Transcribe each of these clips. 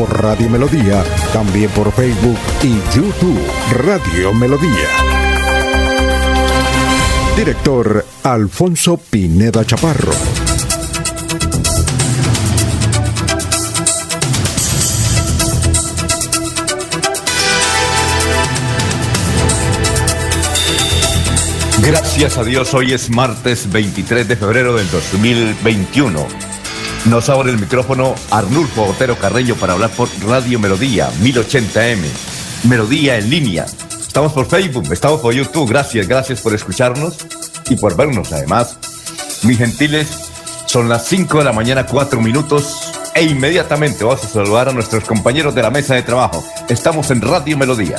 por Radio Melodía, también por Facebook y YouTube Radio Melodía. Director Alfonso Pineda Chaparro. Gracias a Dios, hoy es martes 23 de febrero del 2021. Nos abre el micrófono Arnulfo Otero Carreño para hablar por Radio Melodía 1080M. Melodía en línea. Estamos por Facebook, estamos por YouTube. Gracias, gracias por escucharnos y por vernos además. Mis gentiles, son las 5 de la mañana, 4 minutos e inmediatamente vamos a saludar a nuestros compañeros de la mesa de trabajo. Estamos en Radio Melodía.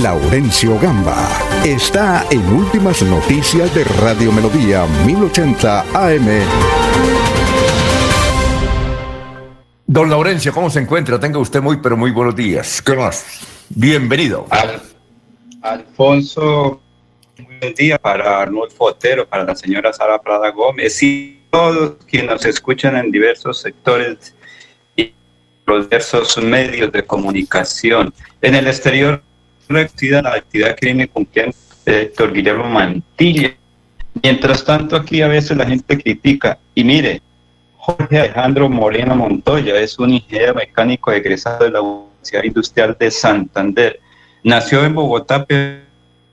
Laurencio Gamba está en Últimas Noticias de Radio Melodía 1080 AM. Don Laurencio, ¿cómo se encuentra? Tenga usted muy, pero muy buenos días. ¿Qué más? Bienvenido. Alfonso, muy buen día para Arnulfo Otero, para la señora Sara Prada Gómez y todos quienes nos escuchan en diversos sectores y los diversos medios de comunicación. En el exterior reducida la actividad que viene cumpliendo el doctor Guillermo Mantilla. Mientras tanto, aquí a veces la gente critica. Y mire, Jorge Alejandro Moreno Montoya es un ingeniero mecánico egresado de la Universidad Industrial de Santander. Nació en Bogotá, pero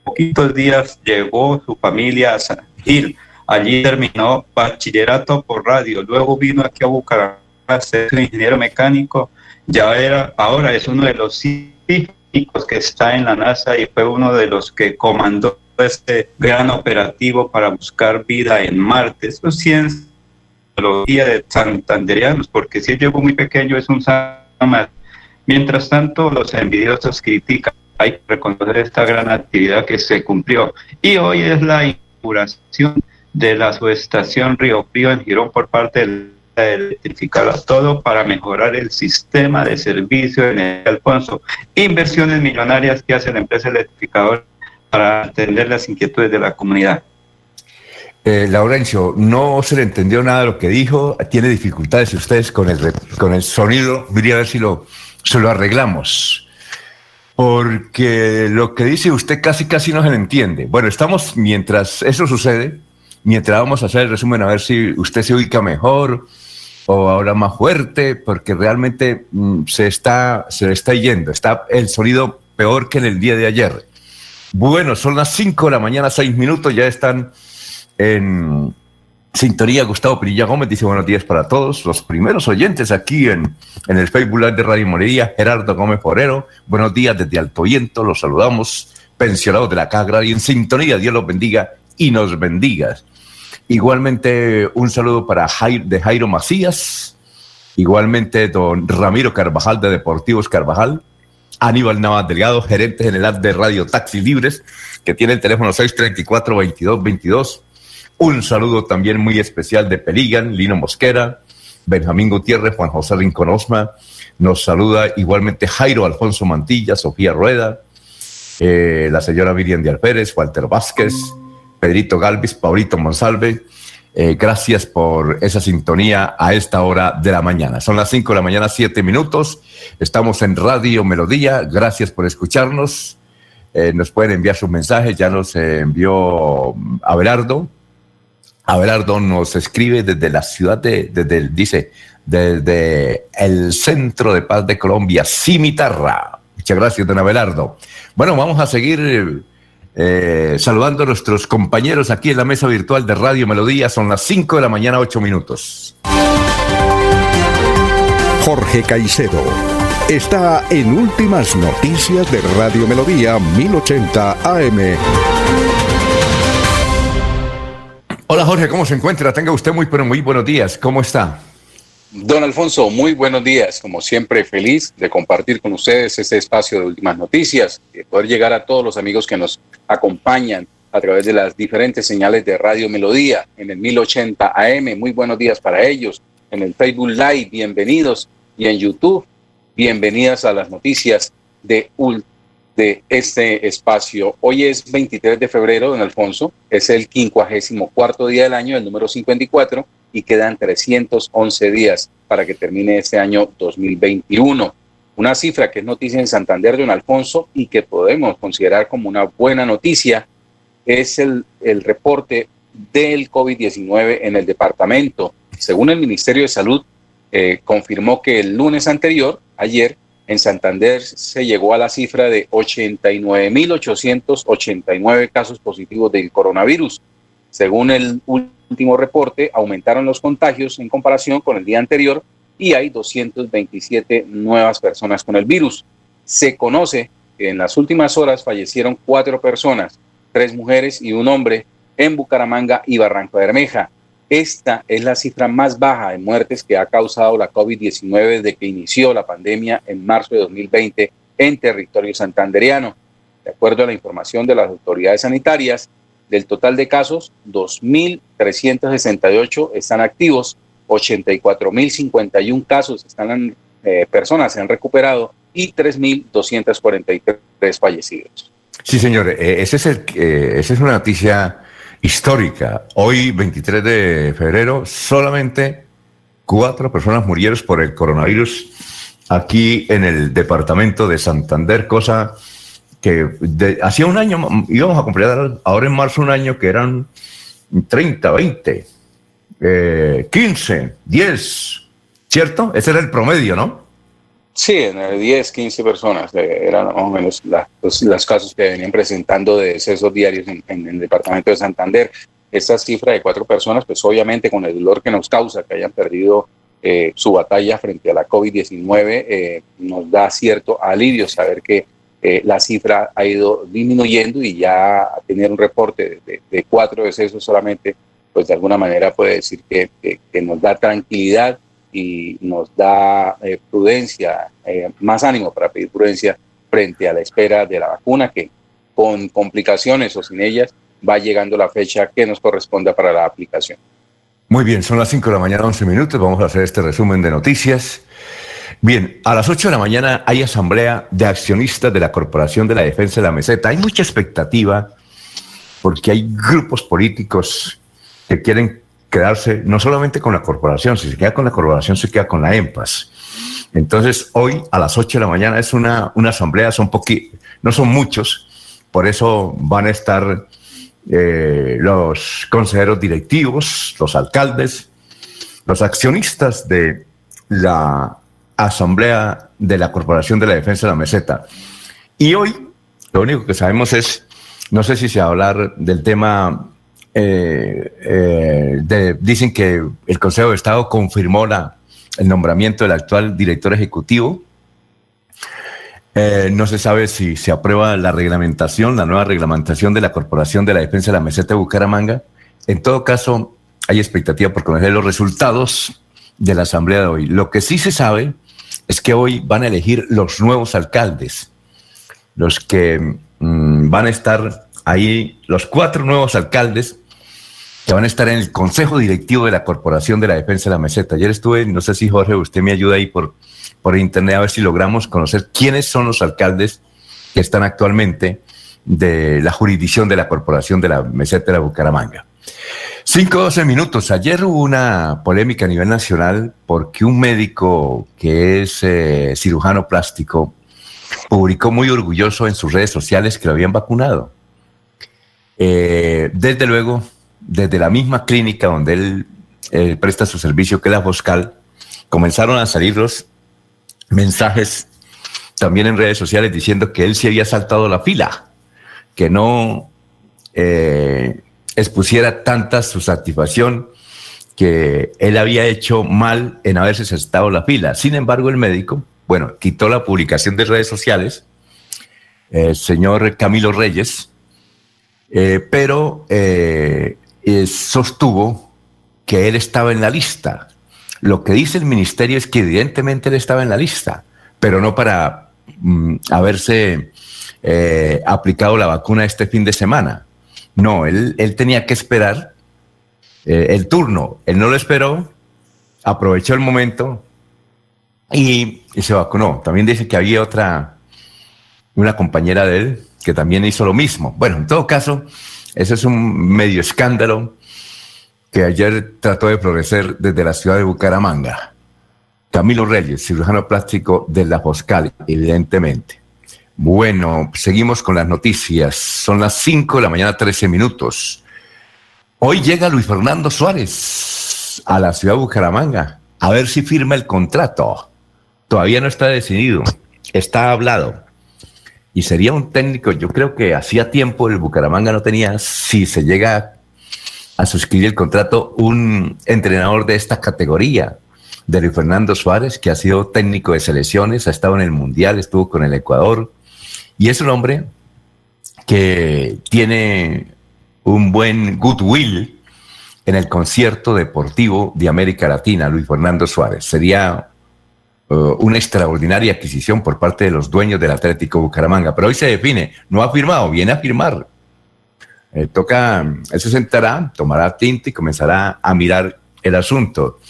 poquitos días llegó su familia a San Gil. Allí terminó bachillerato por radio. Luego vino aquí a Bucaramanga a ser ingeniero mecánico. Ya era, ahora es uno de los hijos que está en la NASA y fue uno de los que comandó este gran operativo para buscar vida en Marte. Eso es ciencia de santanderianos, porque si llegó muy pequeño es un Mientras tanto, los envidiosos critican. Hay que reconocer esta gran actividad que se cumplió. Y hoy es la inauguración de la subestación Río Frío en Girón por parte del electrificar todo para mejorar el sistema de servicio en Alfonso. Inversiones millonarias que hace la empresa electrificadora para atender las inquietudes de la comunidad. Eh, Laurencio, no se le entendió nada lo que dijo, tiene dificultades ustedes con el, con el sonido, diría a ver si lo, se lo arreglamos. Porque lo que dice usted casi casi no se le entiende. Bueno, estamos, mientras eso sucede, mientras vamos a hacer el resumen a ver si usted se ubica mejor o ahora más fuerte, porque realmente mm, se, está, se está yendo, está el sonido peor que en el día de ayer. Bueno, son las 5 de la mañana, 6 minutos, ya están en sintonía. Gustavo Pirilla Gómez dice buenos días para todos los primeros oyentes aquí en, en el Facebook de Radio Morería. Gerardo Gómez Forero, buenos días desde Alto Viento, los saludamos, pensionados de la Cagra y en sintonía, Dios los bendiga y nos bendiga. Igualmente, un saludo para de Jairo Macías. Igualmente, don Ramiro Carvajal de Deportivos Carvajal. Aníbal Navas Delgado, gerente general de Radio Taxi Libres, que tiene el teléfono 634-2222. Un saludo también muy especial de Peligan, Lino Mosquera, Benjamín Gutiérrez, Juan José Rincón Osma. Nos saluda igualmente Jairo Alfonso Mantilla, Sofía Rueda, eh, la señora Miriam Díaz Pérez, Walter Vázquez, Pedrito Galvis, Paulito Monsalve. Eh, gracias por esa sintonía a esta hora de la mañana. Son las 5 de la mañana, 7 minutos. Estamos en Radio Melodía. Gracias por escucharnos. Eh, nos pueden enviar sus mensajes. Ya nos envió Abelardo. Abelardo nos escribe desde la ciudad de, desde dice, desde el Centro de Paz de Colombia, Cimitarra. Muchas gracias, don Abelardo. Bueno, vamos a seguir eh, saludando a nuestros compañeros aquí en la mesa virtual de Radio Melodía. Son las 5 de la mañana, 8 minutos. Jorge Caicedo está en Últimas Noticias de Radio Melodía 1080 AM. Hola Jorge, ¿cómo se encuentra? Tenga usted muy, pero muy buenos días. ¿Cómo está? Don Alfonso, muy buenos días. Como siempre, feliz de compartir con ustedes este espacio de últimas noticias, de poder llegar a todos los amigos que nos acompañan a través de las diferentes señales de Radio Melodía en el 1080 AM. Muy buenos días para ellos. En el Facebook Live, bienvenidos. Y en YouTube, bienvenidas a las noticias de, de este espacio. Hoy es 23 de febrero, don Alfonso. Es el 54 día del año, el número 54 y quedan 311 días para que termine este año 2021. Una cifra que es noticia en Santander, don Alfonso, y que podemos considerar como una buena noticia es el, el reporte del COVID-19 en el departamento. Según el Ministerio de Salud, eh, confirmó que el lunes anterior, ayer, en Santander se llegó a la cifra de 89.889 casos positivos del coronavirus. Según el reporte, aumentaron los contagios en comparación con el día anterior y hay 227 nuevas personas con el virus. Se conoce que en las últimas horas fallecieron cuatro personas, tres mujeres y un hombre en Bucaramanga y Barranco de Bermeja. Esta es la cifra más baja de muertes que ha causado la COVID-19 desde que inició la pandemia en marzo de 2020 en territorio santanderiano. De acuerdo a la información de las autoridades sanitarias, del total de casos, 2.368 están activos, 84.051 casos están eh, personas se han recuperado y 3.243 fallecidos. Sí, señor, eh, ese es el, eh, esa es una noticia histórica. Hoy, 23 de febrero, solamente cuatro personas murieron por el coronavirus aquí en el departamento de Santander, cosa que hacía un año, íbamos a cumplir ahora en marzo un año que eran 30, 20, 15, 10, ¿cierto? Ese era el promedio, ¿no? Sí, en 10, 15 personas eh, eran más o menos los, casos que venían presentando de excesos diarios en, el departamento de Santander. Esta cifra de cuatro personas, pues obviamente con el dolor que nos causa que hayan perdido eh, su batalla frente a la COVID-19, eh, nos da cierto alivio saber que eh, la cifra ha ido disminuyendo y ya tener un reporte de, cuatro decesos solamente, pues de alguna manera puede decir que, nos da tranquilidad y nos da eh, prudencia, eh, más ánimo para pedir prudencia frente a la espera de la vacuna que con complicaciones o sin ellas va llegando la fecha que nos corresponda para la aplicación. Muy bien, son las 5 de la mañana, 11 minutos. Vamos a hacer este resumen de noticias. Bien, a las 8 de la mañana hay asamblea de accionistas de la Corporación de la Defensa de la Meseta. Hay mucha expectativa porque hay grupos políticos que quieren quedarse no solamente con la corporación, si se queda con la corporación, se queda con la EMPAS. Entonces, hoy a las 8 de la mañana es una, una asamblea, son no son muchos, por eso van a estar eh, los consejeros directivos, los alcaldes, los accionistas de la Asamblea de la Corporación de la Defensa de la Meseta. Y hoy lo único que sabemos es, no sé si se va a hablar del tema, eh, eh, de, dicen que el Consejo de Estado confirmó el nombramiento del actual director ejecutivo. Eh, no se sabe si se aprueba la reglamentación, la nueva reglamentación de la Corporación de la Defensa de la Meseta de Bucaramanga. En todo caso, hay expectativa por conocer los resultados de la asamblea de hoy. Lo que sí se sabe es que hoy van a elegir los nuevos alcaldes, los que mm, van a estar ahí, los cuatro nuevos alcaldes que van a estar en el Consejo Directivo de la Corporación de la Defensa de la Meseta. Ayer estuve, no sé si Jorge, usted me ayuda ahí por, por internet a ver si logramos conocer quiénes son los alcaldes que están actualmente de la jurisdicción de la Corporación de la Meseta de la Bucaramanga. 5-12 minutos. Ayer hubo una polémica a nivel nacional porque un médico que es eh, cirujano plástico publicó muy orgulloso en sus redes sociales que lo habían vacunado. Eh, desde luego, desde la misma clínica donde él eh, presta su servicio, que es la Boscal, comenzaron a salir los mensajes también en redes sociales diciendo que él se había saltado la fila, que no expusiera tanta su satisfacción que él había hecho mal en haberse sentado la fila. Sin embargo, el médico, bueno, quitó la publicación de redes sociales, el señor Camilo Reyes, eh, pero eh, sostuvo que él estaba en la lista. Lo que dice el ministerio es que evidentemente él estaba en la lista, pero no para mm, haberse eh, aplicado la vacuna este fin de semana. No, él, él tenía que esperar eh, el turno. Él no lo esperó, aprovechó el momento y, y, se vacunó. También dice que había otra, una compañera de él que también hizo lo mismo. Bueno, en todo caso, ese es un medio escándalo que ayer trató de florecer desde la ciudad de Bucaramanga. Camilo Reyes, cirujano plástico de la Foscal, evidentemente. Bueno, seguimos con las noticias. Son las 5 de la mañana, 13 minutos. Hoy llega Luis Fernando Suárez a la ciudad de Bucaramanga a ver si firma el contrato. Todavía no está decidido, está hablado. Y sería un técnico, yo creo que hacía tiempo el Bucaramanga no tenía, si se llega a suscribir el contrato, un entrenador de esta categoría, de Luis Fernando Suárez, que ha sido técnico de selecciones, ha estado en el Mundial, estuvo con el Ecuador, y es un hombre que tiene un buen goodwill en el concierto deportivo de América Latina, Luis Fernando Suárez. Sería uh, una extraordinaria adquisición por parte de los dueños del Atlético Bucaramanga, pero hoy se define, no ha firmado, viene a firmar. Eh, toca, él se sentará, tomará tinta y comenzará a mirar el asunto.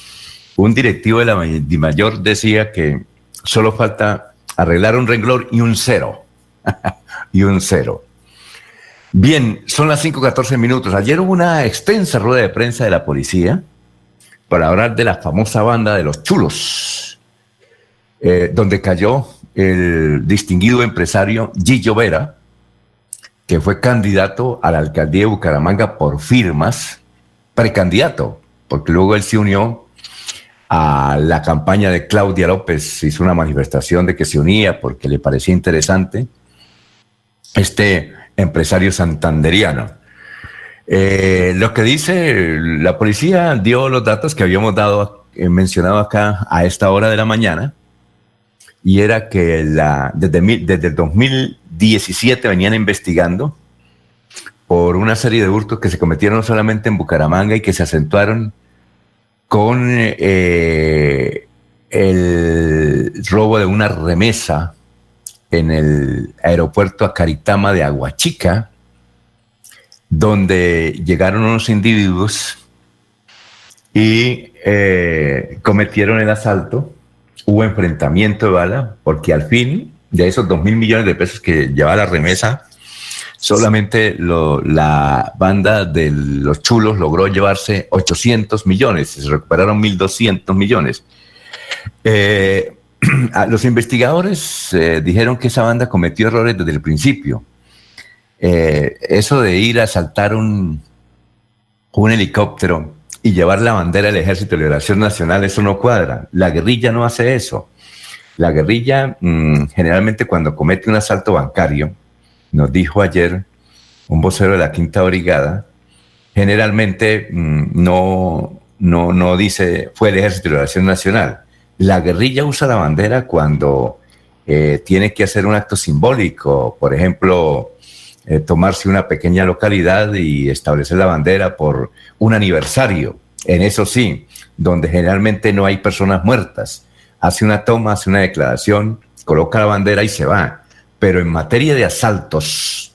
Un directivo de la mayor decía que solo falta arreglar un renglón y un cero. y un cero. Bien, son las 5.14 minutos. Ayer hubo una extensa rueda de prensa de la policía para hablar de la famosa banda de los chulos, eh, donde cayó el distinguido empresario Gillo Vera, que fue candidato a la alcaldía de Bucaramanga por firmas, precandidato, porque luego él se unió a la campaña de Claudia López, hizo una manifestación de que se unía porque le parecía interesante. Este empresario santanderiano. Eh, lo que dice la policía dio los datos que habíamos dado, eh, mencionado acá a esta hora de la mañana, y era que la, desde, desde el 2017 venían investigando por una serie de hurtos que se cometieron solamente en Bucaramanga y que se acentuaron con eh, el robo de una remesa en el aeropuerto Acaritama de Aguachica, donde llegaron unos individuos y eh, cometieron el asalto. Hubo enfrentamiento de bala, porque al fin de esos dos mil millones de pesos que llevaba la remesa, solamente la banda de los chulos logró llevarse 800 millones, se recuperaron 1.200 millones. Eh, los investigadores eh, dijeron que esa banda cometió errores desde el principio. Eh, eso de ir a saltar un, un helicóptero y llevar la bandera del Ejército de Liberación Nacional, eso no cuadra. La guerrilla no hace eso. La guerrilla, mm, generalmente cuando comete un asalto bancario, nos dijo ayer un vocero de la Quinta Brigada, generalmente mm, no, no, no dice fue el Ejército de Liberación Nacional la guerrilla usa la bandera cuando eh, tiene que hacer un acto simbólico, por ejemplo, eh, tomarse una pequeña localidad y establecer la bandera por un aniversario. En eso sí, donde generalmente no hay personas muertas. Hace una toma, hace una declaración, coloca la bandera y se va. Pero en materia de asaltos,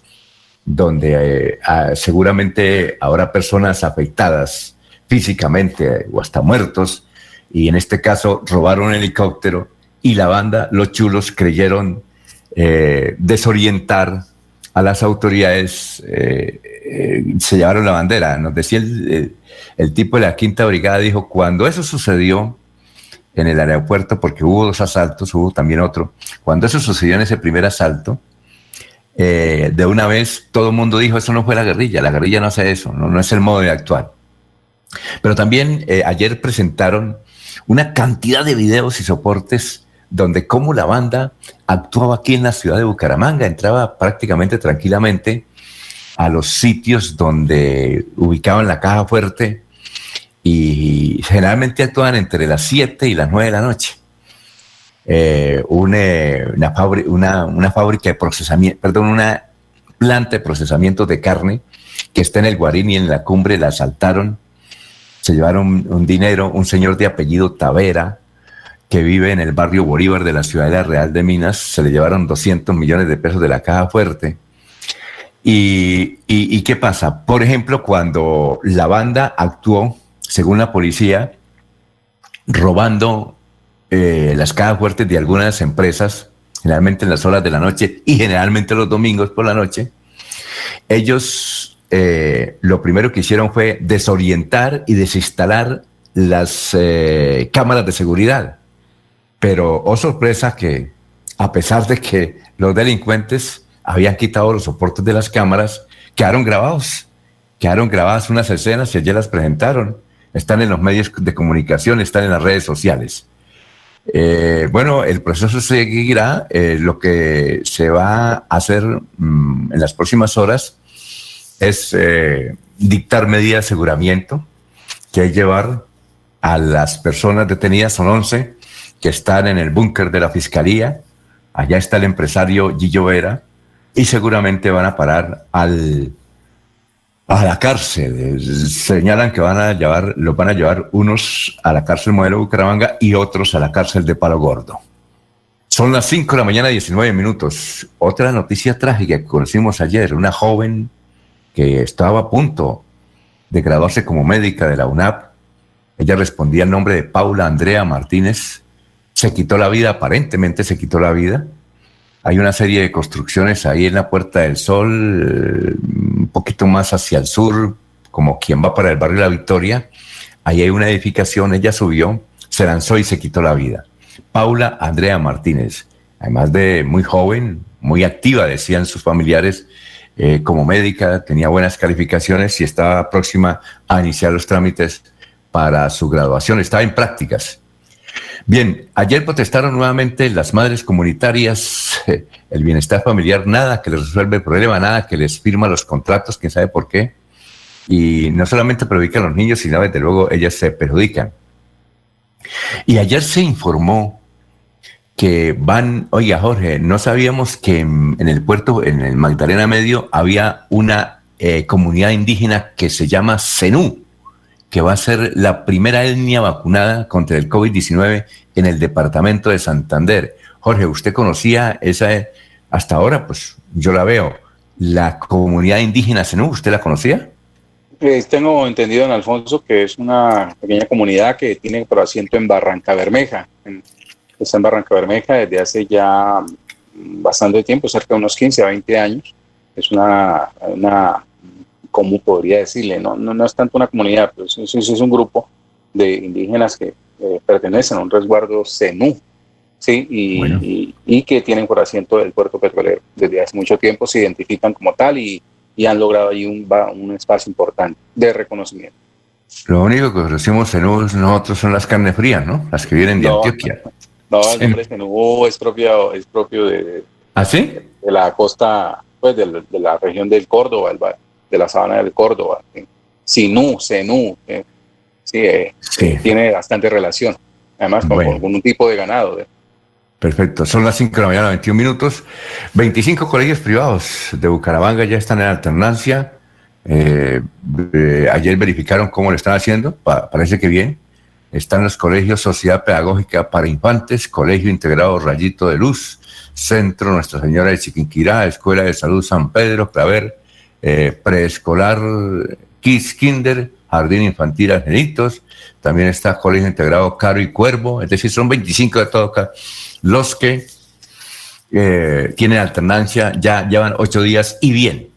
donde eh, seguramente habrá personas afectadas físicamente o hasta muertos, y en este caso robaron un helicóptero y la banda, los chulos, creyeron eh, desorientar a las autoridades, eh, eh, se llevaron la bandera. Nos decía el, tipo de la quinta brigada, dijo, cuando eso sucedió en el aeropuerto, porque hubo dos asaltos, hubo también otro, cuando eso sucedió en ese primer asalto, de una vez todo el mundo dijo, eso no fue la guerrilla, la guerrilla no hace eso, no, no es el modo de actuar. Pero también ayer presentaron una cantidad de videos y soportes donde cómo la banda actuaba aquí en la ciudad de Bucaramanga, entraba prácticamente tranquilamente a los sitios donde ubicaban la caja fuerte y generalmente actuaban entre las 7 y las 9 de la noche. Eh, una, una, una, fábrica de procesamiento, perdón, una planta de procesamiento de carne que está en el Guarín y en la cumbre la asaltaron se llevaron un dinero, un señor de apellido Tavera, que vive en el barrio Bolívar de la Ciudadela Real de Minas, se le llevaron 200 millones de pesos de la caja fuerte. Y, qué pasa? Por ejemplo, cuando la banda actuó, según la policía, robando eh, las cajas fuertes de algunas empresas, generalmente en las horas de la noche y generalmente los domingos por la noche, ellos eh, lo primero que hicieron fue desorientar y desinstalar las eh, cámaras de seguridad. Pero, oh sorpresa, que a pesar de que los delincuentes habían quitado los soportes de las cámaras, quedaron grabados. Quedaron grabadas unas escenas y ayer las presentaron. Están en los medios de comunicación, están en las redes sociales. Eh, bueno, el proceso seguirá. Lo que se va a hacer mm, en las próximas horas es eh, dictar medidas de aseguramiento, que es llevar a las personas detenidas, son 11, que están en el búnker de la fiscalía. Allá está el empresario Gillo Vera, y seguramente van a parar al, a la cárcel. Señalan que van a llevar, los van a llevar unos a la cárcel modelo Bucaramanga y otros a la cárcel de Palo Gordo. Son las 5 de la mañana, 19 minutos. Otra noticia trágica que conocimos ayer, una joven que estaba a punto de graduarse como médica de la UNAP. Ella respondía el nombre de Paula Andrea Martínez. Se quitó la vida, aparentemente se quitó la vida hay una serie de construcciones ahí en la Puerta del Sol, un poquito más hacia el sur, como quien va para el barrio La Victoria. Ahí hay una edificación, ella subió, se lanzó y se quitó la vida. Paula Andrea Martínez, además de muy joven, muy activa, decían sus familiares, eh, como médica, tenía buenas calificaciones y estaba próxima a iniciar los trámites para su graduación, estaba en prácticas. Bien, ayer protestaron nuevamente las madres comunitarias, el bienestar familiar, nada que les resuelve el problema, nada que les firma los contratos, quién sabe por qué. Y no solamente perjudican a los niños, sino desde luego ellas se perjudican. Y ayer se informó que van, oiga Jorge, no sabíamos que en, el puerto, en el Magdalena Medio, había una eh, comunidad indígena que se llama Zenú que va a ser la primera etnia vacunada contra el COVID-19 en el departamento de Santander. Jorge, ¿usted conocía esa, hasta ahora? Pues yo la veo, la comunidad indígena Zenú, ¿usted la conocía? Pues tengo entendido, en Alfonso, que es una pequeña comunidad que tiene por asiento en Barranca Bermeja. Está en Barranca Bermeja desde hace ya bastante tiempo, cerca de unos 15 a 20 años. Es una, una ¿cómo podría decirle? No, no, no es tanto una comunidad, pero sí, es un grupo de indígenas que eh, pertenecen a un resguardo CENU, ¿sí? Y, y, que tienen por asiento el puerto petrolero. Desde hace mucho tiempo se identifican como tal y, y han logrado ahí un, un espacio importante de reconocimiento. Lo único que ofrecemos CENU nosotros son las carnes frías, ¿no? Las que vienen de Antioquia. No, el nombre CENU es propio, es propio de, ¿Ah, sí? de la costa, pues de, de la región del Córdoba, el, de la sabana del Córdoba. Sinú, Senú, eh, eh, sí, tiene bastante relación, además con, algún tipo de ganado. ¿eh? Perfecto, son las 5 de la mañana, 21 minutos. 25 colegios privados de Bucaramanga ya están en alternancia. ayer verificaron cómo lo están haciendo, parece que bien. Están los colegios Sociedad Pedagógica para Infantes, Colegio Integrado Rayito de Luz, Centro Nuestra Señora de Chiquinquirá, Escuela de Salud San Pedro, Claver, eh, preescolar Kids Kinder, Jardín Infantil Angelitos, también está Colegio Integrado Caro y Cuervo, es decir, son 25 de todos los que eh, tienen alternancia, ya llevan ocho días y bien.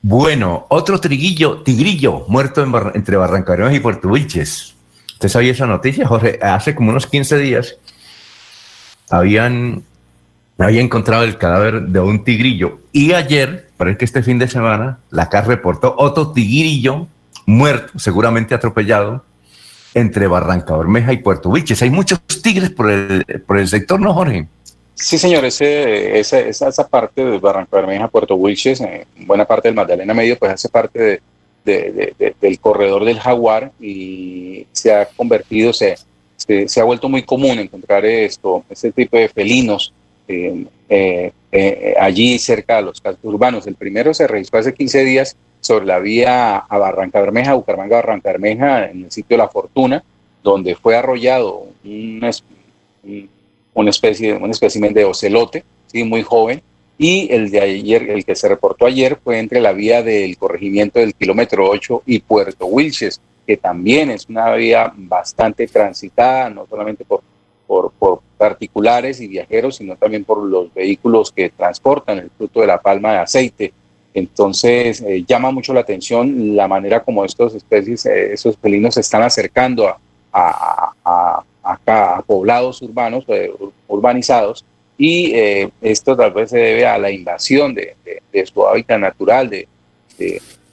Bueno, otro triguillo, tigrillo, muerto entre Barranca y Puerto Wilches. ¿Usted sabía esa noticia, Jorge? Hace como unos 15 días habían había encontrado el cadáver de un tigrillo. Y ayer, parece que este fin de semana, la CAR reportó otro tigrillo muerto, seguramente atropellado, entre Barranca Bermeja y Puerto Vilches. Hay muchos tigres por el, por el sector, ¿no, Jorge? Sí, señor, ese, esa, esa, parte de Barranca Bermeja, Puerto Wilches, eh, buena parte del Magdalena Medio, pues hace parte de, del corredor del jaguar y se ha convertido, se, se, ha vuelto muy común encontrar esto, este tipo de felinos eh, eh, allí cerca de los cascos urbanos. El primero se registró hace 15 días sobre la vía a Barranca Bermeja, Bucaramanga Barranca Bermeja, en el sitio La Fortuna, donde fue arrollado un, una especie, un espécimen de ocelote, ¿sí? muy joven, y el de ayer, el que se reportó ayer fue entre la vía del corregimiento del kilómetro 8 y Puerto Wilches, que también es una vía bastante transitada, no solamente por, por, particulares y viajeros, sino también por los vehículos que transportan el fruto de la palma de aceite. Entonces, eh, llama mucho la atención la manera como estos especies, eh, esos felinos se están acercando a, a, a, a poblados urbanos, eh, urbanizados, y esto tal vez se debe a la invasión de, de, su hábitat natural, de,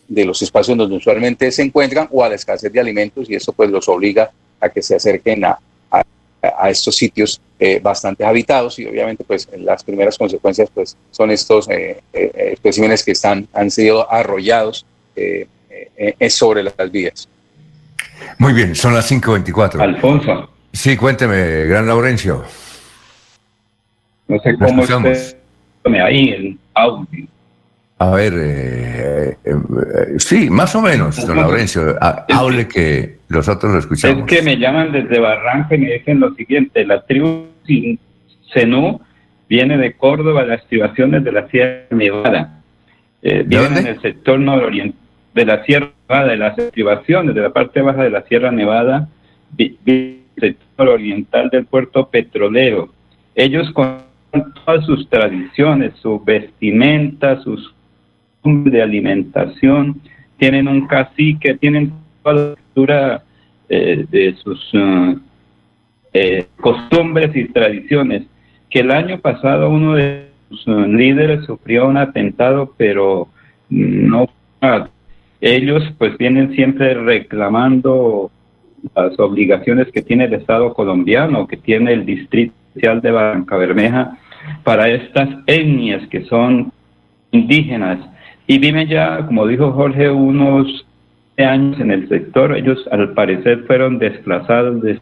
de, los espacios donde usualmente se encuentran, o a la escasez de alimentos, y eso pues los obliga a que se acerquen a, a estos sitios eh, bastante habitados y obviamente pues las primeras consecuencias pues son estos eh, eh, especímenes que están, han sido arrollados sobre las vías. Muy bien, son las 5.24. Alfonso. Sí, cuénteme, Gran Laurencio. No sé cómo esté ahí el audio. A ver, eh, eh, eh, sí, más o menos, don Laurencio. hable que los otros lo escuchamos. Es que me llaman desde Barranca y me dicen lo siguiente: la tribu Zenú viene de Córdoba, las estribaciones de la Sierra Nevada. Eh, viven en el sector nororiental de la Sierra Nevada, de las estribaciones de la parte baja de la Sierra Nevada, el sector oriental del puerto petrolero. Ellos con todas sus tradiciones, su vestimenta, sus de alimentación, tienen un cacique, tienen toda la cultura eh, de sus uh, costumbres y tradiciones. Que el año pasado uno de sus líderes sufrió un atentado, pero no ellos pues vienen siempre reclamando las obligaciones que tiene el Estado colombiano, que tiene el Distrito Social de Barranca Bermeja para estas etnias que son indígenas y viven ya, como dijo Jorge, unos años en el sector. Ellos al parecer fueron desplazados desde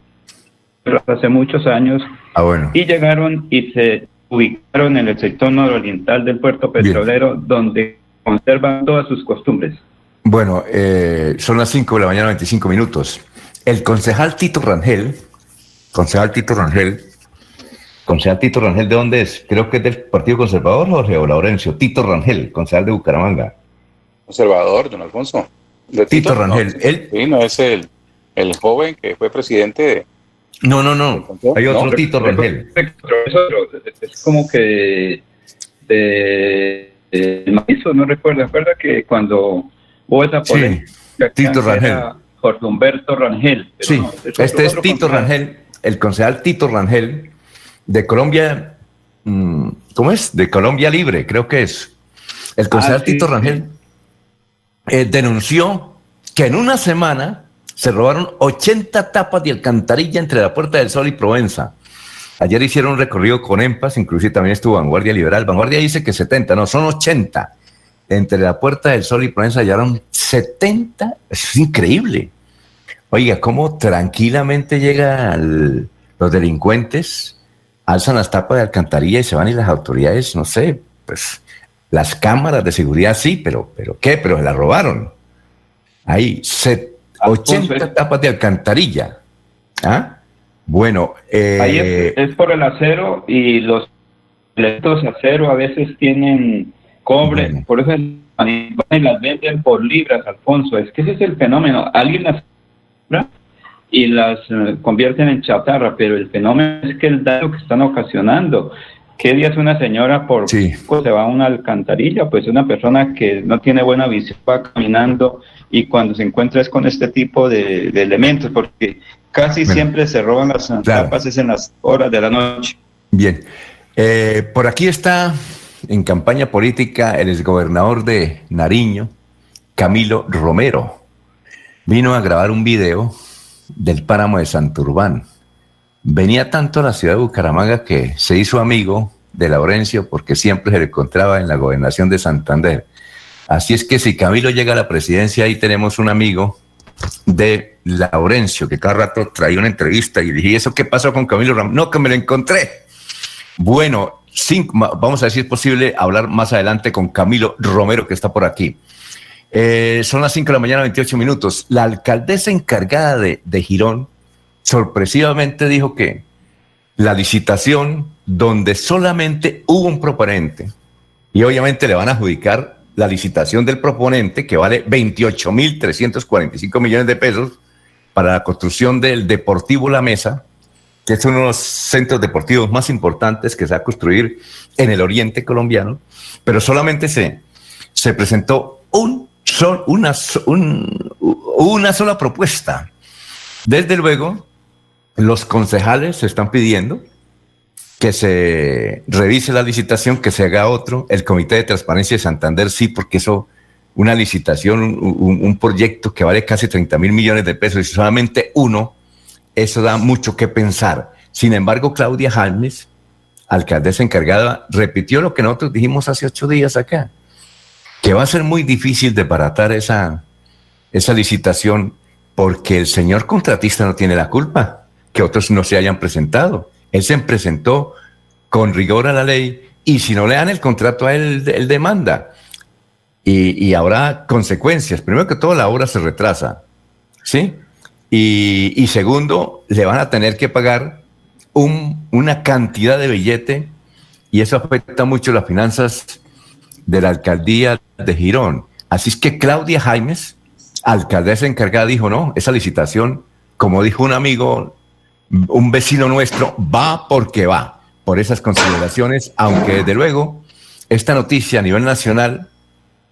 hace muchos años ah, bueno. y llegaron y se ubicaron en el sector nororiental del puerto petrolero donde conservan todas sus costumbres. Bueno, eh, son las 5 de la mañana, 25 minutos. El concejal Tito Rangel, concejal Tito Rangel, Concejal Tito Rangel, ¿de dónde es? Creo que es del Partido Conservador, Jorge o Laurencio. Tito Rangel, concejal de Bucaramanga. Conservador, don Alfonso. Tito, Rangel. él... Sí, no es el, el joven que fue presidente de... No, no, no. Hay otro Tito Rangel. Es como que de, de no recuerdo. Recuerda que cuando hubo esa polémica... Sí, Tito Rangel. Jorge Humberto Rangel. sí, este es Tito Rangel, el concejal Tito Rangel, de Colombia, mm, ¿cómo es? De Colombia Libre, creo que es. El concejal ah, Tito Rangel eh, denunció que en una semana se robaron 80 tapas de alcantarilla entre la Puerta del Sol y Provenza. Ayer hicieron un recorrido con EMPAS, inclusive también estuvo Vanguardia Liberal. Vanguardia dice que 70, no, son 80. Entre la Puerta del Sol y Provenza hallaron 70. Es increíble. Oiga, cómo tranquilamente llegan los delincuentes alzan las tapas de alcantarilla y se van y las autoridades, no sé, pues las cámaras de seguridad sí, pero, pero ¿qué? Pero se la robaron. Ahí, 80 tapas de alcantarilla. ¿Ah? Bueno, eh, Ahí es, por el acero y los de acero a veces tienen cobre, por eso las venden por libras, Alfonso. Es que ese es el fenómeno. Alguien las y las eh, convierten en chatarra, pero el fenómeno es que el daño que están ocasionando. ¿Qué día es una señora por se va a una alcantarilla? Pues una persona que no tiene buena visión va caminando y cuando se encuentra es con este tipo de, elementos, porque casi siempre se roban las tapas en las horas de la noche. Bien, eh, por aquí está en campaña política el exgobernador de Nariño, Camilo Romero. Vino a grabar un video del páramo de Santurbán. Venía tanto a la ciudad de Bucaramanga que se hizo amigo de Laurencio porque siempre se le encontraba en la gobernación de Santander. Así es que si Camilo llega a la presidencia, ahí tenemos un amigo de Laurencio, que cada rato traía una entrevista y dije, ¿eso qué pasó con Camilo Ramírez? No, que me lo encontré. Bueno, vamos a ver si es posible hablar más adelante con Camilo Romero, que está por aquí. Eh, son las 5 de la mañana, 28 minutos. La alcaldesa encargada de, de Girón sorpresivamente dijo que la licitación donde solamente hubo un proponente y obviamente le van a adjudicar la licitación del proponente que vale 28.345 millones de pesos para la construcción del Deportivo La Mesa, que es uno de los centros deportivos más importantes que se va a construir en el oriente colombiano, pero solamente se, se presentó un una, una sola propuesta. Desde luego, los concejales están pidiendo que se revise la licitación, que se haga otro. El Comité de Transparencia de Santander sí, porque eso, una licitación, un, proyecto que vale casi 30 mil millones de pesos y solamente uno, eso da mucho que pensar. Sin embargo, Claudia Jalmes, alcaldesa encargada, repitió lo que nosotros dijimos hace ocho días acá que va a ser muy difícil desbaratar esa, esa licitación porque el señor contratista no tiene la culpa que otros no se hayan presentado. Él se presentó con rigor a la ley y si no le dan el contrato a él, él demanda. Y, y, habrá consecuencias. Primero que todo, la obra se retrasa. ¿Sí? Y, y segundo, le van a tener que pagar un, una cantidad de billete y eso afecta mucho las finanzas de la alcaldía de Girón. Así es que Claudia Jaimes, alcaldesa encargada, dijo, no, esa licitación, como dijo un amigo, un vecino nuestro, va porque va, por esas consideraciones, aunque desde luego esta noticia a nivel nacional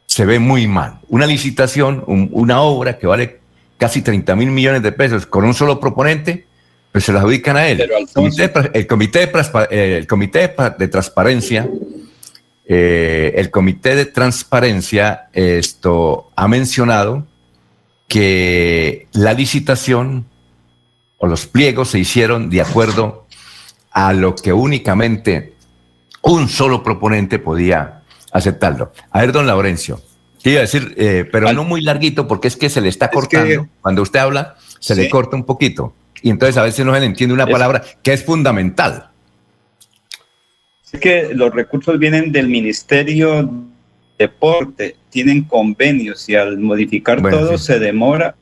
se ve muy mal. Una licitación, una obra que vale casi 30 mil millones de pesos con un solo proponente, pues se la adjudican a él. el comité, de, el comité de transparencia eh, el Comité de Transparencia esto, ha mencionado que la licitación o los pliegos se hicieron de acuerdo a lo que únicamente un solo proponente podía aceptarlo. A ver, don Laurencio, quiero decir, eh, pero no muy larguito porque es que se le está cortando. Cuando usted habla, se le corta un poquito. Y entonces a veces no se le entiende una palabra que es fundamental que los recursos vienen del Ministerio de Deporte, tienen convenios y al modificar todo se demora.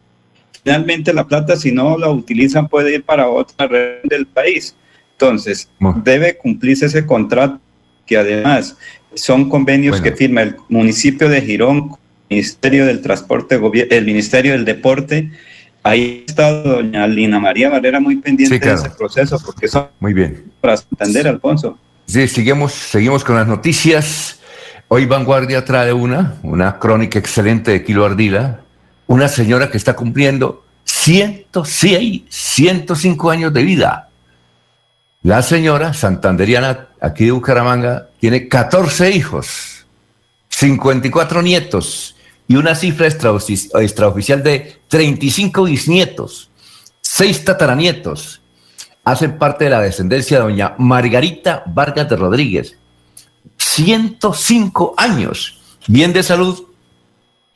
Finalmente la plata, si no la utilizan, puede ir para otra red del país. Entonces, debe cumplirse ese contrato que además son convenios que firma el municipio de Girón, el Ministerio del Transporte, el Ministerio del Deporte. Ahí está doña Lina María Valera muy pendiente de ese proceso, porque eso muy bien. para entender, Alfonso. Sí, seguimos, seguimos con las noticias. Hoy Vanguardia trae una, una crónica excelente de Kilo Ardila, una señora que está cumpliendo 106, 105 años de vida. La señora santanderiana, aquí de Bucaramanga, tiene 14 hijos, 54 nietos y una cifra extraoficial de 35 bisnietos, 6 tataranietos hacen parte de la descendencia de doña Margarita Vargas de Rodríguez. 105 años, bien de salud,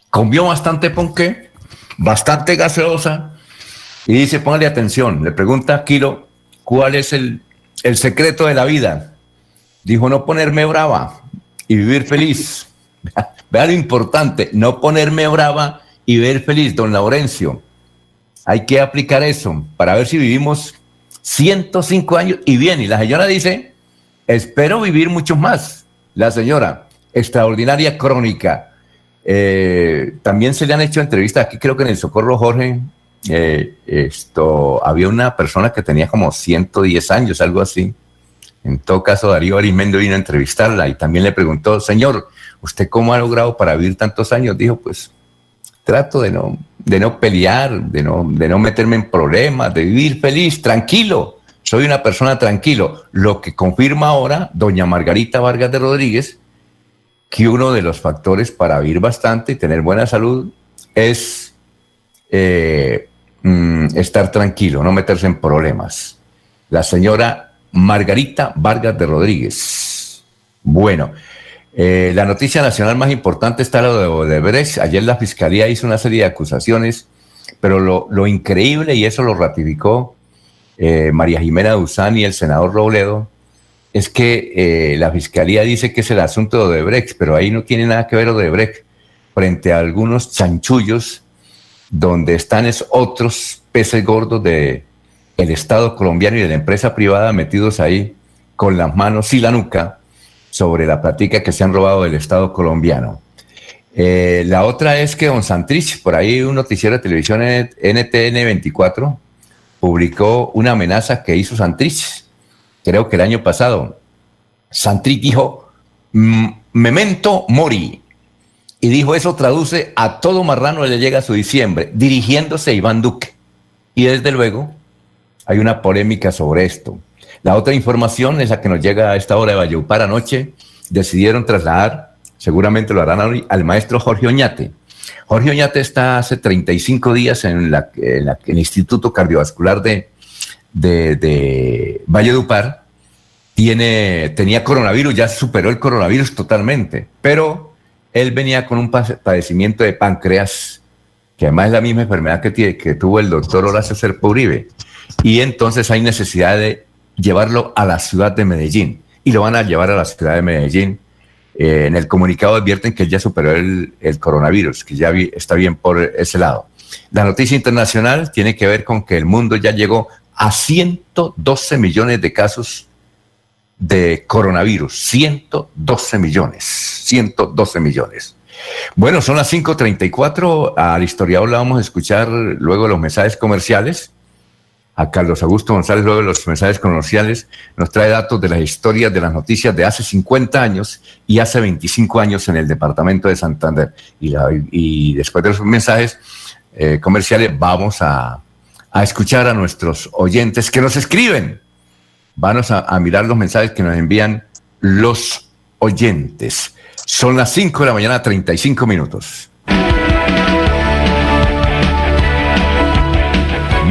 comió bastante ponqué, bastante gaseosa, y dice, póngale atención, le pregunta a Kilo, ¿cuál es el, el secreto de la vida? Dijo, no ponerme brava y vivir feliz. Vea lo importante, no ponerme brava y vivir feliz, don Laurencio. Hay que aplicar eso para ver si vivimos 105 años y bien, y la señora dice, espero vivir muchos más. La señora, extraordinaria crónica. Eh, también se le han hecho entrevistas aquí, creo que en el Socorro Jorge, eh, esto, había una persona que tenía como 110 años, algo así. En todo caso, Darío Arismendi vino a entrevistarla y también le preguntó, señor, ¿usted cómo ha logrado para vivir tantos años? Dijo, pues trato de no, de no pelear, de no, de no meterme en problemas, de vivir feliz, tranquilo. Soy una persona tranquilo. Lo que confirma ahora doña Margarita Vargas de Rodríguez, que uno de los factores para vivir bastante y tener buena salud es eh, mm, estar tranquilo, no meterse en problemas. La señora Margarita Vargas de Rodríguez. Bueno, eh, la noticia nacional más importante está lo de Odebrecht. Ayer la fiscalía hizo una serie de acusaciones, pero lo, increíble, y eso lo ratificó eh, María Jimena Duzán y el senador Robledo, es que eh, la fiscalía dice que es el asunto de Odebrecht, pero ahí no tiene nada que ver Odebrecht. frente a algunos chanchullos donde están es otros peces gordos de el Estado colombiano y de la empresa privada metidos ahí con las manos y la nuca sobre la práctica que se han robado del Estado colombiano. Eh, la otra es que Don Santrich, por ahí un noticiero de televisión NTN 24, publicó una amenaza que hizo Santrich, creo que el año pasado. Santrich dijo, memento mori. Y dijo, eso traduce a todo marrano le llega a su diciembre, dirigiéndose a Iván Duque. Y desde luego, hay una polémica sobre esto. La otra información es la que nos llega a esta hora de Valleupar anoche. Decidieron trasladar, seguramente lo harán hoy, al maestro Jorge Oñate. Jorge Oñate está hace 35 días en, la, el Instituto Cardiovascular de, de, de Valledupar. Tiene, tenía coronavirus, ya superó el coronavirus totalmente, pero él venía con un padecimiento de páncreas, que además es la misma enfermedad que, tuvo el doctor Horacio Serpo Uribe y entonces hay necesidad de llevarlo a la ciudad de Medellín y lo van a llevar a la ciudad de Medellín. Eh, en el comunicado advierten que ya superó el, coronavirus, que ya está bien por ese lado. La noticia internacional tiene que ver con que el mundo ya llegó a 112 millones de casos de coronavirus. 112 millones. 112 millones. Bueno, son las 5.34. Al historiador le vamos a escuchar luego los mensajes comerciales a Carlos Augusto González, luego de los mensajes comerciales, nos trae datos de las historias de las noticias de hace 50 años y hace 25 años en el departamento de Santander. Y, después de los mensajes eh, comerciales vamos a, escuchar a nuestros oyentes que nos escriben. Vamos a, a mirar los mensajes que nos envían los oyentes. Son las 5 de la mañana, 35 minutos.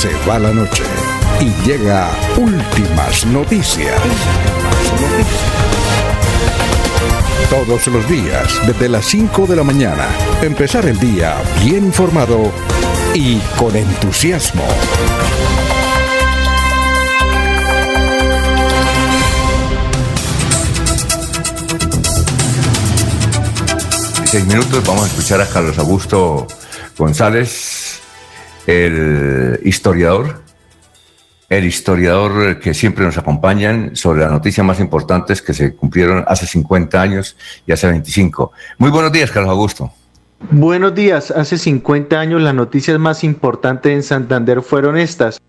Se va la noche y llega últimas noticias. Todos los días, desde las 5 de la mañana, empezar el día bien informado y con entusiasmo. Seis minutos, vamos a escuchar a Carlos Augusto González, el historiador, el historiador que siempre nos acompañan sobre las noticias más importantes que se cumplieron hace 50 años y hace 25. Muy buenos días, Carlos Augusto. Buenos días. Hace 50 años las noticias más importantes en Santander fueron estas.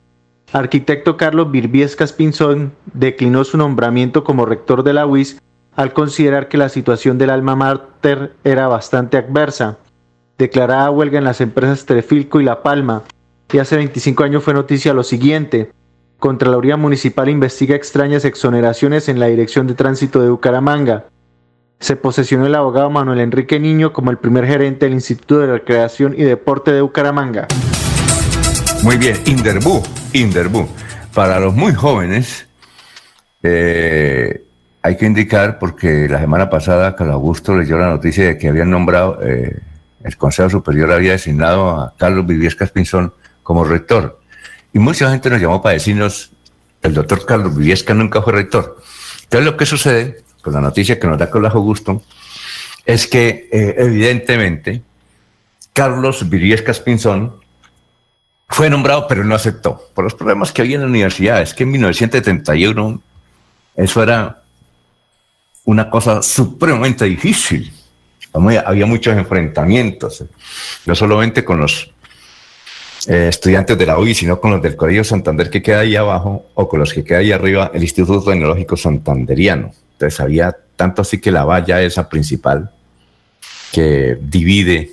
Arquitecto Carlos Virbiescas Pinzón declinó su nombramiento como rector de la UIS al considerar que la situación del alma mater era bastante adversa declarada huelga en las empresas Trefilco y La Palma, y hace 25 años fue noticia lo siguiente. Contraloría Municipal investiga extrañas exoneraciones en la Dirección de Tránsito de Bucaramanga. Se posesionó el abogado Manuel Enrique Niño como el primer gerente del Instituto de Recreación y Deporte de Bucaramanga. Muy bien, Inderbu, Inderbu. Para los muy jóvenes, eh, hay que indicar, porque la semana pasada Carlos Augusto leyó la noticia de que habían nombrado eh, el Consejo Superior había designado a Carlos Viviescas Pinzón como rector. Y mucha gente nos llamó para decirnos, el doctor Carlos Viviescas nunca fue rector. Entonces lo que sucede, con la noticia que nos da Carlos Augusto, es que eh, evidentemente Carlos Viviescas Pinzón fue nombrado, pero no aceptó, por los problemas que había en la universidad. Es que en 1971 eso era una cosa supremamente difícil había muchos enfrentamientos, no solamente con los eh, estudiantes de la UI, sino con los del Colegio Santander que queda ahí abajo o con los que queda ahí arriba el Instituto Tecnológico Santanderiano. Entonces había tanto así que la valla esa principal que divide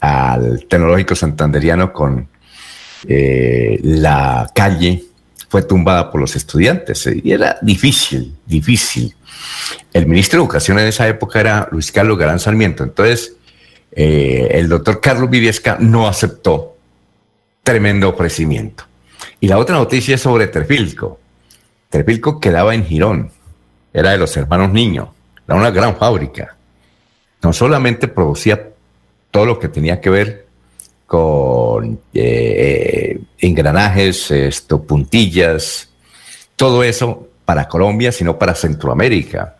al Tecnológico Santanderiano con eh, la calle fue tumbada por los estudiantes y era difícil, difícil. El ministro de Educación en esa época era Luis Carlos Galán Sarmiento, entonces eh, el doctor Carlos Viviesca no aceptó tremendo ofrecimiento. Y la otra noticia es sobre Terpilco. Terpilco quedaba en Girón, era de los hermanos Niño, era una gran fábrica. No solamente producía todo lo que tenía que ver con eh, engranajes, esto, puntillas, todo eso para Colombia, sino para Centroamérica.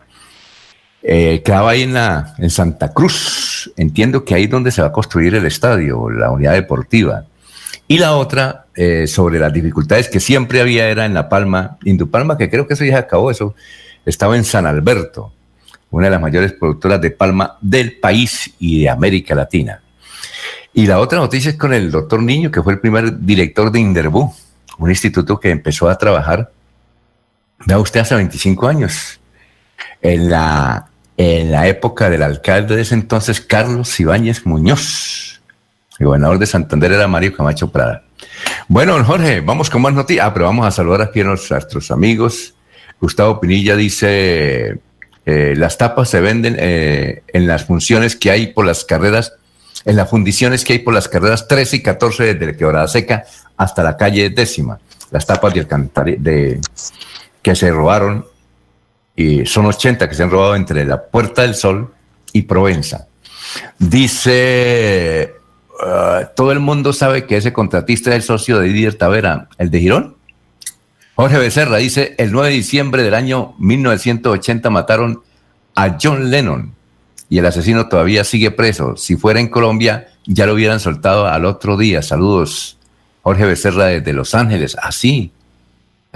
Eh, quedaba ahí en, la, en Santa Cruz. Entiendo que ahí es donde se va a construir el estadio, la unidad deportiva. Y la otra, eh, sobre las dificultades que siempre había, era en La Palma, Indupalma, que creo que eso ya acabó, eso estaba en San Alberto, una de las mayores productoras de palma del país y de América Latina. Y la otra noticia es con el doctor Niño, que fue el primer director de Inderbú, un instituto que empezó a trabajar, vea usted, hace 25 años, en la, en la época del alcalde de ese entonces, Carlos Ibáñez Muñoz el gobernador de Santander era Mario Camacho Prada. Bueno, Jorge, vamos con más noticias. Ah, pero vamos a saludar aquí a nuestros amigos. Gustavo Pinilla dice, eh, las tapas se venden eh, en las funciones que hay por las carreras, en las fundiciones que hay por las carreras 13 y 14 desde Quebrada Seca hasta la calle décima. Las tapas de, de que se robaron, y son 80 que se han robado entre la Puerta del Sol y Provenza. Dice Ah, todo el mundo sabe que ese contratista es el socio de Didier Tavera, el de Girón. Jorge Becerra dice, el 9 de diciembre del año 1980 mataron a John Lennon y el asesino todavía sigue preso. Si fuera en Colombia, ya lo hubieran soltado al otro día. Saludos, Jorge Becerra desde Los Ángeles. Así.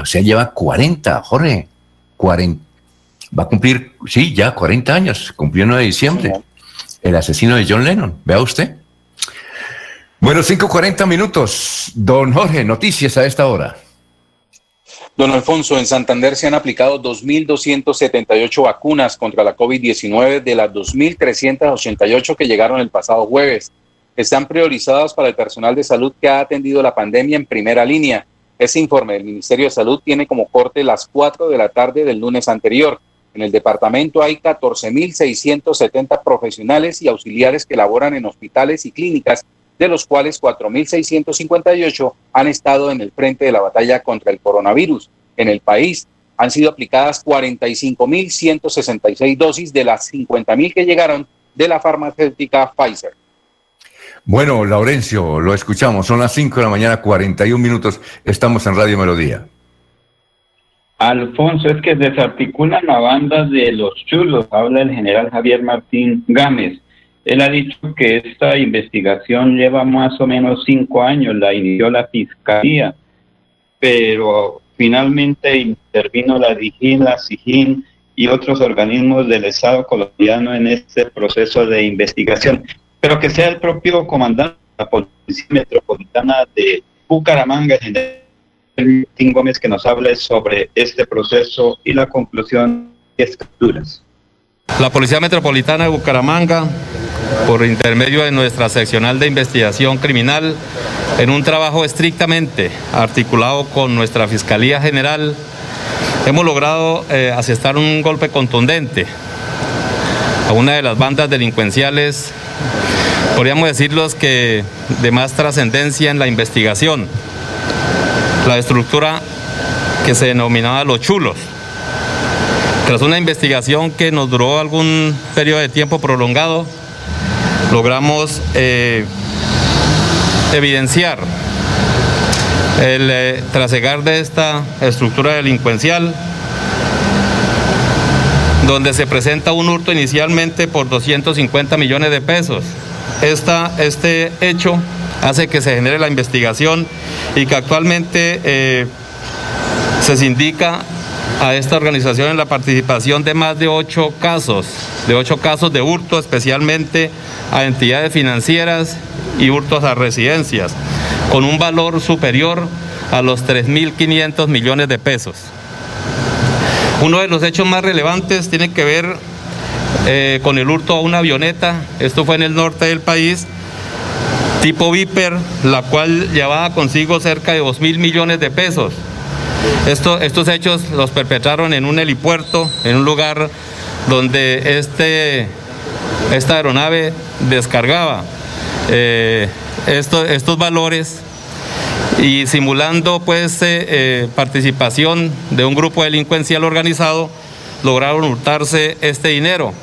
O sea, lleva 40, Jorge. 40. Va a cumplir, sí, ya 40 años. Cumplió el 9 de diciembre. El asesino de John Lennon. Vea usted. Bueno, 5.40 minutos. Don Jorge, noticias a esta hora. Don Alfonso, en Santander se han aplicado 2.278 vacunas contra la COVID-19 de las 2.388 que llegaron el pasado jueves. Están priorizadas para el personal de salud que ha atendido la pandemia en primera línea. Ese informe del Ministerio de Salud tiene como corte las 4 de la tarde del lunes anterior. En el departamento hay 14.670 profesionales y auxiliares que laboran en hospitales y clínicas de los cuales 4.658 han estado en el frente de la batalla contra el coronavirus. En el país han sido aplicadas 45.166 dosis de las 50.000 que llegaron de la farmacéutica Pfizer. Bueno, Laurencio, lo escuchamos. Son las 5 de la mañana, 41 minutos. Estamos en Radio Melodía. Alfonso, es que desarticulan la banda de los chulos, habla el general Javier Martín Gámez. Él ha dicho que esta investigación lleva más o menos cinco años, la inició la Fiscalía, pero finalmente intervino la DIGIN, la SIGIN y otros organismos del Estado colombiano en este proceso de investigación. Pero que sea el propio comandante de la Policía Metropolitana de Bucaramanga, general Gómez, que nos hable sobre este proceso y la conclusión de capturas. La Policía Metropolitana de Bucaramanga, por intermedio de nuestra seccional de investigación criminal, en un trabajo estrictamente articulado con nuestra Fiscalía General, hemos logrado eh, asestar un golpe contundente a una de las bandas delincuenciales, podríamos decirlos que de más trascendencia en la investigación, la estructura que se denominaba Los Chulos. Tras una investigación que nos duró algún periodo de tiempo prolongado, logramos eh, evidenciar el eh, trasegar de esta estructura delincuencial, donde se presenta un hurto inicialmente por 250 millones de pesos. este hecho hace que se genere la investigación y que actualmente eh, se indica a esta organización en la participación de más de ocho casos, de ocho casos de hurto, especialmente a entidades financieras y hurtos a residencias. con un valor superior a los 3.500 millones de pesos. Uno de los hechos más relevantes tiene que ver eh, con el hurto a una avioneta, esto fue en el norte del país, tipo Viper, la cual llevaba consigo cerca de 2 mil millones de pesos. estos hechos los perpetraron en un helipuerto, en un lugar donde este, esta aeronave descargaba eh, estos valores y simulando pues eh, eh, participación de un grupo delincuencial organizado, lograron hurtarse este dinero.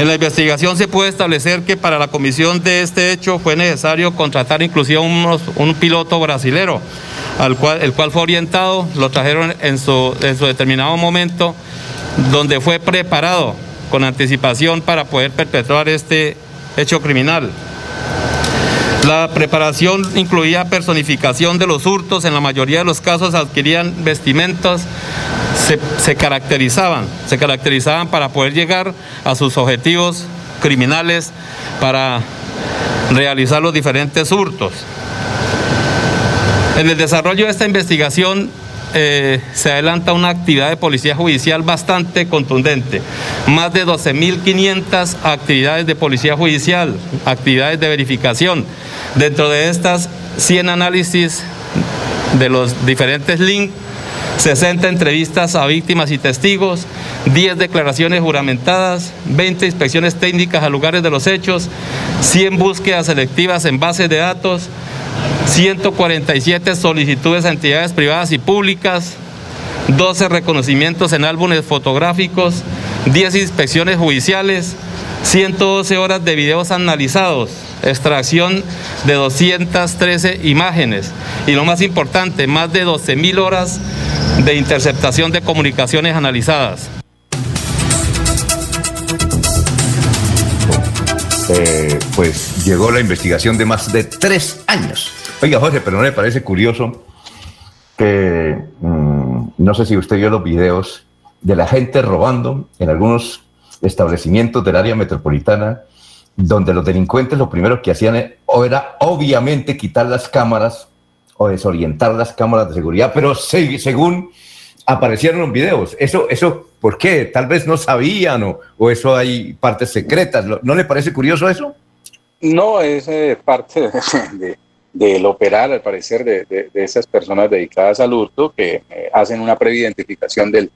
En la investigación se puede establecer que para la comisión de este hecho fue necesario contratar inclusive un piloto brasilero, al cual, el cual fue orientado, lo trajeron en su, en su determinado momento, donde fue preparado con anticipación para poder perpetrar este hecho criminal. La preparación incluía personificación de los hurtos, en la mayoría de los casos adquirían vestimentas, se, caracterizaban, se caracterizaban para poder llegar a sus objetivos criminales, para realizar los diferentes hurtos. En el desarrollo de esta investigación eh, se adelanta una actividad de policía judicial bastante contundente. Más de 12.500 actividades de policía judicial, actividades de verificación. Dentro de estas, 100 análisis de los diferentes links 60 entrevistas a víctimas y testigos, 10 declaraciones juramentadas, 20 inspecciones técnicas a lugares de los hechos, 100 búsquedas selectivas en bases de datos, 147 solicitudes a entidades privadas y públicas, 12 reconocimientos en álbumes fotográficos, 10 inspecciones judiciales, 112 horas de videos analizados, extracción de 213 imágenes y lo más importante, más de 12 mil horas de interceptación de comunicaciones analizadas. Eh, pues llegó la investigación de más de tres años. Oiga, Jorge, pero no le parece curioso que, mm, no sé si usted vio los videos de la gente robando en algunos establecimientos del área metropolitana, donde los delincuentes lo primero que hacían era obviamente quitar las cámaras o desorientar las cámaras de seguridad, pero según aparecieron los videos, eso, eso, ¿por qué? Tal vez no sabían o, o eso hay partes secretas. ¿No le parece curioso eso? No, es eh, parte de, del operar, al parecer, de, de, esas personas dedicadas al hurto que eh, hacen una preidentificación del,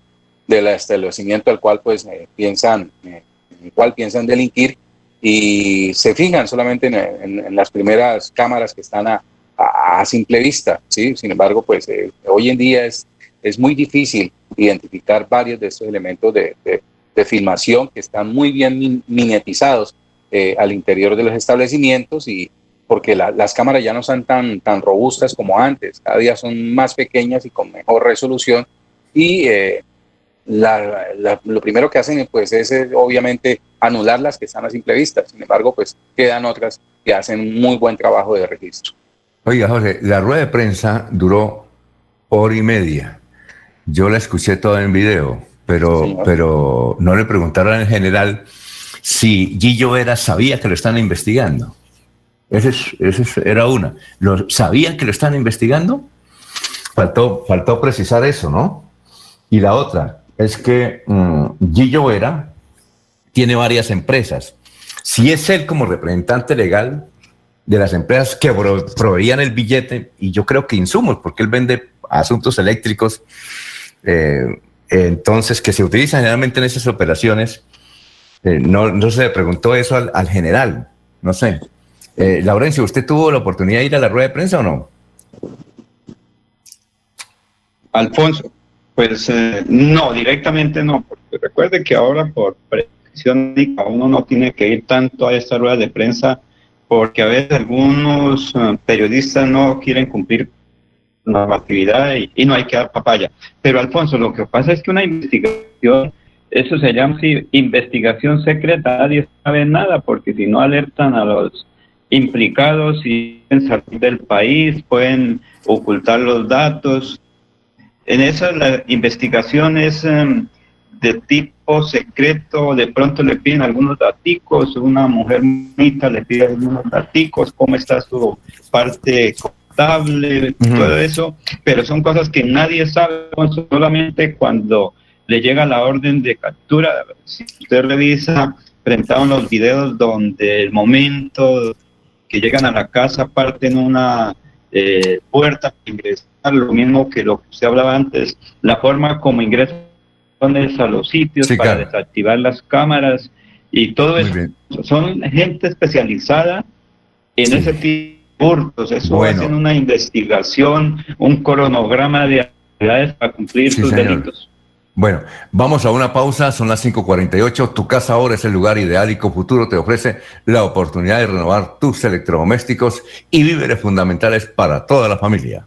del establecimiento al cual pues eh, piensan, eh, en cual piensan delinquir y se fijan solamente en, las primeras cámaras que están a, a, simple vista, ¿sí? Sin embargo, pues hoy en día es, es muy difícil identificar varios de estos elementos de, de filmación que están muy bien minetizados al interior de los establecimientos y, porque las cámaras ya no son tan, tan robustas como antes, cada día son más pequeñas y con mejor resolución y eh, lo primero que hacen pues es obviamente anular las que están a simple vista, sin embargo pues quedan otras que hacen un muy buen trabajo de registro. Oiga José, la rueda de prensa duró hora y media, yo la escuché toda en video, pero, pero no le preguntaron en general si Gillo Vera sabía que lo están investigando. Esa es, era una. ¿Lo, ¿Sabían que lo están investigando? Faltó, faltó precisar eso, ¿no? Y la otra es que um, Gillo Vera tiene varias empresas. Si es él como representante legal de las empresas que proveían el billete, y yo creo que insumos, porque él vende asuntos eléctricos, eh, entonces que se utilizan generalmente en esas operaciones, eh, no, no, se le preguntó eso al general, no sé. Eh, Laurencio, ¿usted tuvo la oportunidad de ir a la rueda de prensa o no? Alfonso, pues eh, no, directamente no, porque recuerde que ahora por presión uno no tiene que ir tanto a esta rueda de prensa porque a veces algunos eh, periodistas no quieren cumplir normatividad y, y no hay que dar papaya. Pero Alfonso, lo que pasa es que una investigación eso se llama investigación secreta, nadie sabe nada, porque si no alertan a los implicados y pueden salir del país, pueden ocultar los datos. En esa la investigación es em, de tipo secreto, de pronto le piden algunos daticos, una mujer bonita le pide algunos daticos, cómo está su parte contable, todo eso, pero son cosas que nadie sabe, solamente cuando le llega la orden de captura, si usted revisa, presentaron los videos donde el momento que llegan a la casa parten una eh, puerta para ingresar, lo mismo que lo que usted hablaba antes, la forma como ingresan a los sitios para desactivar las cámaras y todo eso. Son gente especializada en ese tipo de hurtos. Eso hacen una investigación, un cronograma de actividades para cumplir sus delitos. Bueno, vamos a una pausa, son las 5.48. Tu casa ahora es el lugar ideal y Futuro te ofrece la oportunidad de renovar tus electrodomésticos y víveres fundamentales para toda la familia.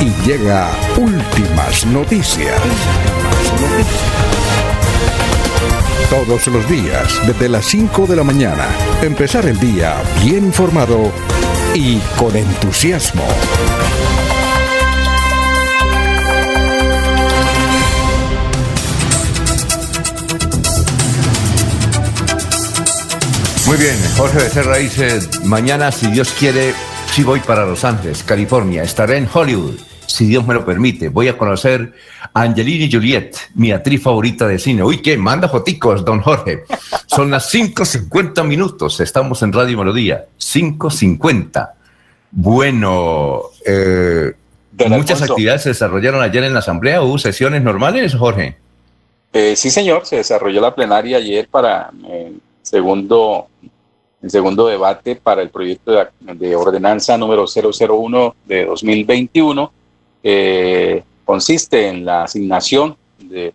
y llega Últimas Noticias. Todos los días, desde las 5 de la mañana, empezar el día bien informado y con entusiasmo. Muy bien, Jorge Becerra dice, mañana, si Dios quiere, sí voy para Los Ángeles, California. Estaré en Hollywood, si Dios me lo permite. Voy a conocer a Angelina Juliet, mi actriz favorita de cine. Uy, ¿qué? Manda foticos, don Jorge. Son las 5.50 minutos. Estamos en Radio Melodía. 5.50. Bueno, eh, muchas actividades se desarrollaron ayer en la Asamblea. ¿Hubo sesiones normales, Jorge? Eh, sí, señor. Se desarrolló la plenaria ayer para el eh, segundo el segundo debate para el proyecto de, ordenanza número 001 de 2021 consiste en la asignación de,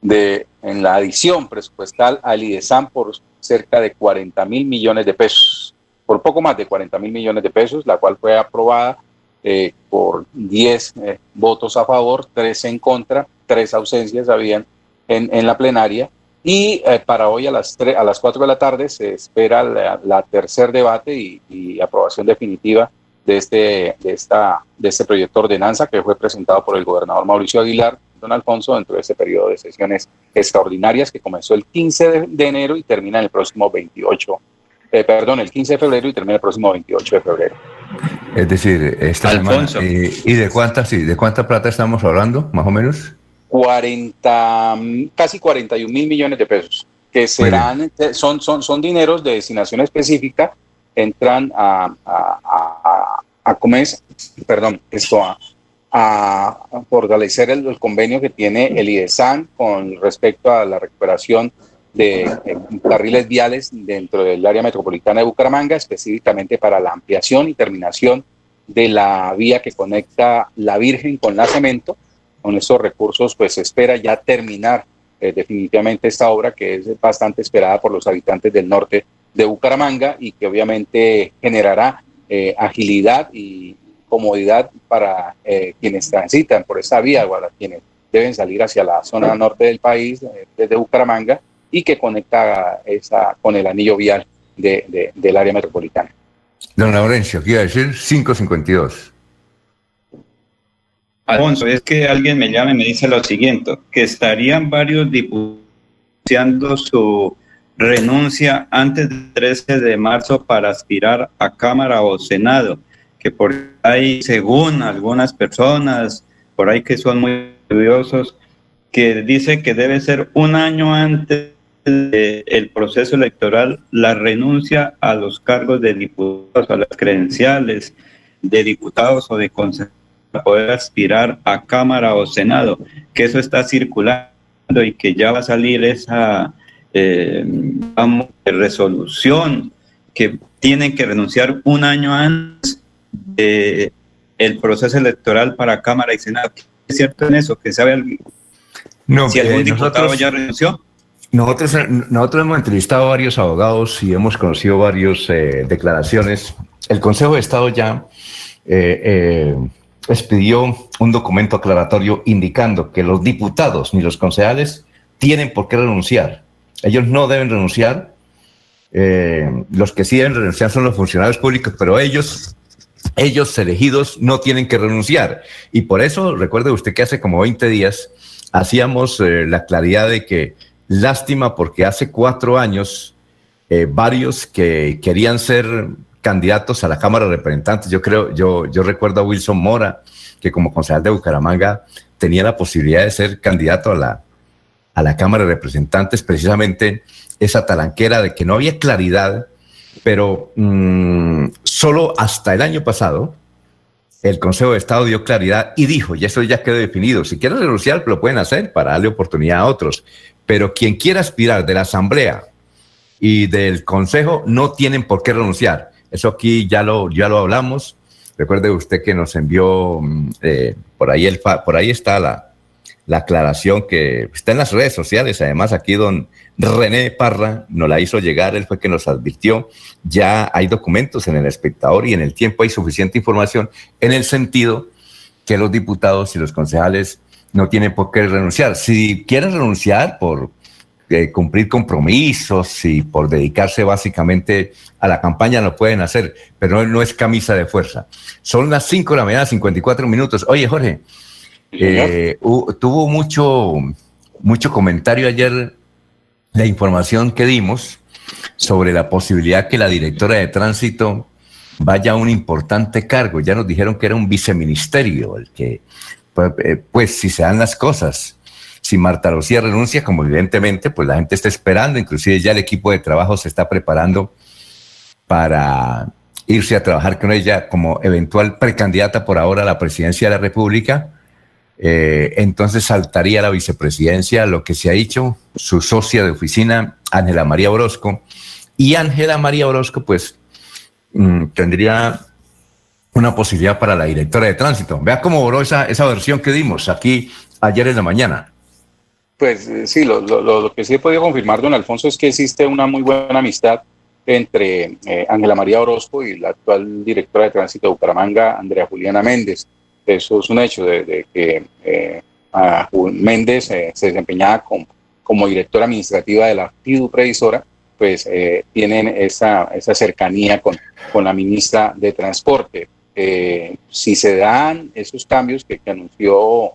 de, en la adición presupuestal al IDESAM por cerca de 40 mil millones de pesos, por poco más de 40 mil millones de pesos, la cual fue aprobada eh, por 10 eh, votos a favor, 3 en contra, 3 ausencias habían en la plenaria y eh, para hoy a las, a las 4 de la tarde se espera la, tercer debate y, aprobación definitiva de este, de, esta, de este proyecto de ordenanza que fue presentado por el gobernador Mauricio Aguilar, don Alfonso, dentro de este periodo de sesiones extraordinarias que comenzó el 15 de, enero y termina el próximo 28, eh, perdón, el 15 de febrero y termina el próximo 28 de febrero. Es decir, esta Alfonso. ¿y de cuánta, sí, de cuánta plata estamos hablando, más o menos? 40, casi 41 mil millones de pesos, que serán, son, son, son dineros de destinación específica, entran a, a, a, perdón, esto a, a fortalecer el, convenio que tiene el IDESAN con respecto a la recuperación de eh, carriles viales dentro del área metropolitana de Bucaramanga, específicamente para la ampliación y terminación de la vía que conecta La Virgen con la Cemento, con estos recursos, pues se espera ya terminar eh, definitivamente esta obra que es bastante esperada por los habitantes del norte de Bucaramanga y que obviamente generará eh, agilidad y comodidad para eh, quienes transitan por esta vía para quienes deben salir hacia la zona norte del país desde Bucaramanga y que conecta esa, con el anillo vial de, del área metropolitana. Don Laurencio, quiero decir 552. Alfonso, es que alguien me llama y me dice lo siguiente, que estarían varios diputados su renuncia antes del 13 de marzo para aspirar a Cámara o Senado, que por ahí, según algunas personas, por ahí que son muy curiosos, que dice que debe ser un año antes del proceso electoral la renuncia a los cargos de diputados, a las credenciales de diputados o de consejeros poder aspirar a Cámara o Senado, que eso está circulando y que ya va a salir esa eh, resolución que tienen que renunciar un año antes del el proceso electoral para Cámara y Senado. ¿Es cierto en eso? ¿Que sabe no, si algún diputado ya renunció? Nosotros, nosotros hemos entrevistado a varios abogados y hemos conocido varias eh, declaraciones. El Consejo de Estado ya eh, eh, expidió un documento aclaratorio indicando que los diputados ni los concejales tienen por qué renunciar. Ellos no deben renunciar. los que sí deben renunciar son los funcionarios públicos, pero ellos, ellos elegidos no tienen que renunciar. Y por eso, recuerde usted que hace como 20 días hacíamos la claridad de que Lástima porque hace cuatro años eh, varios que querían ser candidatos a la Cámara de Representantes, yo creo, yo, yo recuerdo a Wilson Mora, que como concejal de Bucaramanga tenía la posibilidad de ser candidato a la, a la Cámara de Representantes, precisamente esa talanquera de que no había claridad, pero mm, solo hasta el año pasado el Consejo de Estado dio claridad y dijo, y eso ya quedó definido, si quieren renunciar, lo pueden hacer para darle oportunidad a otros, pero quien quiera aspirar de la Asamblea y del Consejo no tienen por qué renunciar. Eso aquí ya lo, ya lo hablamos. Recuerde usted que nos envió, mm, eh, por, ahí el, por ahí está la, la aclaración que está en las redes sociales. Además, aquí don René Parra nos la hizo llegar, él fue que nos advirtió. Ya hay documentos en el espectador y en el tiempo hay suficiente información en el sentido que los diputados y los concejales no tienen por qué renunciar. Si quieren renunciar por eh, cumplir compromisos y por dedicarse básicamente a la campaña, lo pueden hacer, pero no, es camisa de fuerza. Son las 5 de la mañana, 54 minutos. Oye, Jorge, eh, tuvo mucho, mucho comentario ayer la información que dimos sobre la posibilidad que la directora de tránsito vaya a un importante cargo. Ya nos dijeron que era un viceministerio el que pues, eh, pues, si se dan las cosas, si Marta Lucía renuncia, como evidentemente, pues la gente está esperando, inclusive ya el equipo de trabajo se está preparando para irse a trabajar con ella como eventual precandidata por ahora a la presidencia de la República. Eh, entonces saltaría la vicepresidencia, lo que se ha dicho, su socia de oficina, Ángela María Orozco. Y Ángela María Orozco, pues, mm, tendría una posibilidad para la directora de tránsito. Vea cómo borró esa, esa versión que dimos aquí ayer en la mañana. Pues eh, sí, lo, que sí he podido confirmar, don Alfonso, es que existe una muy buena amistad entre eh, Ángela María Orozco y la actual directora de tránsito de Bucaramanga, Andrea Juliana Méndez. Eso es un hecho de, que eh, Méndez se desempeñaba como, como directora administrativa de la FIDU previsora, pues tienen esa, cercanía con, la ministra de Transporte. Si se dan esos cambios que, anunció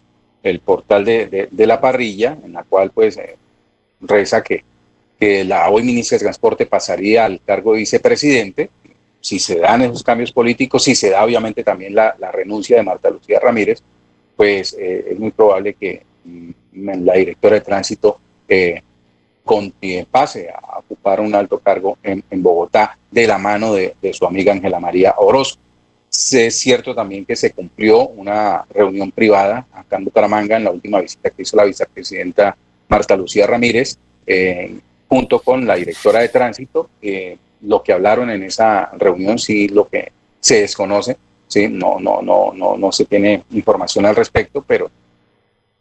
el portal de, la parrilla, en la cual pues eh, reza que, que, la hoy ministra de Transporte pasaría al cargo de vicepresidente, si se dan esos cambios políticos, si se da obviamente también la, renuncia de Marta Lucía Ramírez, pues eh, es muy probable que mm, la directora de tránsito pase a ocupar un alto cargo en, Bogotá de la mano de, de su amiga Ángela María Orozco. Es cierto también que se cumplió una reunión privada acá en Bucaramanga en la última visita que hizo la vicepresidenta Marta Lucía Ramírez, eh, junto con la directora de tránsito. lo que hablaron en esa reunión sí lo que se desconoce, sí, no, no, no, no, no se tiene información al respecto, pero,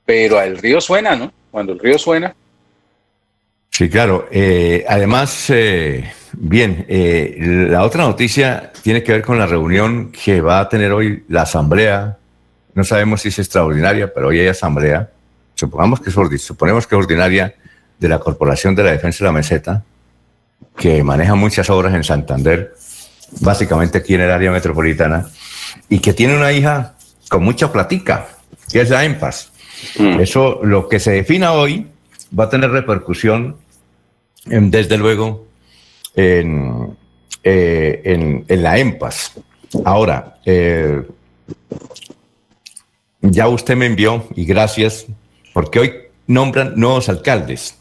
pero el río suena, ¿no? Cuando el río suena. Sí, claro. Eh, además, eh, Bien, eh, la otra noticia tiene que ver con la reunión que va a tener hoy la Asamblea. No sabemos si es extraordinaria, pero hoy hay Asamblea. Supongamos que es, suponemos que es ordinaria de la Corporación de la Defensa de la Meseta, que maneja muchas obras en Santander, básicamente aquí en el área metropolitana, y que tiene una hija con mucha platica, que es la EMPAS. Mm. Eso, lo que se defina hoy, va a tener repercusión, desde luego, en, eh, en, en la EMPAS. Ahora, eh, ya usted me envió, y gracias, porque hoy nombran nuevos alcaldes.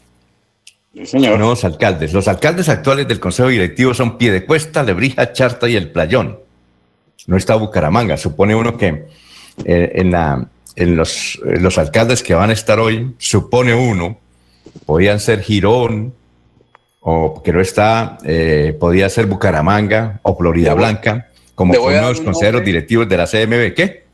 señor. Nuevos alcaldes. Los alcaldes actuales del Consejo Directivo son Piedecuesta, Lebrija, Charta y El Playón. No está Bucaramanga. Supone uno que eh, en, la, en los, los alcaldes que van a estar hoy, supone uno, podían ser Girón, o que no está, eh, podía ser Bucaramanga o Florida Blanca, como uno de los consejeros directivos de la CMB. ¿Qué?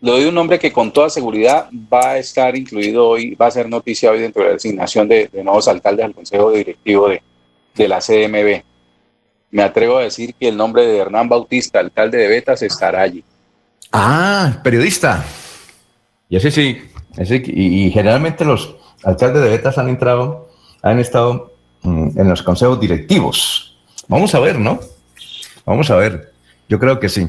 le doy un nombre que con toda seguridad va a estar incluido hoy, va a ser noticia hoy dentro de la designación de, nuevos alcaldes al Consejo Directivo de, de, la CMB. Me atrevo a decir que el nombre de Hernán Bautista, alcalde de Betas, estará allí. Ah, periodista. Y así sí, y, generalmente los alcaldes de Betas han entrado, han estado en los consejos directivos. Vamos a ver, ¿no? Vamos a ver. Yo creo que sí.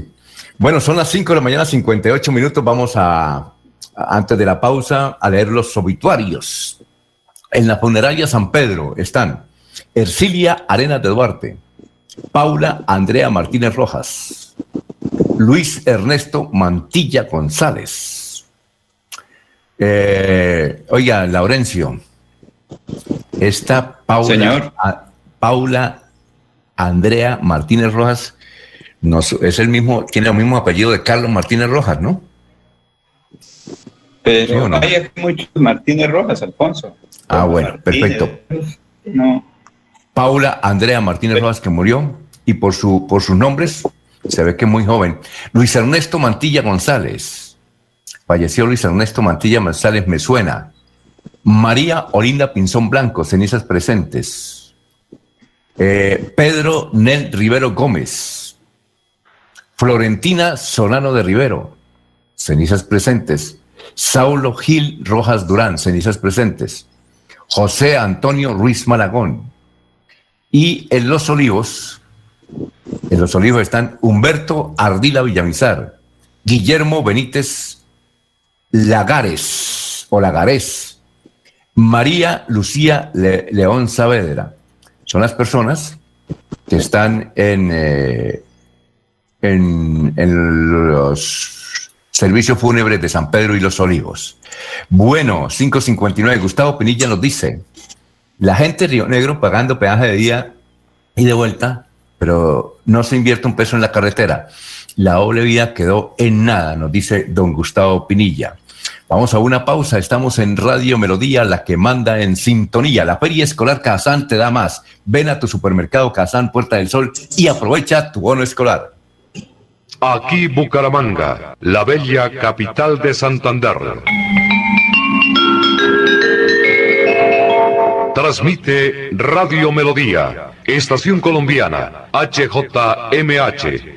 Bueno, son las 5 de la mañana, 58 minutos. Vamos a, antes de la pausa, a leer los obituarios. En la funeraria San Pedro están Ercilia Arenas de Duarte, Paula Andrea Martínez Rojas, Luis Ernesto Mantilla González. Eh, oiga, Laurencio, está Paula, Señor. Paula Andrea Martínez Rojas es el mismo, tiene el mismo apellido de Carlos Martínez Rojas, ¿no? Pero hay muchos Martínez Rojas, Alfonso. Ah, bueno, perfecto. No. Paula Andrea Martínez Rojas, que murió, y por, su, por sus nombres se ve que muy joven. Luis Ernesto Mantilla González. Falleció Luis Ernesto Mantilla González, me suena. María Olinda Pinzón Blanco, cenizas presentes. Eh, Pedro Nel Rivero Gómez. Florentina Solano de Rivero, cenizas presentes. Saulo Gil Rojas Durán, cenizas presentes. José Antonio Ruiz Malagón. Y en Los Olivos, en Los Olivos están Humberto Ardila Villamizar, Guillermo Benítez Lagares o Lagares, María Lucía León Saavedra. Son las personas que están en, eh, en, los servicios fúnebres de San Pedro y los Olivos. Bueno, 559. Gustavo Pinilla nos dice, la gente de Río Negro pagando peaje de día y de vuelta, pero no se invierte un peso en la carretera. La doble vía quedó en nada, nos dice don Gustavo Pinilla. Vamos a una pausa, estamos en Radio Melodía, la que manda en sintonía. La Feria Escolar Kazán te da más. Ven a tu supermercado Kazán Puerta del Sol y aprovecha tu bono escolar. Aquí Bucaramanga, la bella capital de Santander. Transmite Radio Melodía, Estación Colombiana, HJMH,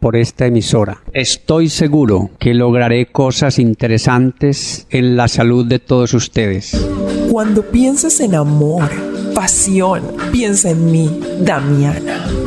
por esta emisora. Estoy seguro que lograré cosas interesantes en la salud de todos ustedes. Cuando pienses en amor, pasión, piensa en mí, Damiana.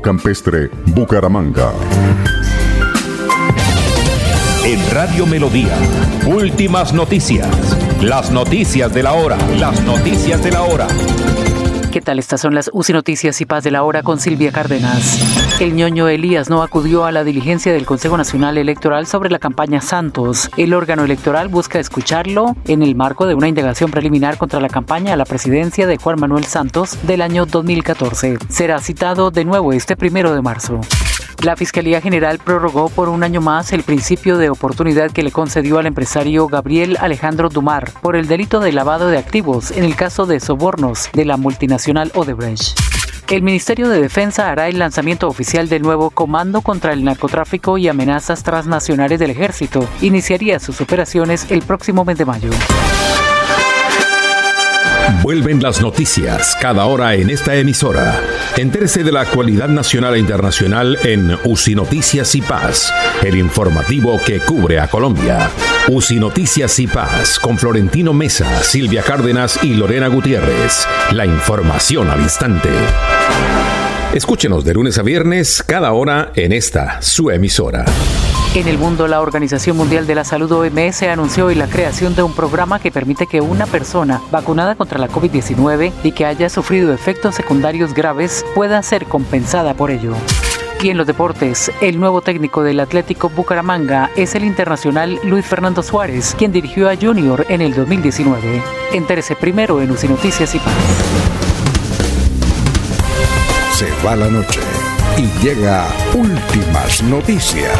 Campestre, Bucaramanga. En Radio Melodía, últimas noticias. Las noticias de la hora. Las noticias de la hora. ¿Qué tal? Estas son las UCI Noticias y Paz de la Hora con Silvia Cárdenas. El ñoño Elías no acudió a la diligencia del Consejo Nacional Electoral sobre la campaña Santos. El órgano electoral busca escucharlo en el marco de una indagación preliminar contra la campaña a la presidencia de Juan Manuel Santos del año 2014. Será citado de nuevo este primero de marzo. La Fiscalía General prorrogó por un año más el principio de oportunidad que le concedió al empresario Gabriel Alejandro Dumar por el delito de lavado de activos en el caso de sobornos de la multinacional Odebrecht. El Ministerio de Defensa hará el lanzamiento oficial del nuevo Comando contra el Narcotráfico y Amenazas Transnacionales del Ejército. Iniciaría sus operaciones el próximo mes de mayo. Vuelven las noticias cada hora en esta emisora. Entérese de la actualidad nacional e internacional en UCI Noticias y Paz, el informativo que cubre a Colombia. UCI Noticias y Paz con Florentino Mesa, Silvia Cárdenas y Lorena Gutiérrez. La información al instante. Escúchenos de lunes a viernes cada hora en esta, su emisora. En el mundo, la Organización Mundial de la Salud OMS anunció hoy la creación de un programa que permite que una persona vacunada contra la COVID-19 y que haya sufrido efectos secundarios graves pueda ser compensada por ello. Y en los deportes, el nuevo técnico del Atlético Bucaramanga es el internacional Luis Fernando Suárez, quien dirigió a Junior en el 2019. Entérese primero en UCI Noticias y Paz. Se va la noche y llega últimas noticias.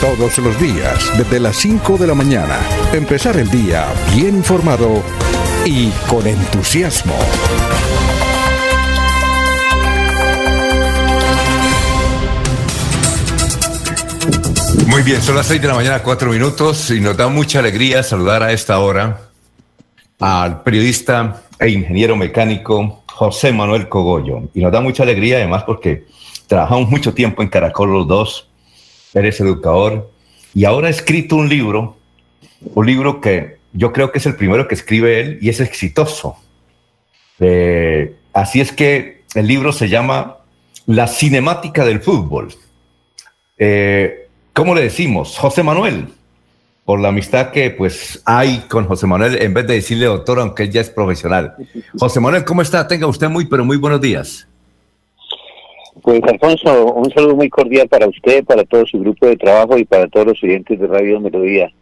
Todos los días, desde las 5 de la mañana, empezar el día bien informado y con entusiasmo. Muy bien, son las 6 de la mañana, 4 minutos, y nos da mucha alegría saludar a esta hora al periodista e ingeniero mecánico José Manuel Cogollo. Y nos da mucha alegría además porque trabajamos mucho tiempo en Caracol los dos, eres educador, y ahora ha escrito un libro, un libro que yo creo que es el primero que escribe él y es exitoso. Eh, así es que el libro se llama La cinemática del fútbol. Eh, ¿Cómo le decimos? José Manuel, por la amistad que pues hay con José Manuel, en vez de decirle doctor, aunque él ya es profesional. José Manuel, ¿cómo está? Tenga usted muy, pero muy buenos días. Pues Alfonso, un saludo muy cordial para usted, para todo su grupo de trabajo y para todos los oyentes de Radio Melodía.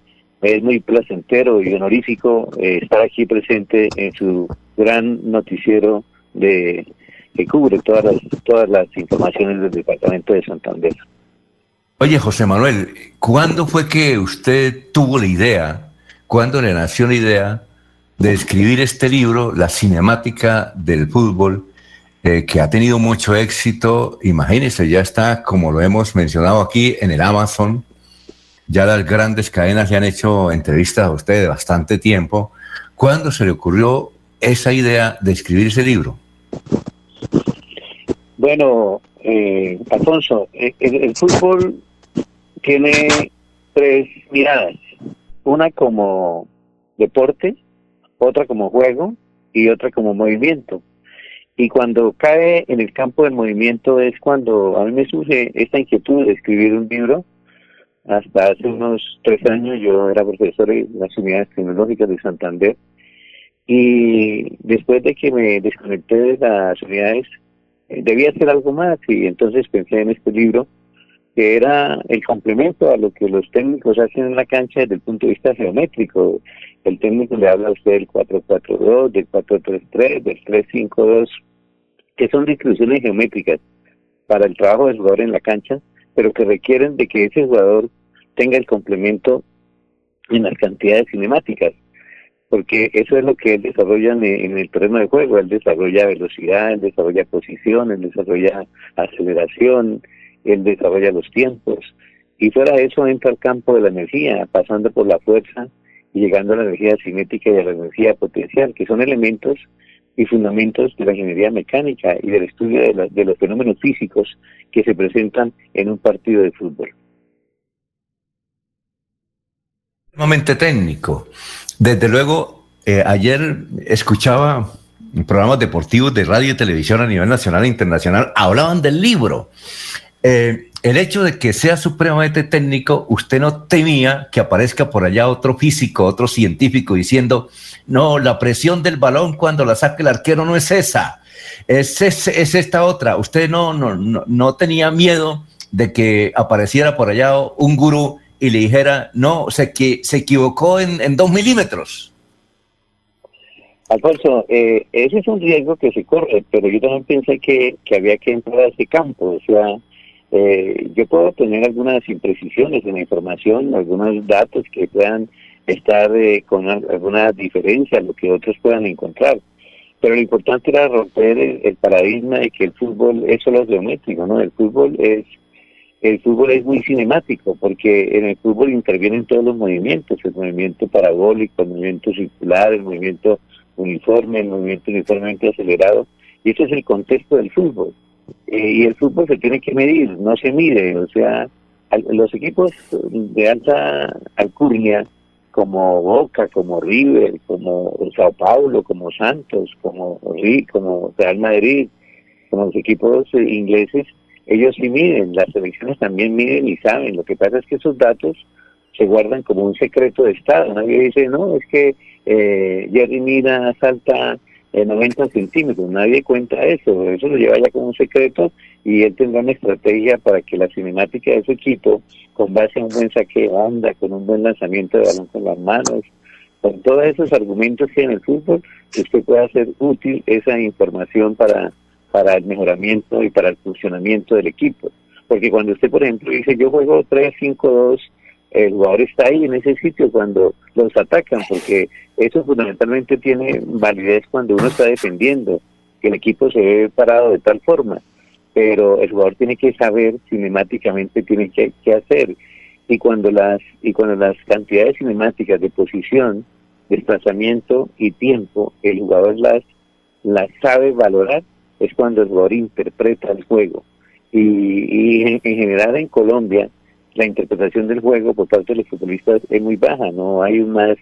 Es muy placentero y honorífico eh, estar aquí presente en su gran noticiero de que cubre todas las, todas las informaciones del departamento de Santander. Oye, José Manuel, ¿cuándo fue que usted tuvo la idea, cuándo le nació la idea de escribir este libro, La cinemática del fútbol, eh, que ha tenido mucho éxito? Imagínese, ya está, como lo hemos mencionado aquí, en el Amazon. Ya las grandes cadenas le han hecho entrevistas a usted de bastante tiempo. ¿Cuándo se le ocurrió esa idea de escribir ese libro? Bueno, eh, Alfonso, eh, el, fútbol tiene tres miradas. Una como deporte, otra como juego y otra como movimiento. Y cuando cae en el campo del movimiento es cuando a mí me surge esta inquietud de escribir un libro. Hasta hace unos tres años yo era profesor en las unidades tecnológicas de Santander y después de que me desconecté de las unidades debía hacer algo más y entonces pensé en este libro que era el complemento a lo que los técnicos hacen en la cancha desde el punto de vista geométrico. El técnico le habla a usted del 4-4-2, del 4-3-3, del 3-5-2, que son distribuciones geométricas para el trabajo del jugador en la cancha, pero que requieren de que ese jugador tenga el complemento en las cantidades cinemáticas porque eso es lo que él desarrolla en, el terreno de juego, él desarrolla velocidad, él desarrolla posición, él desarrolla aceleración, él desarrolla los tiempos, y fuera de eso entra al campo de la energía, pasando por la fuerza y llegando a la energía cinética y a la energía potencial, que son elementos y fundamentos de la ingeniería mecánica y del estudio de, de los fenómenos físicos que se presentan en un partido de fútbol. Sumamente técnico. Desde luego, eh, ayer escuchaba programas deportivos de radio y televisión a nivel nacional e internacional, hablaban del libro. Eh, el hecho de que sea supremamente técnico, usted no temía que aparezca por allá otro físico, otro científico diciendo, no, la presión del balón cuando la saca el arquero no es esa, es, es, es esta otra. Usted no, no, no, no tenía miedo de que apareciera por allá un gurú y le dijera, no, se, se equivocó en, en dos milímetros. Alfonso, eh, ese es un riesgo que se corre, pero yo también pensé que, que había que entrar a ese campo. O sea, eh, yo puedo tener algunas imprecisiones en la información, algunos datos que puedan estar eh, con alguna diferencia lo que otros puedan encontrar. pero lo importante era romper el, paradigma de que el fútbol es solo geométrico, ¿no? El fútbol es el fútbol es muy cinemático porque en el fútbol intervienen todos los movimientos, el movimiento parabólico, el movimiento circular, el movimiento uniforme, el movimiento uniformemente acelerado, y ese es el contexto del fútbol. Eh, y el fútbol se tiene que medir, no se mide, o sea, los equipos de alta alcurnia como Boca, como River, como Sao Paulo, como Santos, como, como Real Madrid, como los equipos eh, ingleses, ellos sí miden, las selecciones también miden y saben. Lo que pasa es que esos datos se guardan como un secreto de Estado. Nadie dice, no, es que eh, Jerry Mina salta 90 centímetros, nadie cuenta eso, eso lo lleva ya como un secreto y él tendrá una estrategia para que la cinemática de su equipo, con base a un buen saque de banda, con un buen lanzamiento de balón con las manos, con todos esos argumentos que en el fútbol, usted pueda hacer útil esa información para, para el mejoramiento y para el funcionamiento del equipo. Porque cuando usted, por ejemplo, dice yo juego 3-5-2, el jugador está ahí en ese sitio cuando los atacan, porque eso fundamentalmente tiene validez cuando uno está defendiendo, que el equipo se ve parado de tal forma, pero el jugador tiene que saber cinemáticamente tiene que, hacer. Y cuando las y cuando las cantidades cinemáticas de posición, desplazamiento y tiempo el jugador las las sabe valorar es cuando el jugador interpreta el juego. Y, y en general en Colombia la interpretación del juego por parte de los futbolistas es muy baja, no hay más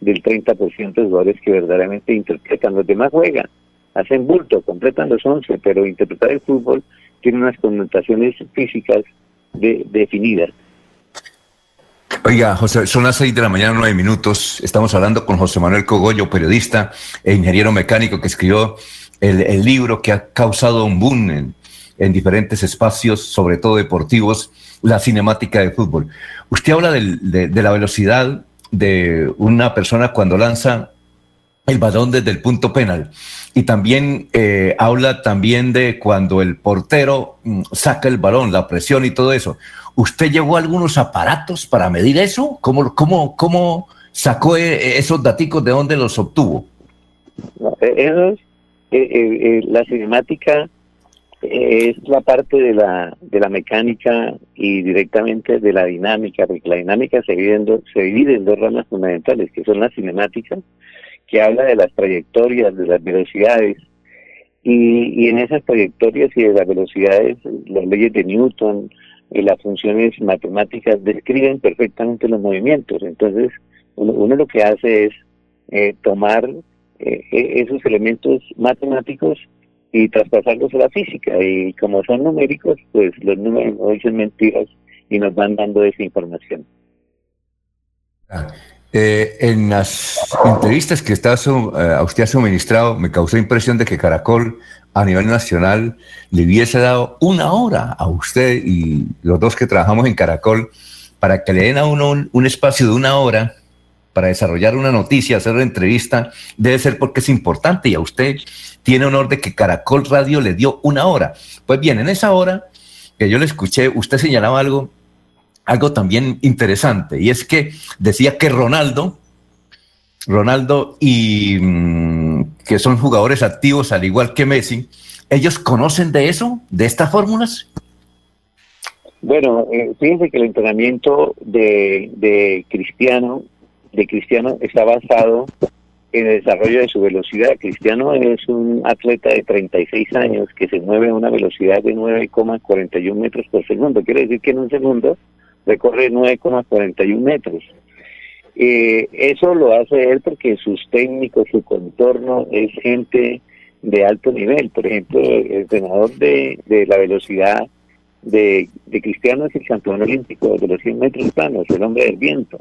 del 30% de jugadores que verdaderamente interpretan, los demás juegan, hacen bulto, completan los 11, pero interpretar el fútbol tiene unas connotaciones físicas definidas. Oiga, José, son las seis de la mañana, nueve minutos. Estamos hablando con José Manuel Cogollo, periodista e ingeniero mecánico que escribió el, libro que ha causado un boom en, en diferentes espacios, sobre todo deportivos, la cinemática de fútbol. Usted habla de, la velocidad de una persona cuando lanza el balón desde el punto penal. Y también eh, habla también de cuando el portero mm, saca el balón, la presión y todo eso. ¿Usted llevó algunos aparatos para medir eso? ¿Cómo, cómo, cómo sacó eh, esos daticos? ¿De dónde los obtuvo? Eh, la cinemática es la parte de la, de la mecánica y directamente de la dinámica, porque la dinámica se divide, en dos, se divide en dos ramas fundamentales, que son las cinemáticas, que habla de las trayectorias, de las velocidades, y, y en esas trayectorias y de las velocidades, las leyes de Newton y las funciones matemáticas describen perfectamente los movimientos. Entonces, uno, lo que hace es eh, tomar eh, e, esos elementos matemáticos y traspasarlos a la física. Y como son numéricos, pues los números no dicen mentiras y nos van dando esa información. Ah, eh, en las entrevistas que está eh, a usted ha suministrado, me causó impresión de que Caracol a nivel nacional le hubiese dado una hora a usted y los dos que trabajamos en Caracol para que le den a uno un espacio de una hora para desarrollar una noticia, hacer una entrevista, debe ser porque es importante y a usted tiene honor de que Caracol Radio le dio una hora. Pues bien, en esa hora que yo le escuché, usted señalaba algo, algo también interesante y es que decía que Ronaldo, Ronaldo y mm, que son jugadores activos al igual que Messi, ¿ellos conocen de eso, de estas fórmulas? Bueno, eh, fíjense que el entrenamiento de, de Cristiano de Cristiano está basado en el desarrollo de su velocidad. Cristiano es un atleta de 36 años que se mueve a una velocidad de 9,41 metros por segundo. Quiere decir que en un segundo recorre 9,41 metros. Eh, eso lo hace él porque sus técnicos, su contorno es gente de alto nivel. Por ejemplo, el entrenador de, de la velocidad de, de Cristiano es el campeón olímpico de los 100 metros planos, el hombre del viento.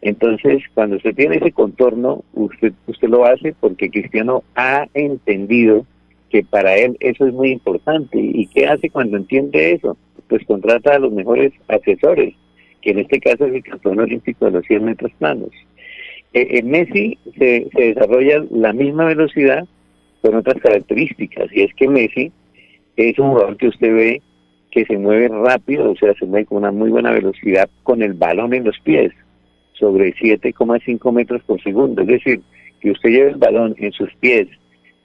Entonces, cuando usted tiene ese contorno, usted, usted lo hace porque Cristiano ha entendido que para él eso es muy importante. ¿Y qué hace cuando entiende eso? Pues contrata a los mejores asesores, que en este caso es el campeón olímpico de los 100 metros planos. Eh, en Messi se, se desarrolla la misma velocidad con otras características, y es que Messi es un jugador que usted ve que se mueve rápido, o sea, se mueve con una muy buena velocidad con el balón en los pies sobre 7,5 metros por segundo. Es decir, que usted lleve el balón en sus pies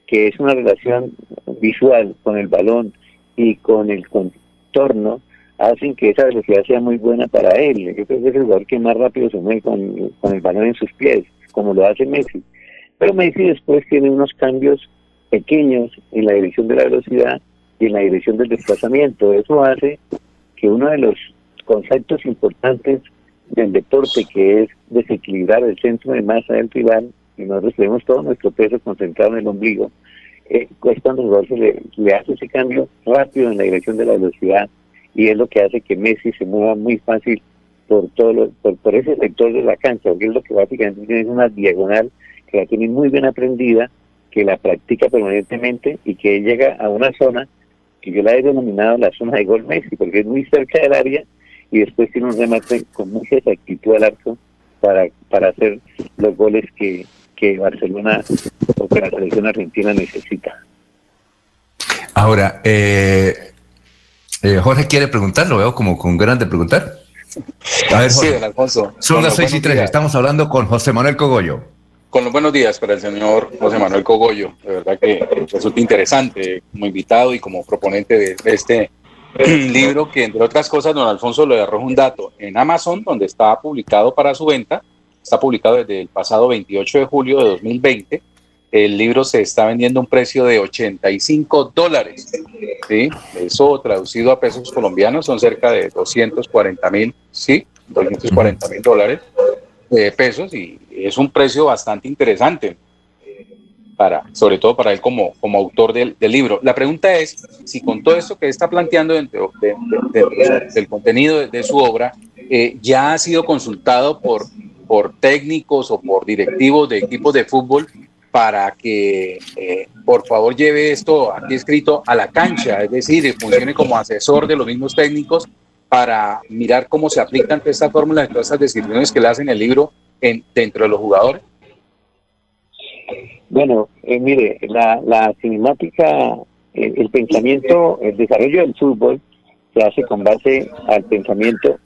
que es una relación visual con el balón y con el contorno, hacen que esa velocidad sea muy buena para él. Yo es el jugador que más rápido se mueve con el balón en sus pies, como lo hace Messi. Pero Messi después tiene unos cambios pequeños en la dirección de la velocidad y en la dirección del desplazamiento. Eso hace que uno de los conceptos importantes del deporte, que es desequilibrar el centro de masa del rival, y nosotros tenemos todo nuestro peso concentrado en el ombligo, eh, pues cuando el se le, hace ese cambio rápido en la dirección de la velocidad y es lo que hace que Messi se mueva muy fácil por todo por, por ese sector de la cancha, porque es lo que básicamente tiene una diagonal que la tiene muy bien aprendida, que la practica permanentemente y que llega a una zona que yo la he denominado la zona de gol Messi, porque es muy cerca del área y después tiene un remate con mucha exactitud al arco para, para hacer los goles que, que Barcelona o que la selección argentina necesita. Ahora, eh, eh, Jorge quiere preguntar, lo veo como con ganas de preguntar. A ver, sí, don Alfonso. Son las seis y tres, estamos hablando con José Manuel Cogollo. Con los buenos días para el señor José Manuel Cogollo. De verdad que resulta interesante como invitado y como proponente de este libro que, entre otras cosas, don Alfonso le arroja un dato. En Amazon, donde está publicado para su venta, está publicado desde el pasado 28 de julio de 2020. El libro se está vendiendo a un precio de 85 dólares. ¿sí? Eso traducido a pesos colombianos son cerca de 240 mil, sí, 240 mil dólares de pesos y es un precio bastante interesante sobre todo para él como, como autor del, libro. La pregunta es si con todo esto que está planteando dentro del contenido de, su obra, eh, ya ha sido consultado por, por técnicos o por directivos de equipos de fútbol para que eh, por favor lleve esto aquí escrito a la cancha, es decir, funcione como asesor de los mismos técnicos para mirar cómo se aplican todas estas fórmulas todas estas decisiones que le hacen el libro en, dentro de los jugadores. Bueno, eh, mire, la, la cinemática, el, el, pensamiento, el desarrollo del fútbol se hace con base al pensamiento